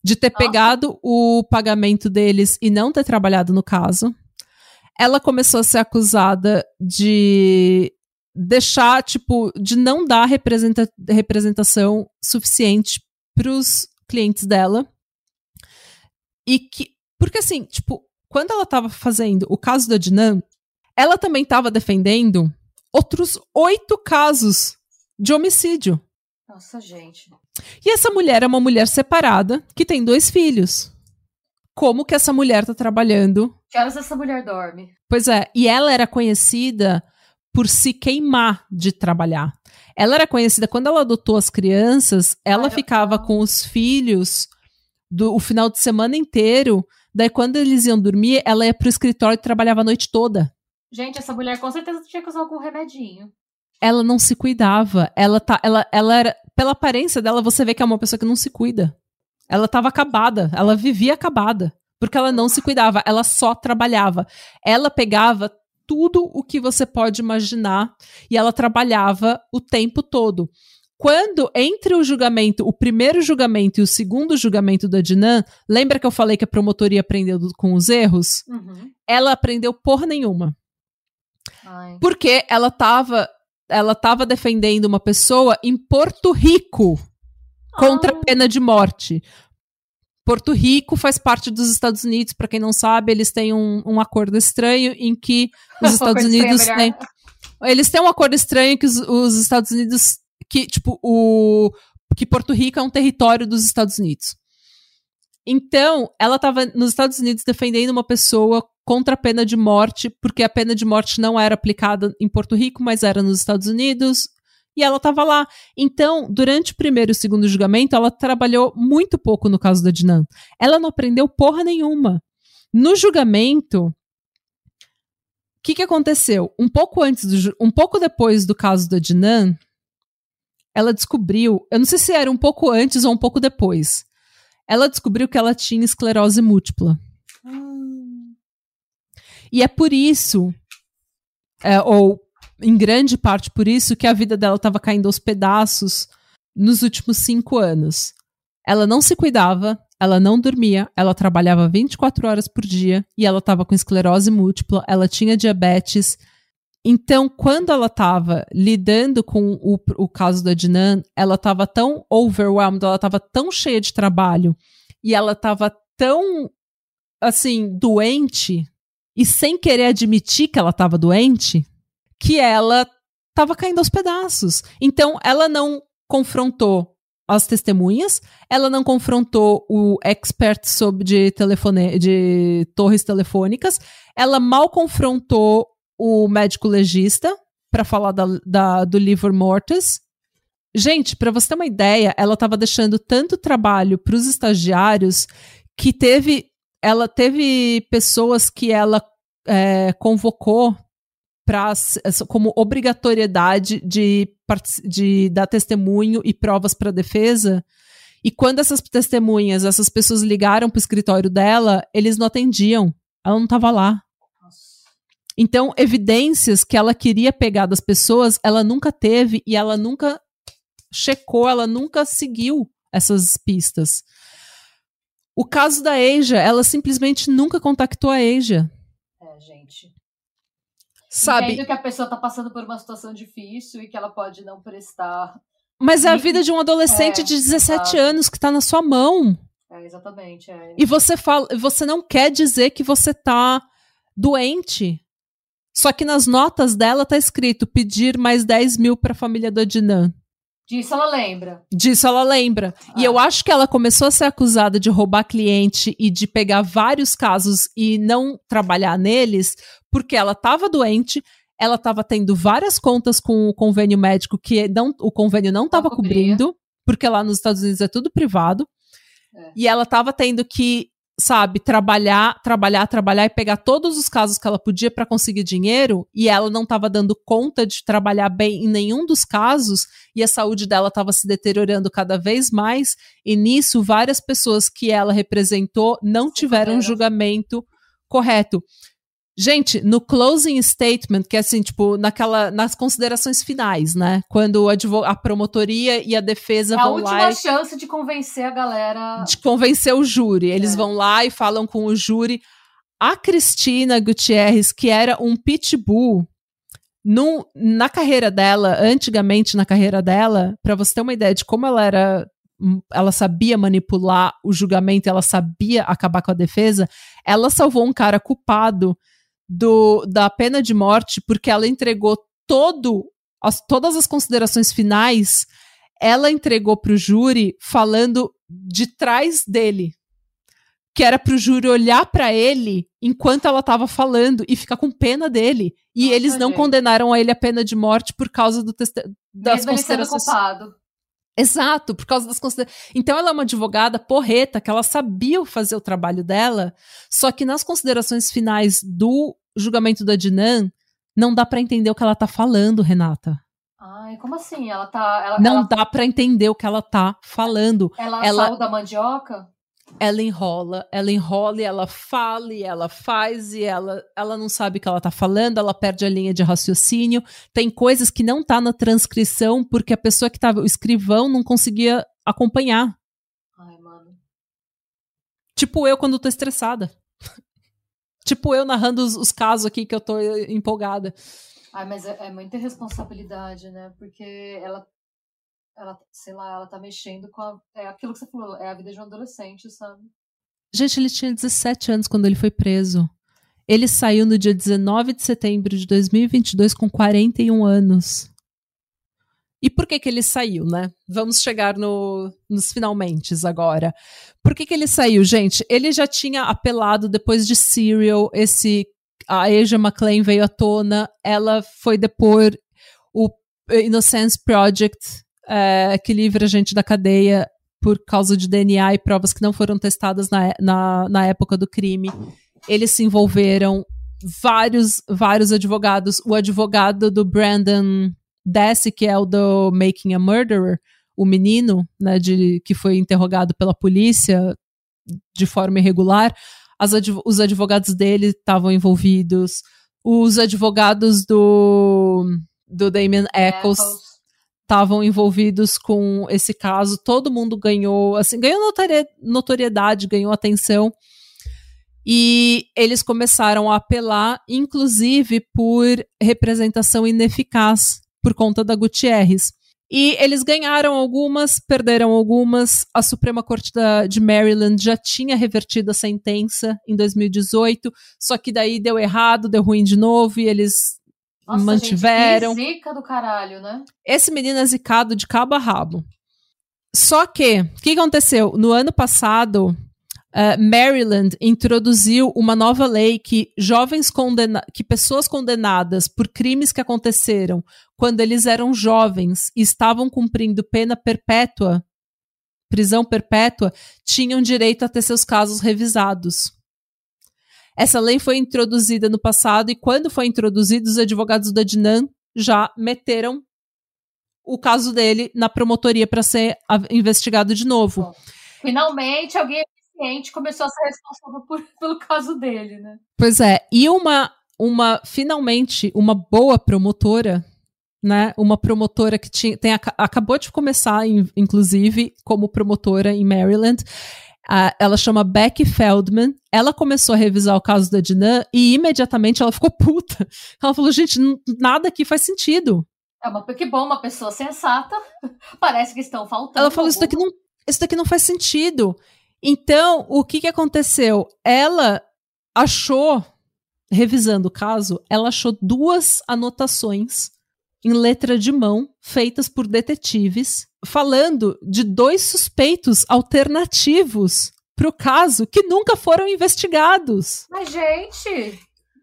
Speaker 1: de ter Nossa. pegado o pagamento deles e não ter trabalhado no caso. Ela começou a ser acusada de deixar, tipo, de não dar representa representação suficiente para os clientes dela. E que. Porque assim, tipo, quando ela estava fazendo o caso da Dinan, ela também estava defendendo outros oito casos de homicídio.
Speaker 2: Nossa, gente.
Speaker 1: E essa mulher é uma mulher separada que tem dois filhos. como que essa mulher tá trabalhando.
Speaker 2: Que horas essa mulher dorme?
Speaker 1: Pois é, e ela era conhecida por se queimar de trabalhar. Ela era conhecida quando ela adotou as crianças, ela ficava
Speaker 2: legal.
Speaker 1: com os filhos do o final de semana inteiro. Daí quando eles iam dormir, ela ia pro escritório e trabalhava a noite toda.
Speaker 2: Gente, essa mulher com certeza tinha que usar algum remedinho.
Speaker 1: Ela não se cuidava. Ela tá, ela, ela era, pela aparência dela, você vê que é uma pessoa que não se cuida. Ela tava acabada, ela vivia acabada, porque ela não se cuidava, ela só trabalhava. Ela pegava tudo o que você pode imaginar e ela trabalhava o tempo todo. Quando entre o julgamento, o primeiro julgamento e o segundo julgamento da Dinan, lembra que eu falei que a promotoria aprendeu com os erros?
Speaker 2: Uhum.
Speaker 1: Ela aprendeu porra nenhuma.
Speaker 2: Ai.
Speaker 1: Porque ela tava, ela tava defendendo uma pessoa em Porto Rico contra a pena de morte. Porto Rico faz parte dos Estados Unidos, para quem não sabe, eles têm um, um acordo estranho em que os Estados Unidos
Speaker 2: melhor.
Speaker 1: têm. Eles têm um acordo estranho que os, os Estados Unidos. Que, tipo, o. Que Porto Rico é um território dos Estados Unidos. Então, ela estava nos Estados Unidos defendendo uma pessoa contra a pena de morte, porque a pena de morte não era aplicada em Porto Rico, mas era nos Estados Unidos. E ela estava lá. Então, durante o primeiro e o segundo julgamento, ela trabalhou muito pouco no caso da Dinan. Ela não aprendeu porra nenhuma. No julgamento, o que, que aconteceu? Um pouco antes do, um pouco depois do caso da Dinan, ela descobriu, eu não sei se era um pouco antes ou um pouco depois. Ela descobriu que ela tinha esclerose múltipla. E é por isso, é, ou em grande parte por isso, que a vida dela estava caindo aos pedaços nos últimos cinco anos. Ela não se cuidava, ela não dormia, ela trabalhava 24 horas por dia e ela estava com esclerose múltipla, ela tinha diabetes. Então, quando ela estava lidando com o, o caso da Dinan, ela estava tão overwhelmed, ela estava tão cheia de trabalho e ela estava tão, assim, doente e sem querer admitir que ela estava doente, que ela estava caindo aos pedaços. Então, ela não confrontou as testemunhas, ela não confrontou o expert sobre de, telefone, de torres telefônicas, ela mal confrontou o médico legista para falar da, da- do livro mortis. Gente, para você ter uma ideia, ela estava deixando tanto trabalho para os estagiários que teve, ela teve pessoas que ela é, convocou pra, como obrigatoriedade de, de dar testemunho e provas para defesa. E quando essas testemunhas, essas pessoas ligaram para o escritório dela, eles não atendiam. Ela não estava lá. Então, evidências que ela queria pegar das pessoas, ela nunca teve e ela nunca checou, ela nunca seguiu essas pistas. O caso da Asia, ela simplesmente nunca contactou a Asia.
Speaker 2: É, gente.
Speaker 1: Sabe?
Speaker 2: Entendo que a pessoa tá passando por uma situação difícil e que ela pode não prestar.
Speaker 1: Mas é a vida de um adolescente
Speaker 2: é,
Speaker 1: de 17
Speaker 2: exato.
Speaker 1: anos que tá na sua mão.
Speaker 2: É, exatamente. É.
Speaker 1: E você fala, você não quer dizer que você tá doente. Só que nas notas dela tá escrito pedir mais 10 mil pra família do Adnan.
Speaker 2: Disso ela lembra.
Speaker 1: Disso ela lembra. E
Speaker 2: Ah.
Speaker 1: eu acho que ela começou a ser acusada de roubar cliente e de pegar vários casos e não trabalhar neles, porque ela estava doente, ela estava tendo várias contas com o convênio médico que não, o convênio não estava cobrindo, porque lá nos Estados Unidos é tudo privado.
Speaker 2: É.
Speaker 1: E ela estava tendo que, sabe, trabalhar, trabalhar, trabalhar e pegar todos os casos que ela podia para conseguir dinheiro, e ela não estava dando conta de trabalhar bem em nenhum dos casos, e a saúde dela estava se deteriorando cada vez mais, e nisso várias pessoas que ela representou não tiveram um julgamento correto. Gente, no closing statement, que é assim, tipo, naquela, nas considerações finais, né? Quando a promotoria e a defesa
Speaker 2: É a
Speaker 1: vão
Speaker 2: última
Speaker 1: lá e
Speaker 2: chance de convencer a galera.
Speaker 1: de convencer o júri. Eles
Speaker 2: É.
Speaker 1: vão lá e falam com o júri. A Cristina Gutierrez, que era um pitbull, num- na carreira dela, antigamente na carreira dela, para você ter uma ideia de como ela era, hum, ela sabia manipular o julgamento, ela sabia acabar com a defesa, ela salvou um cara culpado do, da pena de morte porque ela entregou todo as- todas as considerações finais ela entregou para o júri falando de trás dele. que era pro júri olhar para ele enquanto ela tava falando e ficar com pena dele. E
Speaker 2: Nossa,
Speaker 1: eles não
Speaker 2: gente.
Speaker 1: condenaram a ele a pena de morte por causa do teste- das
Speaker 2: Mesmo ele
Speaker 1: considerações.
Speaker 2: culpado.
Speaker 1: Exato, por causa das considerações. Então ela é uma advogada porreta, que ela sabia fazer o trabalho dela, só que nas considerações finais do julgamento da Dinan, não dá pra entender o que ela tá falando, Renata.
Speaker 2: Ai, como assim? Ela tá. Ela,
Speaker 1: Não
Speaker 2: ela,
Speaker 1: dá pra entender o que ela tá falando.
Speaker 2: ela,
Speaker 1: ela-
Speaker 2: saiu da mandioca?
Speaker 1: Ela enrola, ela enrola e ela fala e ela faz e ela, ela não sabe o que ela tá falando, ela perde a linha de raciocínio. Tem coisas que não tá na transcrição porque a pessoa que tava, o escrivão, não conseguia acompanhar.
Speaker 2: Ai, mano.
Speaker 1: Tipo eu quando tô estressada. Tipo eu narrando os, os casos aqui que eu tô eh, empolgada.
Speaker 2: Ai, mas é, é muita responsabilidade, né? Porque ela, ela, sei lá, ela tá mexendo com a, é aquilo que você falou, é a vida de um adolescente, sabe?
Speaker 1: Gente, ele tinha 17 anos quando ele foi preso. Ele saiu no dia 19 de setembro de 2022 com 41 anos. E por que que ele saiu, né? Vamos chegar no, nos finalmente agora. Por que que ele saiu, gente? Ele já tinha apelado depois de Serial, esse a Asia McClain veio à tona, ela foi depor o Innocence Project, eh, que livra a gente da cadeia por causa de DNA e provas que não foram testadas na, na, na época do crime. Eles se envolveram, vários, vários advogados. O advogado do Brandon Dassey, que é o do Making a Murderer, o menino, né, de, que foi interrogado pela polícia de forma irregular, adv os advogados dele estavam envolvidos, os advogados do, do Damien Eccles. estavam envolvidos com esse caso, todo mundo ganhou, assim, ganhou notori notoriedade, ganhou atenção. E eles começaram a apelar, inclusive por representação ineficaz por conta da Gutierrez. E eles ganharam algumas, perderam algumas. A Suprema Corte da, de Maryland já tinha revertido a sentença em 2018, só que daí deu errado, deu ruim de novo e eles
Speaker 2: Nossa,
Speaker 1: mantiveram.
Speaker 2: Gente, zica do caralho, né?
Speaker 1: Esse menino é zicado de cabo a rabo. Só que, o que aconteceu? No ano passado, uh, Maryland introduziu uma nova lei que jovens condena que pessoas condenadas por crimes que aconteceram quando eles eram jovens e estavam cumprindo pena perpétua, prisão perpétua, tinham direito a ter seus casos revisados. Essa lei foi introduzida no passado e quando foi introduzida, os advogados da Dinan já meteram o caso dele na promotoria para ser investigado de novo.
Speaker 2: Finalmente alguém eficiente começou a ser responsável por, pelo caso dele, né?
Speaker 1: Pois é, e uma, uma finalmente uma boa promotora, né? Uma promotora que tinha, tem, acabou de começar, inclusive, como promotora em Maryland. Uh, ela chama Becky Feldman. Ela começou a revisar o caso da Dinan e imediatamente ela ficou puta. Ela falou: gente, nada aqui faz sentido.
Speaker 2: É uma, que bom, uma pessoa sensata. Parece que estão faltando.
Speaker 1: Ela falou: isso daqui, não, isso daqui não faz sentido. Então, o que, que aconteceu? Ela achou, revisando o caso, ela achou duas anotações em letra de mão, feitas por detetives, falando de dois suspeitos alternativos para o caso que nunca foram investigados.
Speaker 2: Mas, gente.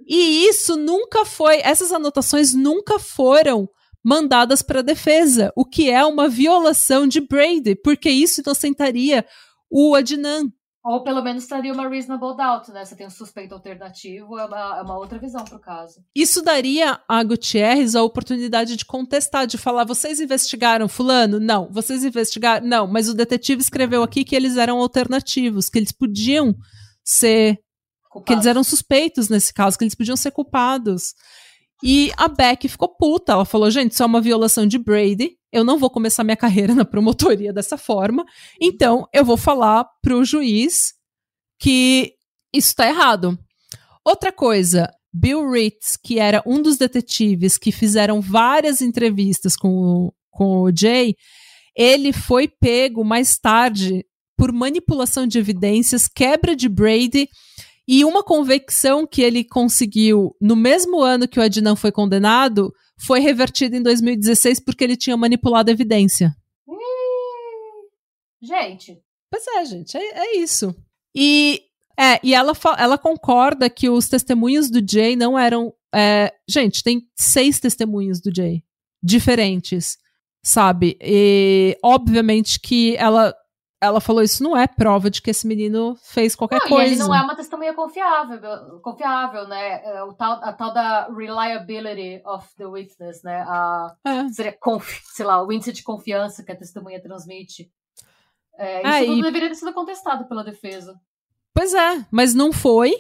Speaker 1: E isso nunca foi, essas anotações nunca foram mandadas para a defesa, o que é uma violação de Brady, porque isso inocentaria o Adnan.
Speaker 2: Ou pelo menos traria uma reasonable doubt, né? Você tem um suspeito alternativo, é uma, é uma outra visão pro caso.
Speaker 1: Isso daria a Gutierrez a oportunidade de contestar, de falar: vocês investigaram Fulano? Não. Vocês investigaram? Não. Mas o detetive escreveu aqui que eles eram alternativos, que eles podiam ser. Culpados. Que eles eram suspeitos nesse caso, que eles podiam ser culpados. E a Beck ficou puta. Ela falou: gente, isso é uma violação de Brady. Eu não vou começar minha carreira na promotoria dessa forma. Então, eu vou falar pro juiz que isso tá errado. Outra coisa, Bill Ritz, que era um dos detetives que fizeram várias entrevistas com o, com o Jay, ele foi pego mais tarde por manipulação de evidências, quebra de Brady e uma convicção que ele conseguiu no mesmo ano que o Adnan foi condenado foi revertida em 2016 porque ele tinha manipulado a evidência.
Speaker 2: Hum, gente.
Speaker 1: Pois é, gente, é, é, isso. E É, e ela, ela concorda que os testemunhos do Jay não eram. É, gente, tem seis testemunhos do Jay diferentes, sabe? E obviamente que ela ela falou isso não é prova de que esse menino fez qualquer
Speaker 2: não,
Speaker 1: coisa.
Speaker 2: ele não é uma testemunha confiável, confiável, né? É o tal, a tal da reliability of the witness, né? A, é. seria, conf, sei lá, o índice de confiança que a testemunha transmite. É, isso é, tudo e... deveria ter sido contestado pela defesa.
Speaker 1: Pois é, mas não foi.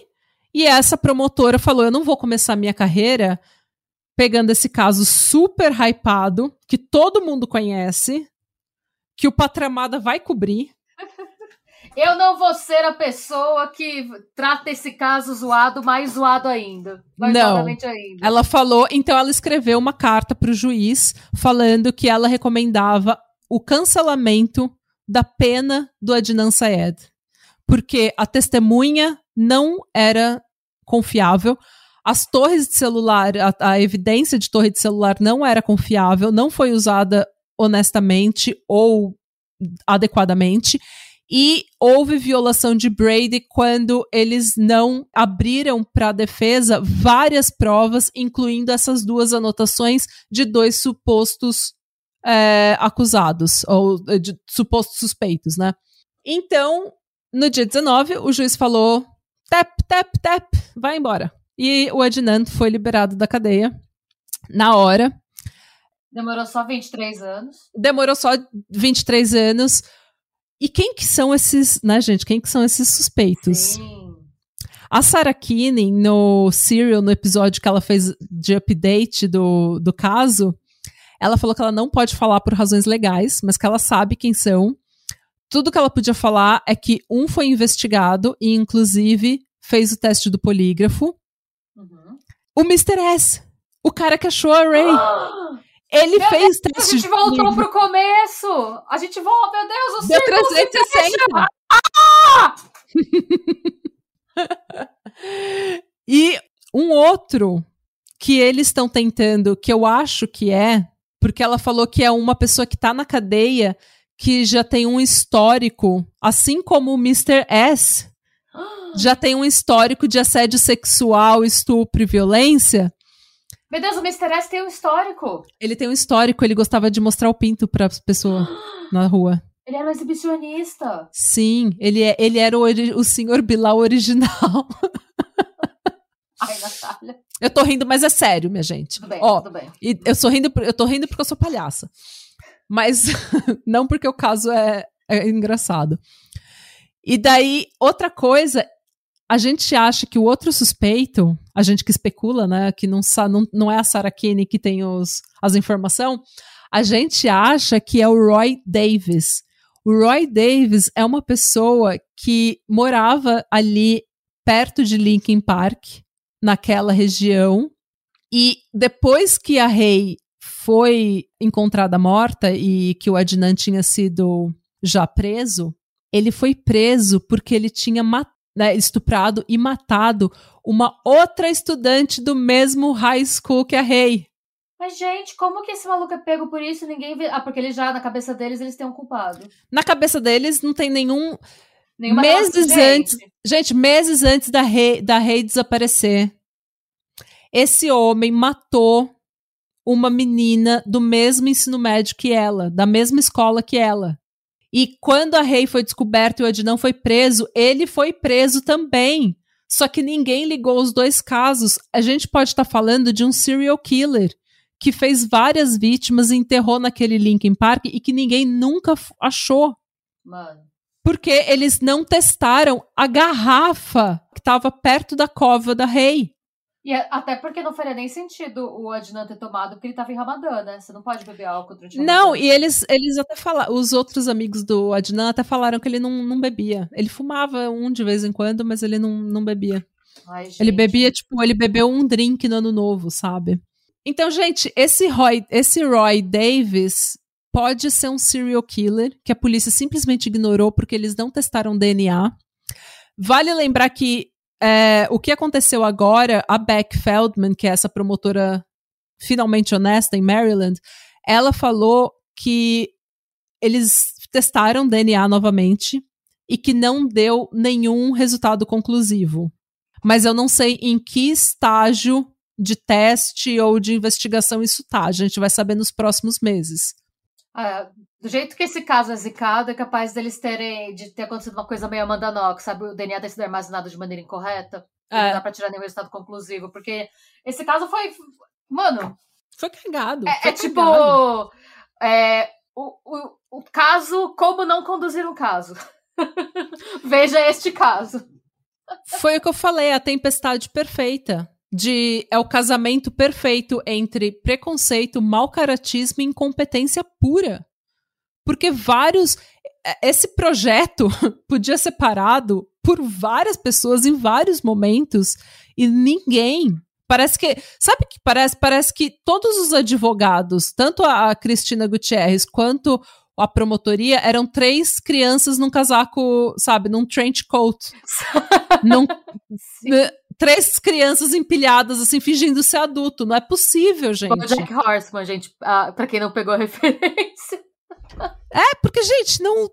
Speaker 1: E essa promotora falou: eu não vou começar minha carreira pegando esse caso super hypado, que todo mundo conhece, que o Patramada vai cobrir.
Speaker 2: Eu não vou ser a pessoa que trata esse caso zoado mais zoado ainda. Mais
Speaker 1: não.
Speaker 2: Ainda.
Speaker 1: Ela falou, então ela escreveu uma carta para o juiz falando que ela recomendava o cancelamento da pena do Adnan Sayed. Porque a testemunha não era confiável, as torres de celular, a, a evidência de torre de celular não era confiável, não foi usada honestamente ou adequadamente. E houve violação de Brady quando eles não abriram para a defesa várias provas, incluindo essas duas anotações de dois supostos é, acusados, ou de supostos suspeitos, né? Então, no dia 19, o juiz falou: tap, tap, tap, vai embora. E o Adnan foi liberado da cadeia na hora.
Speaker 2: Demorou só 23 anos.
Speaker 1: Demorou só 23 anos. E quem que são esses, né, gente? Quem que são esses suspeitos?
Speaker 2: Sim.
Speaker 1: A Sarah Kinney, no Serial, no episódio que ela fez de update do, do caso, ela falou que ela não pode falar por razões legais, mas que ela sabe quem são. Tudo que ela podia falar é que um foi investigado e, inclusive, fez o teste do polígrafo. Uhum. O Mr. S, o cara que achou a Ray. Ah! Ele meu fez
Speaker 2: Deus, teste. A gente voltou pro começo. A gente volta, meu Deus, o Deu 360.
Speaker 1: Ah! e um outro que eles estão tentando, que eu acho que é, porque ela falou que é uma pessoa que tá na cadeia que já tem um histórico, assim como o Mr. S já tem um histórico de assédio sexual, estupro e violência.
Speaker 2: Meu Deus, o Mr. S tem um histórico.
Speaker 1: Ele tem um histórico, ele gostava de mostrar o pinto pra pessoa na rua.
Speaker 2: Ele era um exibicionista.
Speaker 1: Sim, ele, é, ele era o, o senhor Bilal original.
Speaker 2: Ai, Natália.
Speaker 1: Eu tô rindo, mas é sério, minha gente.
Speaker 2: Tudo bem, Ó, tudo bem.
Speaker 1: E eu, sou rindo, eu tô rindo porque eu sou palhaça. Mas não porque o caso é, é engraçado. E daí, outra coisa, a gente acha que o outro suspeito, a gente que especula, né, que não, não, não é a Sarah Kinney que tem os, as informações, a gente acha que é o Roy Davis. O Roy Davis é uma pessoa que morava ali perto de Lincoln Park, naquela região, e depois que a Rei foi encontrada morta e que o Adnan tinha sido já preso, ele foi preso porque ele tinha matado né, estuprado e matado uma outra estudante do mesmo high school que a Rei.
Speaker 2: Mas, gente, como que esse maluco é pego por isso ninguém vê? Ah, porque eles já, na cabeça deles, eles têm um culpado.
Speaker 1: Na cabeça deles, não tem nenhum. Nenhuma meses antes. Gente, meses antes da rei, da rei desaparecer. Esse homem matou uma menina do mesmo ensino médio que ela, da mesma escola que ela. E quando a Rei foi descoberta e o Adnan foi preso, ele foi preso também. Só que ninguém ligou os dois casos. A gente pode estar tá falando de um serial killer que fez várias vítimas e enterrou naquele Linkin Park e que ninguém nunca achou.
Speaker 2: Mano.
Speaker 1: Porque eles não testaram a garrafa que estava perto da cova da Rei.
Speaker 2: E é, até porque não faria nem sentido o Adnan ter tomado, porque ele tava em Ramadã, né? Você não pode beber álcool durante
Speaker 1: Não, e eles, eles até falaram, os outros amigos do Adnan até falaram que ele não, não bebia. Ele fumava um de vez em quando, mas ele não, não bebia.
Speaker 2: Ai,
Speaker 1: ele bebia, tipo, ele bebeu um drink no ano novo, sabe? Então, gente, esse Roy, esse Roy Davis pode ser um serial killer que a polícia simplesmente ignorou porque eles não testaram DNA. Vale lembrar que é, o que aconteceu agora, a Beck Feldman, que é essa promotora finalmente honesta em Maryland, ela falou que eles testaram DNA novamente e que não deu nenhum resultado conclusivo. Mas eu não sei em que estágio de teste ou de investigação isso tá. A gente vai saber nos próximos meses.
Speaker 2: É, do jeito que esse caso é zicado, é capaz deles terem de ter acontecido uma coisa meio Amanda Knox, sabe? O DNA ter sido armazenado de maneira incorreta. É. Não dá pra tirar nenhum resultado conclusivo. Porque esse caso foi. Mano.
Speaker 1: Foi cagado.
Speaker 2: É,
Speaker 1: foi
Speaker 2: é tipo. É, o, o, o caso Como Não Conduzir um Caso. Veja este caso.
Speaker 1: Foi o que eu falei, a tempestade perfeita. De, é o casamento perfeito entre preconceito, mau caratismo e incompetência pura. Porque vários. É, esse projeto podia ser parado por várias pessoas em vários momentos e ninguém. Parece que. Sabe que parece? Parece que todos os advogados, tanto a Cristina Gutierrez quanto a promotoria, eram três crianças num casaco, sabe, num trench coat. num, três crianças empilhadas, assim, fingindo ser adulto. Não é possível, gente. O
Speaker 2: Jack Horseman, gente, uh, pra quem não pegou a referência.
Speaker 1: É, porque, gente, não.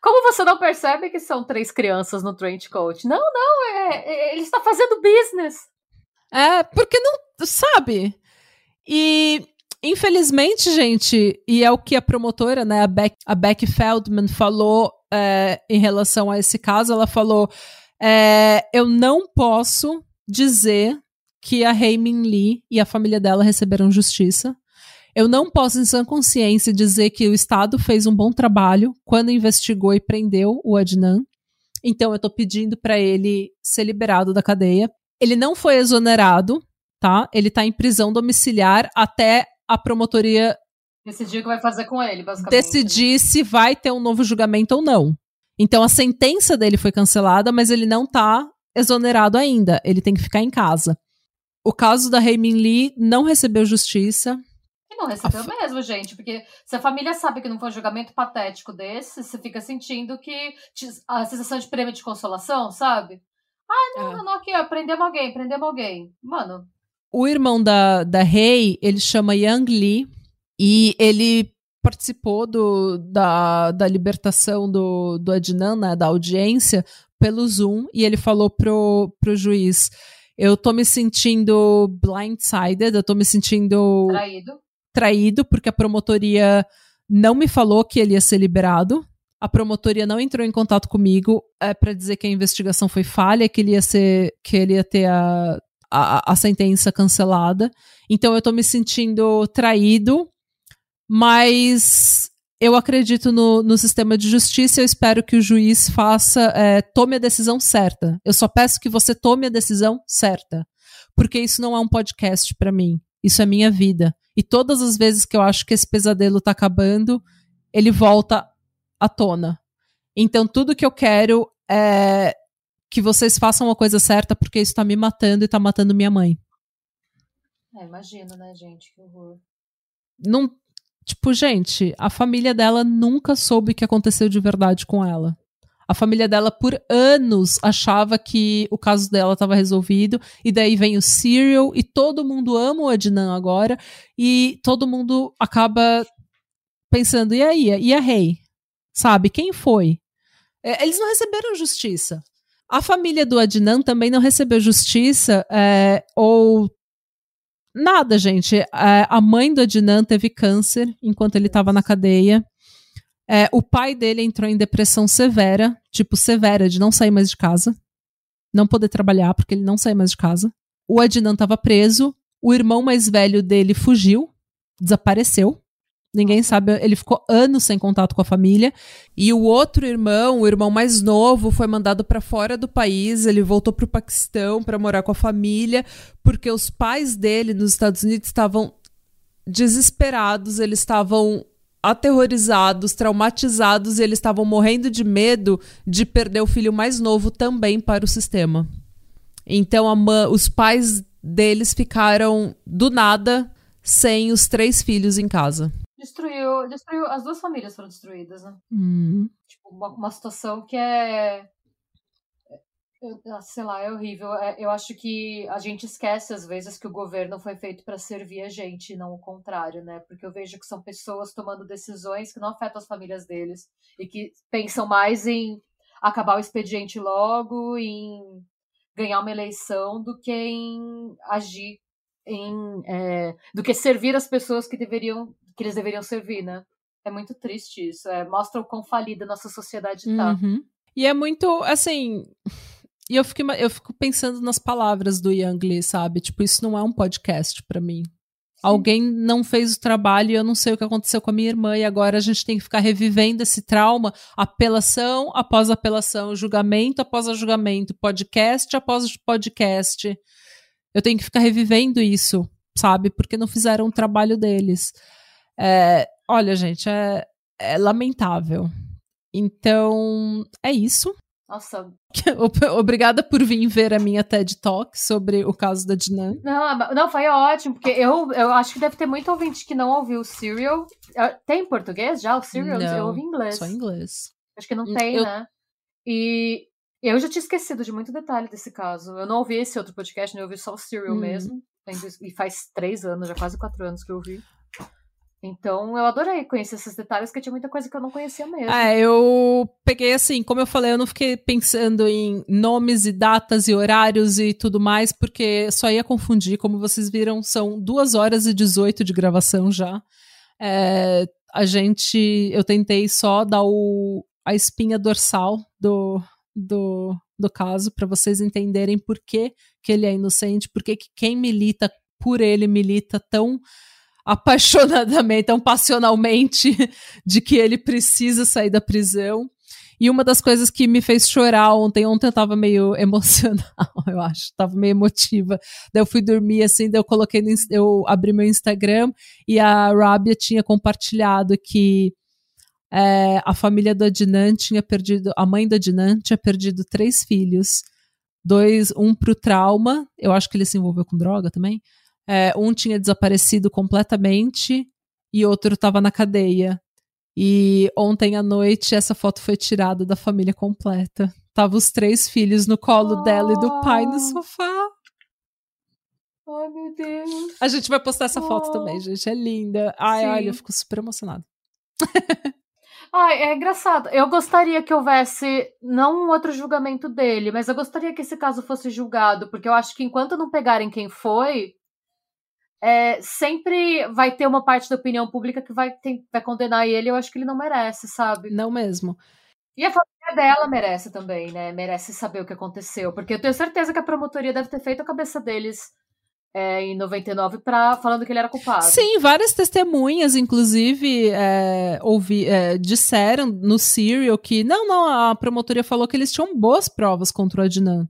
Speaker 2: Como você não percebe que são três crianças no trench coat? Não, não, é, é, ele está fazendo business.
Speaker 1: É, porque não. Sabe? E. Infelizmente, gente, e é o que a promotora, né, a Beck, a Beck Feldman, falou é, em relação a esse caso, ela falou: é, eu não posso dizer que a Min Lee e a família dela receberam justiça. Eu não posso, em sã consciência, dizer que o Estado fez um bom trabalho quando investigou e prendeu o Adnan. Então, eu tô pedindo para ele ser liberado da cadeia. Ele não foi exonerado, tá? Ele tá em prisão domiciliar até a promotoria
Speaker 2: decidir o que vai fazer com ele, basicamente.
Speaker 1: Decidir se vai ter um novo julgamento ou não. Então, a sentença dele foi cancelada, mas ele não tá exonerado ainda. Ele tem que ficar em casa. O caso da Min Lee não recebeu justiça.
Speaker 2: E não recebeu a... mesmo, gente, porque se a família sabe que não foi um julgamento patético desse, você fica sentindo que a sensação de prêmio de consolação, sabe? Ah, não, é. não, não, aqui, ó, prendemos alguém, prendemos alguém. Mano.
Speaker 1: O irmão da, da Rei, ele chama Yang Lee, e ele participou do, da, da libertação do, do Adnan, né, da audiência, pelo Zoom, e ele falou pro, pro juiz: Eu tô me sentindo blindsided, eu tô me sentindo.
Speaker 2: Traído
Speaker 1: traído porque a promotoria não me falou que ele ia ser liberado. A promotoria não entrou em contato comigo é, para dizer que a investigação foi falha, que ele ia ser, que ele ia ter a, a, a sentença cancelada. Então eu tô me sentindo traído, mas eu acredito no, no sistema de justiça eu espero que o juiz faça, é, tome a decisão certa. Eu só peço que você tome a decisão certa. Porque isso não é um podcast para mim. Isso é minha vida. E todas as vezes que eu acho que esse pesadelo tá acabando, ele volta à tona. Então, tudo que eu quero é que vocês façam a coisa certa, porque isso tá me matando e tá matando minha mãe.
Speaker 2: É, imagino, né, gente? Que horror.
Speaker 1: Não, tipo, gente, a família dela nunca soube o que aconteceu de verdade com ela. A família dela, por anos, achava que o caso dela estava resolvido. E daí vem o Serial, e todo mundo ama o Adnan agora. E todo mundo acaba pensando: e aí? E a Rei? Sabe? Quem foi? É, eles não receberam justiça. A família do Adnan também não recebeu justiça, é, ou nada, gente. É, a mãe do Adnan teve câncer enquanto ele estava na cadeia. É, o pai dele entrou em depressão severa, tipo, severa, de não sair mais de casa. Não poder trabalhar, porque ele não sai mais de casa. O Adnan estava preso. O irmão mais velho dele fugiu, desapareceu. Ninguém sabe, ele ficou anos sem contato com a família. E o outro irmão, o irmão mais novo, foi mandado para fora do país. Ele voltou para o Paquistão para morar com a família, porque os pais dele nos Estados Unidos estavam desesperados, eles estavam aterrorizados, traumatizados e eles estavam morrendo de medo de perder o filho mais novo também para o sistema. Então os pais deles ficaram do nada sem os três filhos em casa.
Speaker 2: Destruiu, destruiu as duas famílias foram destruídas, né?
Speaker 1: Uhum.
Speaker 2: Tipo, uma, uma situação que é sei lá, é horrível. É, eu acho que a gente esquece às vezes que o governo foi feito para servir a gente, não o contrário, né? Porque eu vejo que são pessoas tomando decisões que não afetam as famílias deles e que pensam mais em acabar o expediente logo, em ganhar uma eleição, do que em agir, em, é, do que servir as pessoas que deveriam, que eles deveriam servir, né? É muito triste isso. É, mostra o quão falida nossa sociedade tá.
Speaker 1: Uhum. E é muito, assim. E eu fico, eu fico pensando nas palavras do Yang Lee, sabe? Tipo, isso não é um podcast para mim. Alguém não fez o trabalho e eu não sei o que aconteceu com a minha irmã, e agora a gente tem que ficar revivendo esse trauma, apelação após apelação, julgamento após julgamento, podcast após podcast. Eu tenho que ficar revivendo isso, sabe? Porque não fizeram o trabalho deles. É, olha, gente, é, é lamentável. Então, é isso.
Speaker 2: Nossa.
Speaker 1: Obrigada por vir ver a minha TED Talk sobre o caso da Dinan.
Speaker 2: Não, não, foi ótimo, porque eu, eu acho que deve ter muito ouvinte que não ouviu o Serial. Ah, tem em português já o Serial?
Speaker 1: Não,
Speaker 2: eu ouvi em inglês.
Speaker 1: Só em inglês.
Speaker 2: Acho que não tem, eu... né? E eu já tinha esquecido de muito detalhe desse caso. Eu não ouvi esse outro podcast, né? eu ouvi só o Serial hum. mesmo. E faz três anos, já quase quatro anos que eu ouvi. Então eu adorei conhecer esses detalhes, porque tinha muita coisa que eu não conhecia mesmo.
Speaker 1: É, eu peguei assim, como eu falei, eu não fiquei pensando em nomes e datas e horários e tudo mais, porque só ia confundir. Como vocês viram, são duas horas e 18 de gravação já. É, a gente. Eu tentei só dar o, a espinha dorsal do, do, do caso, para vocês entenderem por que, que ele é inocente, por que quem milita por ele milita tão apaixonadamente, tão passionalmente, de que ele precisa sair da prisão. E uma das coisas que me fez chorar ontem, ontem eu tava meio emocional, eu acho, tava meio emotiva. Daí eu fui dormir assim, daí eu coloquei no, eu abri meu Instagram e a Rabia tinha compartilhado que é, a família do Adnan tinha perdido, a mãe do Adnan tinha perdido três filhos, dois, um pro trauma, eu acho que ele se envolveu com droga também, é, um tinha desaparecido completamente e outro estava na cadeia. E ontem à noite essa foto foi tirada da família completa. Tava os três filhos no colo oh. dela e do pai no sofá.
Speaker 2: Ai, meu Deus.
Speaker 1: A gente vai postar essa oh. foto também, gente. É linda. Ai, olha, eu fico super emocionada.
Speaker 2: Ai, é engraçado. Eu gostaria que houvesse não um outro julgamento dele, mas eu gostaria que esse caso fosse julgado, porque eu acho que enquanto não pegarem quem foi, é, sempre vai ter uma parte da opinião pública que vai, tem, vai condenar ele. Eu acho que ele não merece, sabe?
Speaker 1: Não mesmo.
Speaker 2: E a família dela merece também, né? Merece saber o que aconteceu. Porque eu tenho certeza que a promotoria deve ter feito a cabeça deles é, em 99 pra, falando que ele era culpado.
Speaker 1: Sim, várias testemunhas, inclusive, é, ouvi, é, disseram no Serial que não, não, a promotoria falou que eles tinham boas provas contra o Adnan.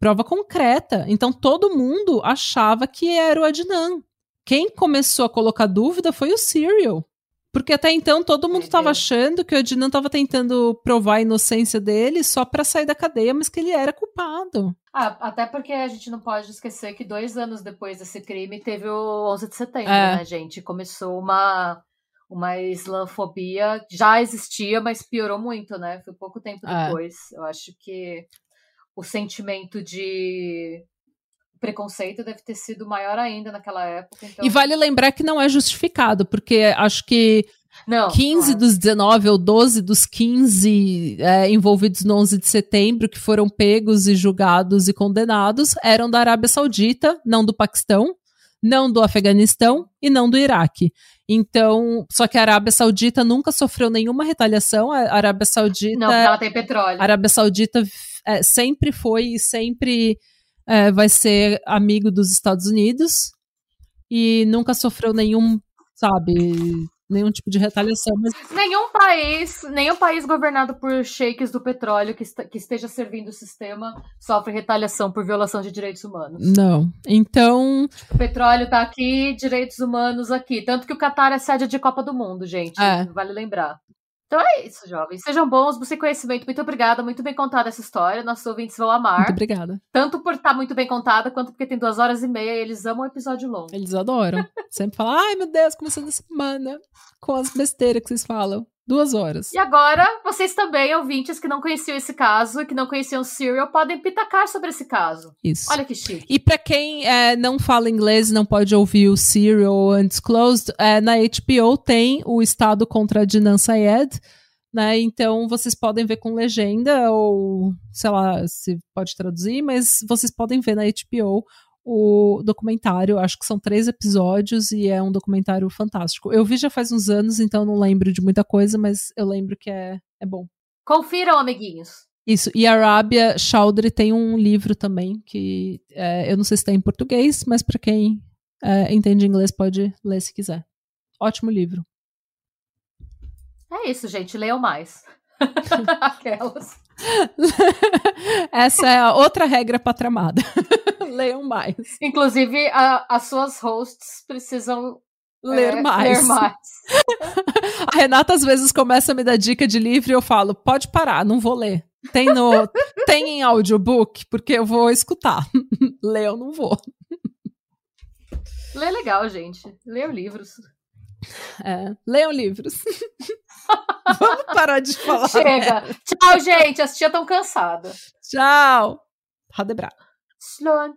Speaker 1: Prova concreta. Então todo mundo achava que era o Adnan. Quem começou a colocar dúvida foi o Serial. Porque até então todo mundo estava achando que o Ednan estava tentando provar a inocência dele só para sair da cadeia, mas que ele era culpado.
Speaker 2: Ah, até porque a gente não pode esquecer que dois anos depois desse crime teve o 11 de setembro, é. né, gente? Começou uma, uma islamofobia, já existia, mas piorou muito, né? Foi pouco tempo é. depois. É. Eu acho que o sentimento de preconceito deve ter sido maior ainda naquela época. Então...
Speaker 1: E vale lembrar que não é justificado, porque acho que não, 15 claro. dos 19 ou 12 dos 15 é, envolvidos no 11 de setembro, que foram pegos e julgados e condenados, eram da Arábia Saudita, não do Paquistão, não do Afeganistão e não do Iraque. Então, só que a Arábia Saudita nunca sofreu nenhuma retaliação. A Arábia Saudita.
Speaker 2: Não, porque ela tem petróleo.
Speaker 1: A Arábia Saudita é, sempre foi e sempre é, vai ser amigo dos Estados Unidos e nunca sofreu nenhum, sabe, nenhum tipo de retaliação. Mas...
Speaker 2: Nenhum país, nenhum país governado por sheiks do petróleo que, que esteja servindo o sistema sofre retaliação por violação de direitos humanos.
Speaker 1: Não. Então.
Speaker 2: O petróleo tá aqui, direitos humanos aqui. Tanto que o Qatar é sede de Copa do Mundo, gente. É. Vale lembrar. Então é isso, jovens. Sejam bons, busquem conhecimento. Muito obrigada, muito bem contada essa história. Nossos ouvintes vão amar.
Speaker 1: Muito obrigada.
Speaker 2: Tanto por estar tá muito bem contada, quanto porque tem duas horas e meia e eles amam o episódio longo.
Speaker 1: Eles adoram. Sempre falam, ai meu Deus, começando a semana com as besteiras que vocês falam. Duas horas.
Speaker 2: E agora, vocês também, ouvintes que não conheciam esse caso e que não conheciam o Serial, podem pitacar sobre esse caso.
Speaker 1: Isso.
Speaker 2: Olha que chique.
Speaker 1: E para quem é, não fala inglês e não pode ouvir o Serial Undisclosed, é, na HBO tem o Estado contra Dinan Sayed, né? Então vocês podem ver com legenda, ou sei lá, se pode traduzir, mas vocês podem ver na HBO o documentário. Acho que são três episódios e é um documentário fantástico. Eu vi já faz uns anos, então não lembro de muita coisa, mas eu lembro que é, é bom.
Speaker 2: Confiram, amiguinhos.
Speaker 1: Isso, e a Arábia Chowdhury tem um livro também que é, eu não sei se tem em português, mas para quem é, entende inglês pode ler se quiser. Ótimo livro.
Speaker 2: É isso, gente. Leiam mais. Aquelas.
Speaker 1: Essa é a outra regra para tramada. Leiam mais.
Speaker 2: Inclusive, a, as suas hosts precisam
Speaker 1: ler
Speaker 2: é,
Speaker 1: mais.
Speaker 2: Ler mais.
Speaker 1: a Renata às vezes começa a me dar dica de livro e eu falo: pode parar, não vou ler. Tem, no, tem em audiobook, porque eu vou escutar. Ler eu não vou.
Speaker 2: Lê legal, gente. Leiam livros.
Speaker 1: É, leiam livros. Vamos parar de falar.
Speaker 2: Chega. Tchau, gente. As tia tão cansada.
Speaker 1: Tchau. Radebra.
Speaker 2: Sloan.